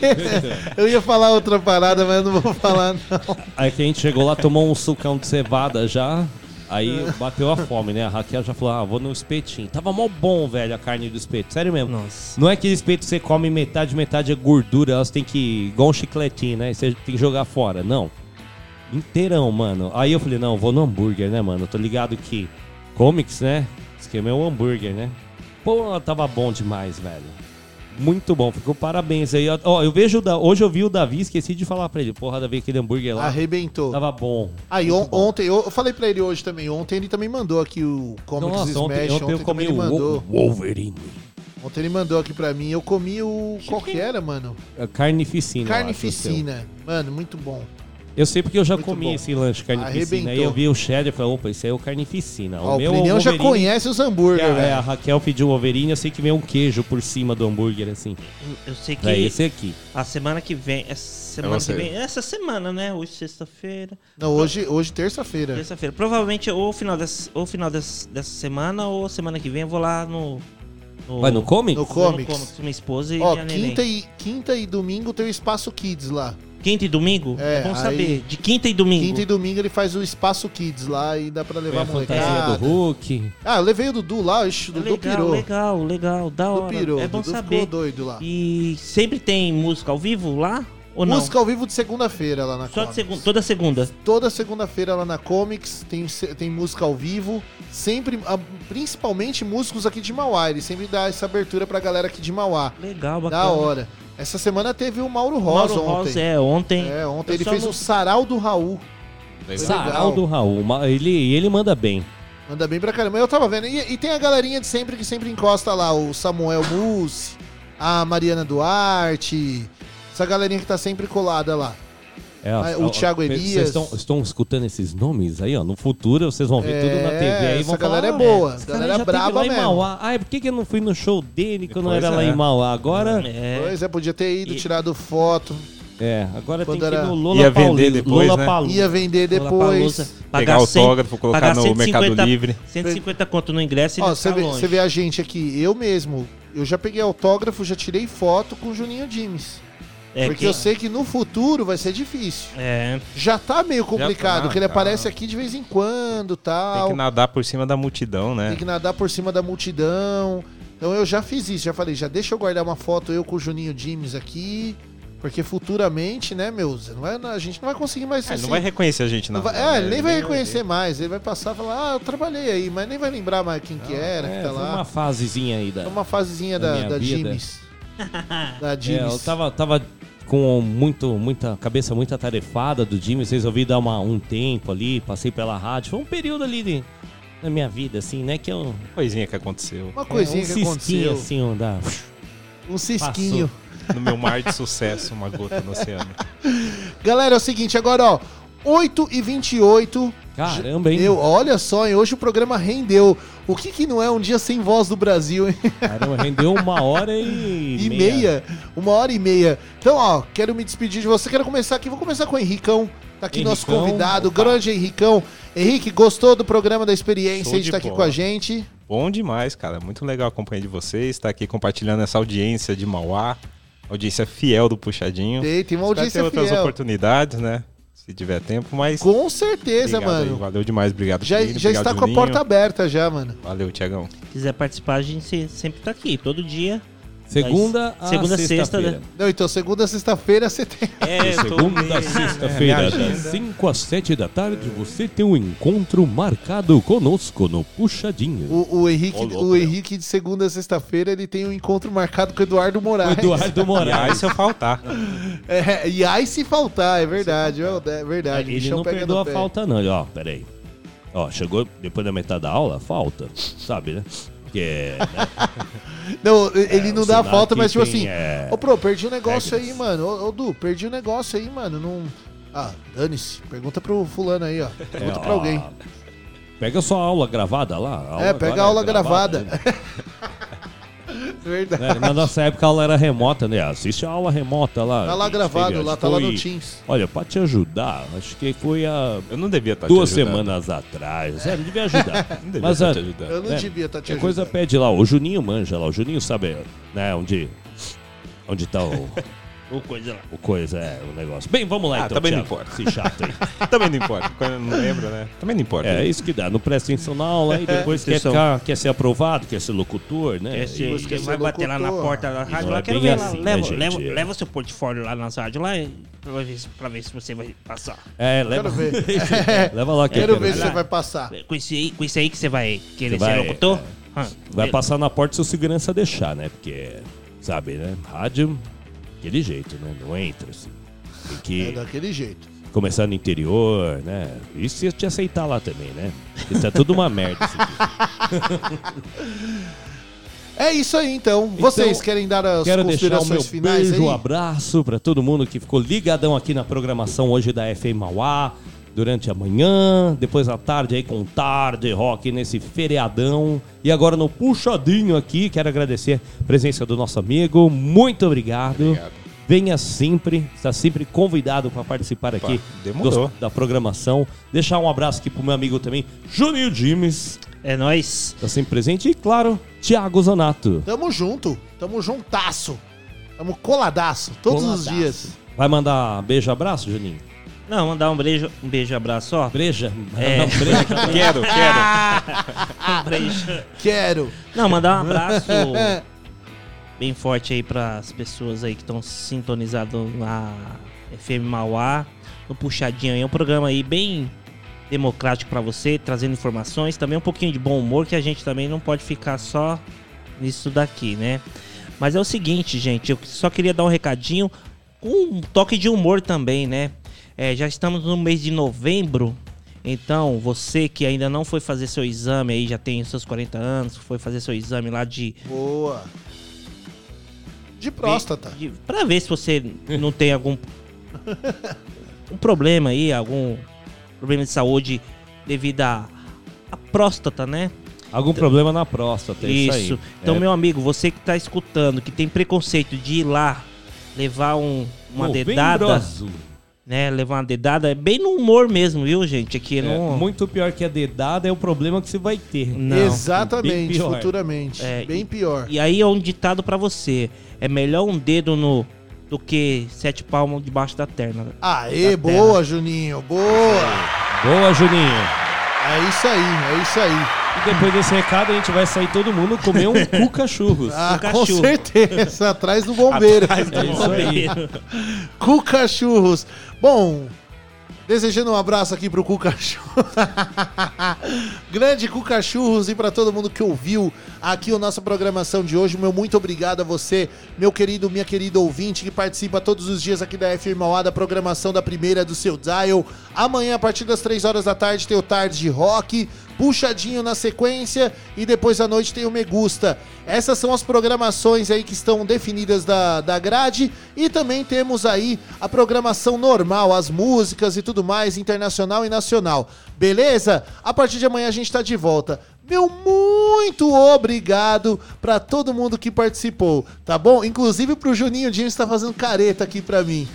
eu ia falar outra parada, mas não vou falar, não. Aí que a gente chegou lá, tomou um sucão de cevada já. Aí bateu a fome, né? A Raquel já falou: ah, vou no espetinho. Tava mó bom, velho, a carne do espeto. Sério mesmo. Nossa. Não é aquele espeto que você come metade, metade é gordura. Elas têm que. igual um chicletinho, né? Você tem que jogar fora. Não. Inteirão, mano. Aí eu falei: não, vou no hambúrguer, né, mano? Eu tô ligado que comics, né? Esquema é o hambúrguer, né? Pô, tava bom demais, velho. Muito bom, ficou parabéns aí. Ó, eu vejo o da... hoje eu vi o Davi, esqueci de falar pra ele. Porra, Davi, aquele hambúrguer lá. Arrebentou. Tava bom. Aí on- ontem, eu eu falei pra ele hoje também. Ontem ele também mandou aqui o Comics Nossa, Smash. ontem- ontem eu também comi ele o mandou. Wolverine. Ontem ele mandou aqui pra mim. Eu comi o. Qual que era, mano? É Carnificina. eu. Carnificina. Mano, muito bom. Eu sei porque eu já Muito comi bom. esse lanche carnificina. Aí eu vi o cheddar e falei, opa, esse aí é o carnificina. O meu Plinião já conhece os hambúrguer, que a- velho. é, a Raquel pediu o Wolverine, eu sei que vem um queijo por cima do hambúrguer, assim. Eu sei que. É esse aqui. A semana que vem. Essa semana que vem. Essa semana, né? Hoje, sexta-feira. Não, hoje, hoje terça-feira. Terça-feira. Provavelmente ou final, dessa, ou final dessa, dessa semana ou semana que vem eu vou lá no. Vai no Comics? No Comics. com minha esposa e Ó, minha neném. quinta e, quinta e domingo tem o Espaço Kids lá. Quinta e domingo? É, Vamos aí- saber. De quinta e domingo. Quinta e domingo ele faz o Espaço Kids lá e dá pra levar Vem a a fantasia molecada. do Hulk. Ah, eu levei o Dudu lá, o Dudu legal, pirou. legal, legal, da hora. pirou, é bom Dudu saber. ficou doido lá. E sempre tem música ao vivo lá? Ou não? Música ao vivo de segunda-feira lá na Só de Comics. segunda, toda segunda. Toda segunda-feira lá na Comics tem, tem música ao vivo. Sempre, ah, principalmente músicos aqui de Mauá. Ele sempre dá essa abertura pra galera aqui de Mauá. Legal, bacana. Da hora. Essa semana teve o Mauro Rosa Mauro ontem. Rosa, é, ontem. É, ontem ele fez não- o Sarau do Raul. Sarau do Raul. Ele, ele manda bem. Manda bem pra caramba. Eu tava vendo. E, e tem a galerinha de sempre que sempre encosta lá. O Samuel Mussi, a Mariana Duarte. Essa galerinha que tá sempre colada lá. É, Ah, o ó, Thiago vocês Elias. estão, estão escutando esses nomes aí, ó. No futuro vocês vão ver É, tudo na TV aí. essa vão galera falar, é boa, "Ah, esse galera cara já braba teve lá em mesmo." Mauá. Ai, por que, que eu não fui no show dele quando Pois era lá é. em Mauá? Agora. É. Pois é, podia ter ido, tirado foto. É, agora Quando tem que ir no Lola Ia vender depois, Lola né? Palusa. Ia vender depois. Pegar autógrafo, colocar no Mercado Livre. 150 conto no ingresso e Ó, ele você vê, longe. você vê a gente aqui, eu mesmo. Eu já peguei autógrafo, já tirei foto com o Juninho Dimes. É porque que- eu sei que no futuro vai ser difícil. É. Já tá meio complicado, tá, porque ele tá. aparece aqui de vez em quando tal. Tem que nadar por cima da multidão, né? Tem que nadar por cima da multidão. Então eu já fiz isso, já falei, já deixa eu guardar uma foto eu com o Juninho Dimes aqui. Porque futuramente, né, meu, não a gente não vai conseguir mais É, assim, não vai reconhecer a gente, não. não vai-? É, ele nem vai ver. reconhecer mais. Ele vai passar e falar, ah, eu trabalhei aí, mas nem vai lembrar mais quem que era, É, que tá lá. uma fasezinha aí da. Uma fasezinha da da, da. Jimmy's. Da É, Jimmy's. eu tava, tava com muito, muita cabeça muito atarefada do Jimmy. Resolvi dar uma, um tempo ali, passei pela rádio. Foi um período ali de, na minha vida, assim, né? Que eu. Coisinha que aconteceu. Uma coisinha um que cisquinho, aconteceu. assim, um da. Um cisquinho. No meu mar de sucesso, uma gota no oceano. Galera, é o seguinte, agora, ó. 8 e 28 Caramba, hein? Eu, olha só, hein, hoje o programa rendeu. O que que não é um dia sem voz do Brasil, hein? Caramba, rendeu uma hora e, E meia. Uma hora e meia. Então, ó, quero me despedir de você. Quero começar aqui. Vou começar com o Henricão. Tá aqui nosso Henricão, convidado, o grande Henricão. Henrique, gostou do programa da experiência de estar aqui bola. com a gente? Bom demais, cara. Muito legal a companhia de vocês. Estar aqui compartilhando essa audiência de Mauá. Audiência fiel do Puxadinho. Tem, tem uma Espero audiência ter outras fiel. oportunidades, né? Se tiver tempo, mas. Com certeza, Obrigado mano. aí, valeu demais. Obrigado, Já, Plínio, já obrigado, está com a porta aberta já, mano. Valeu, Tiagão. quiser participar, a gente se- sempre tá aqui, todo dia. Segunda a Segunda, sexta-feira. sexta, né? Não, então segunda a sexta-feira você tem. É, Segunda a sexta-feira, É, das agenda. 5 às 7 da tarde, você tem um encontro marcado conosco no Puxadinho. O, o Henrique, o Henrique de segunda a sexta-feira ele tem um encontro marcado com o Eduardo Moraes. O Eduardo Moraes. E aí se eu faltar. É, e aí se faltar, é verdade, é, é verdade. o Ele não perdoa a falta, não. Ele, ó, peraí. Ó, chegou depois da metade da aula, falta. Sabe, né? Porque. né? Não, ele não o dá falta, mas tipo assim, é, ô Pro, perdi um negócio regras. aí, mano. Ô, ô Du, perdi um negócio aí, mano. Não. Ah, dane-se. Pergunta pro fulano aí, ó. Pergunta É, pra ó, alguém. Pega sua aula gravada lá. a É, pega a aula é gravada. Verdade. É, na nossa época a aula era remota, né? Assiste a aula remota lá. Tá lá A gravado, teve, lá, tá lá foi- no Teams. Olha, pra te ajudar, acho que foi há Eu não devia estar duas te ajudando. semanas atrás. É, não devia ajudar. Não devia Mas, tá te ajudando. Eu não é, devia estar te qualquer ajudando. coisa pede lá. O Juninho manja lá. O Juninho sabe, né, onde, onde tá o, O coisa lá. o coisa, é, o negócio. Bem, vamos lá Ah, então, também não Thiago, importa. Esse chato aí. Também não importa. Quando eu não lembro, né? Também não importa. É, isso que dá. Não presta atenção na aula e depois quer, ficar, quer ser aprovado, quer ser locutor, né? Quer ser- E- você vai bater lá na porta da rádio Não lá, é quero bem ver lá. assim, né, leva, gente? leva, leva seu portfólio lá na rádio lá e- pra ver, se- pra ver se você vai passar. É, leva, Quero ver. leva lá que Quero quero ver se você vai passar. Com esse aí, com esse aí que você vai querer Você ser vai- locutor? Ah, Vai beleza. passar na porta se o segurança deixar, né? Porque, sabe, né? Rádio, aquele jeito, né? Não entra, assim. Tem É que daquele jeito. começar no interior, né? Isso se eu te aceitar lá também, né? Isso é tudo uma merda. É isso aí, então. Vocês querem dar as Quero deixar o considerações meu finais beijo, aí? um abraço pra todo mundo que ficou ligadão aqui na programação hoje da FM Mauá. Durante a manhã, depois à tarde aí com tarde rock nesse feriadão. E agora no puxadinho aqui, quero agradecer a presença do nosso amigo. Muito obrigado. Venha sempre, está sempre convidado para participar aqui demorou. dos- da programação. Deixar um abraço aqui pro meu amigo também, Juninho Dimes. É nóis. Está sempre presente. E claro, Thiago Zonato. Tamo junto. Tamo juntasso. Tamo coladaço. Todos os Coladaço. dias. Vai mandar beijo, abraço, Juninho? Não, mandar um beijo, um beijo e abraço, ó. Breja? É. Não, breja. Quero, Um beijo. Quero. Não, mandar um abraço bem forte aí para as pessoas aí que estão sintonizadas na FM Mauá, no Puxadinho aí, é um programa aí bem democrático para você, trazendo informações, também um pouquinho de bom humor, que a gente também não pode ficar só nisso daqui, né? Mas é o seguinte, gente, eu só queria dar um recadinho com um toque de humor também, né? É, já estamos no mês de novembro, então você que ainda não foi fazer seu exame aí, já tem os seus 40 anos, foi fazer seu exame lá de Boa. De próstata. de, pra ver se você não tem algum um problema aí, algum problema de saúde devido à à próstata, né? Algum problema na próstata, é isso, Isso. aí. Então, É. meu amigo, você que tá escutando, que tem preconceito de ir lá levar um, uma Novembro dedada, azul. Né? Levar uma dedada, é bem no humor mesmo, viu, gente? Aqui É, não. Muito pior que a dedada é o problema que você vai ter. Não. Bem Exatamente, pior. futuramente. É, Bem pior. E aí é um ditado pra você: é melhor um dedo no do que sete palmos debaixo da terna. Aê, da boa, Juninho. Boa. Boa, Juninho. É isso aí, é isso aí. E depois desse recado, a gente vai sair todo mundo comer um cu cachorros. Ah, com certeza. Atrás do bombeiro. É isso aí. Cu Cachorros. Bom, desejando um abraço aqui pro Cu Cachorro. Grande Cu Cachorros e para todo mundo que ouviu aqui a nossa programação de hoje. Meu muito obrigado a você, meu querido, minha querida ouvinte que participa todos os dias aqui da FM Mauá, da programação da primeira do seu dial. Amanhã, a partir das 3 horas da tarde, tem o Tarde de Rock, puxadinho na sequência e depois à noite tem o Me Gusta. Essas são as programações aí que estão definidas da, da grade e também temos aí a programação normal, as músicas e tudo mais, internacional e nacional. Beleza? A partir de amanhã a gente tá de volta. Meu muito obrigado pra todo mundo que participou, tá bom? Inclusive pro Juninho James tá fazendo careta aqui pra mim.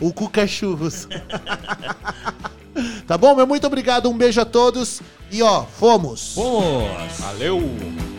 O Cuca Churros. tá bom? Meu muito obrigado, um beijo a todos e ó, fomos. Vamos. Valeu!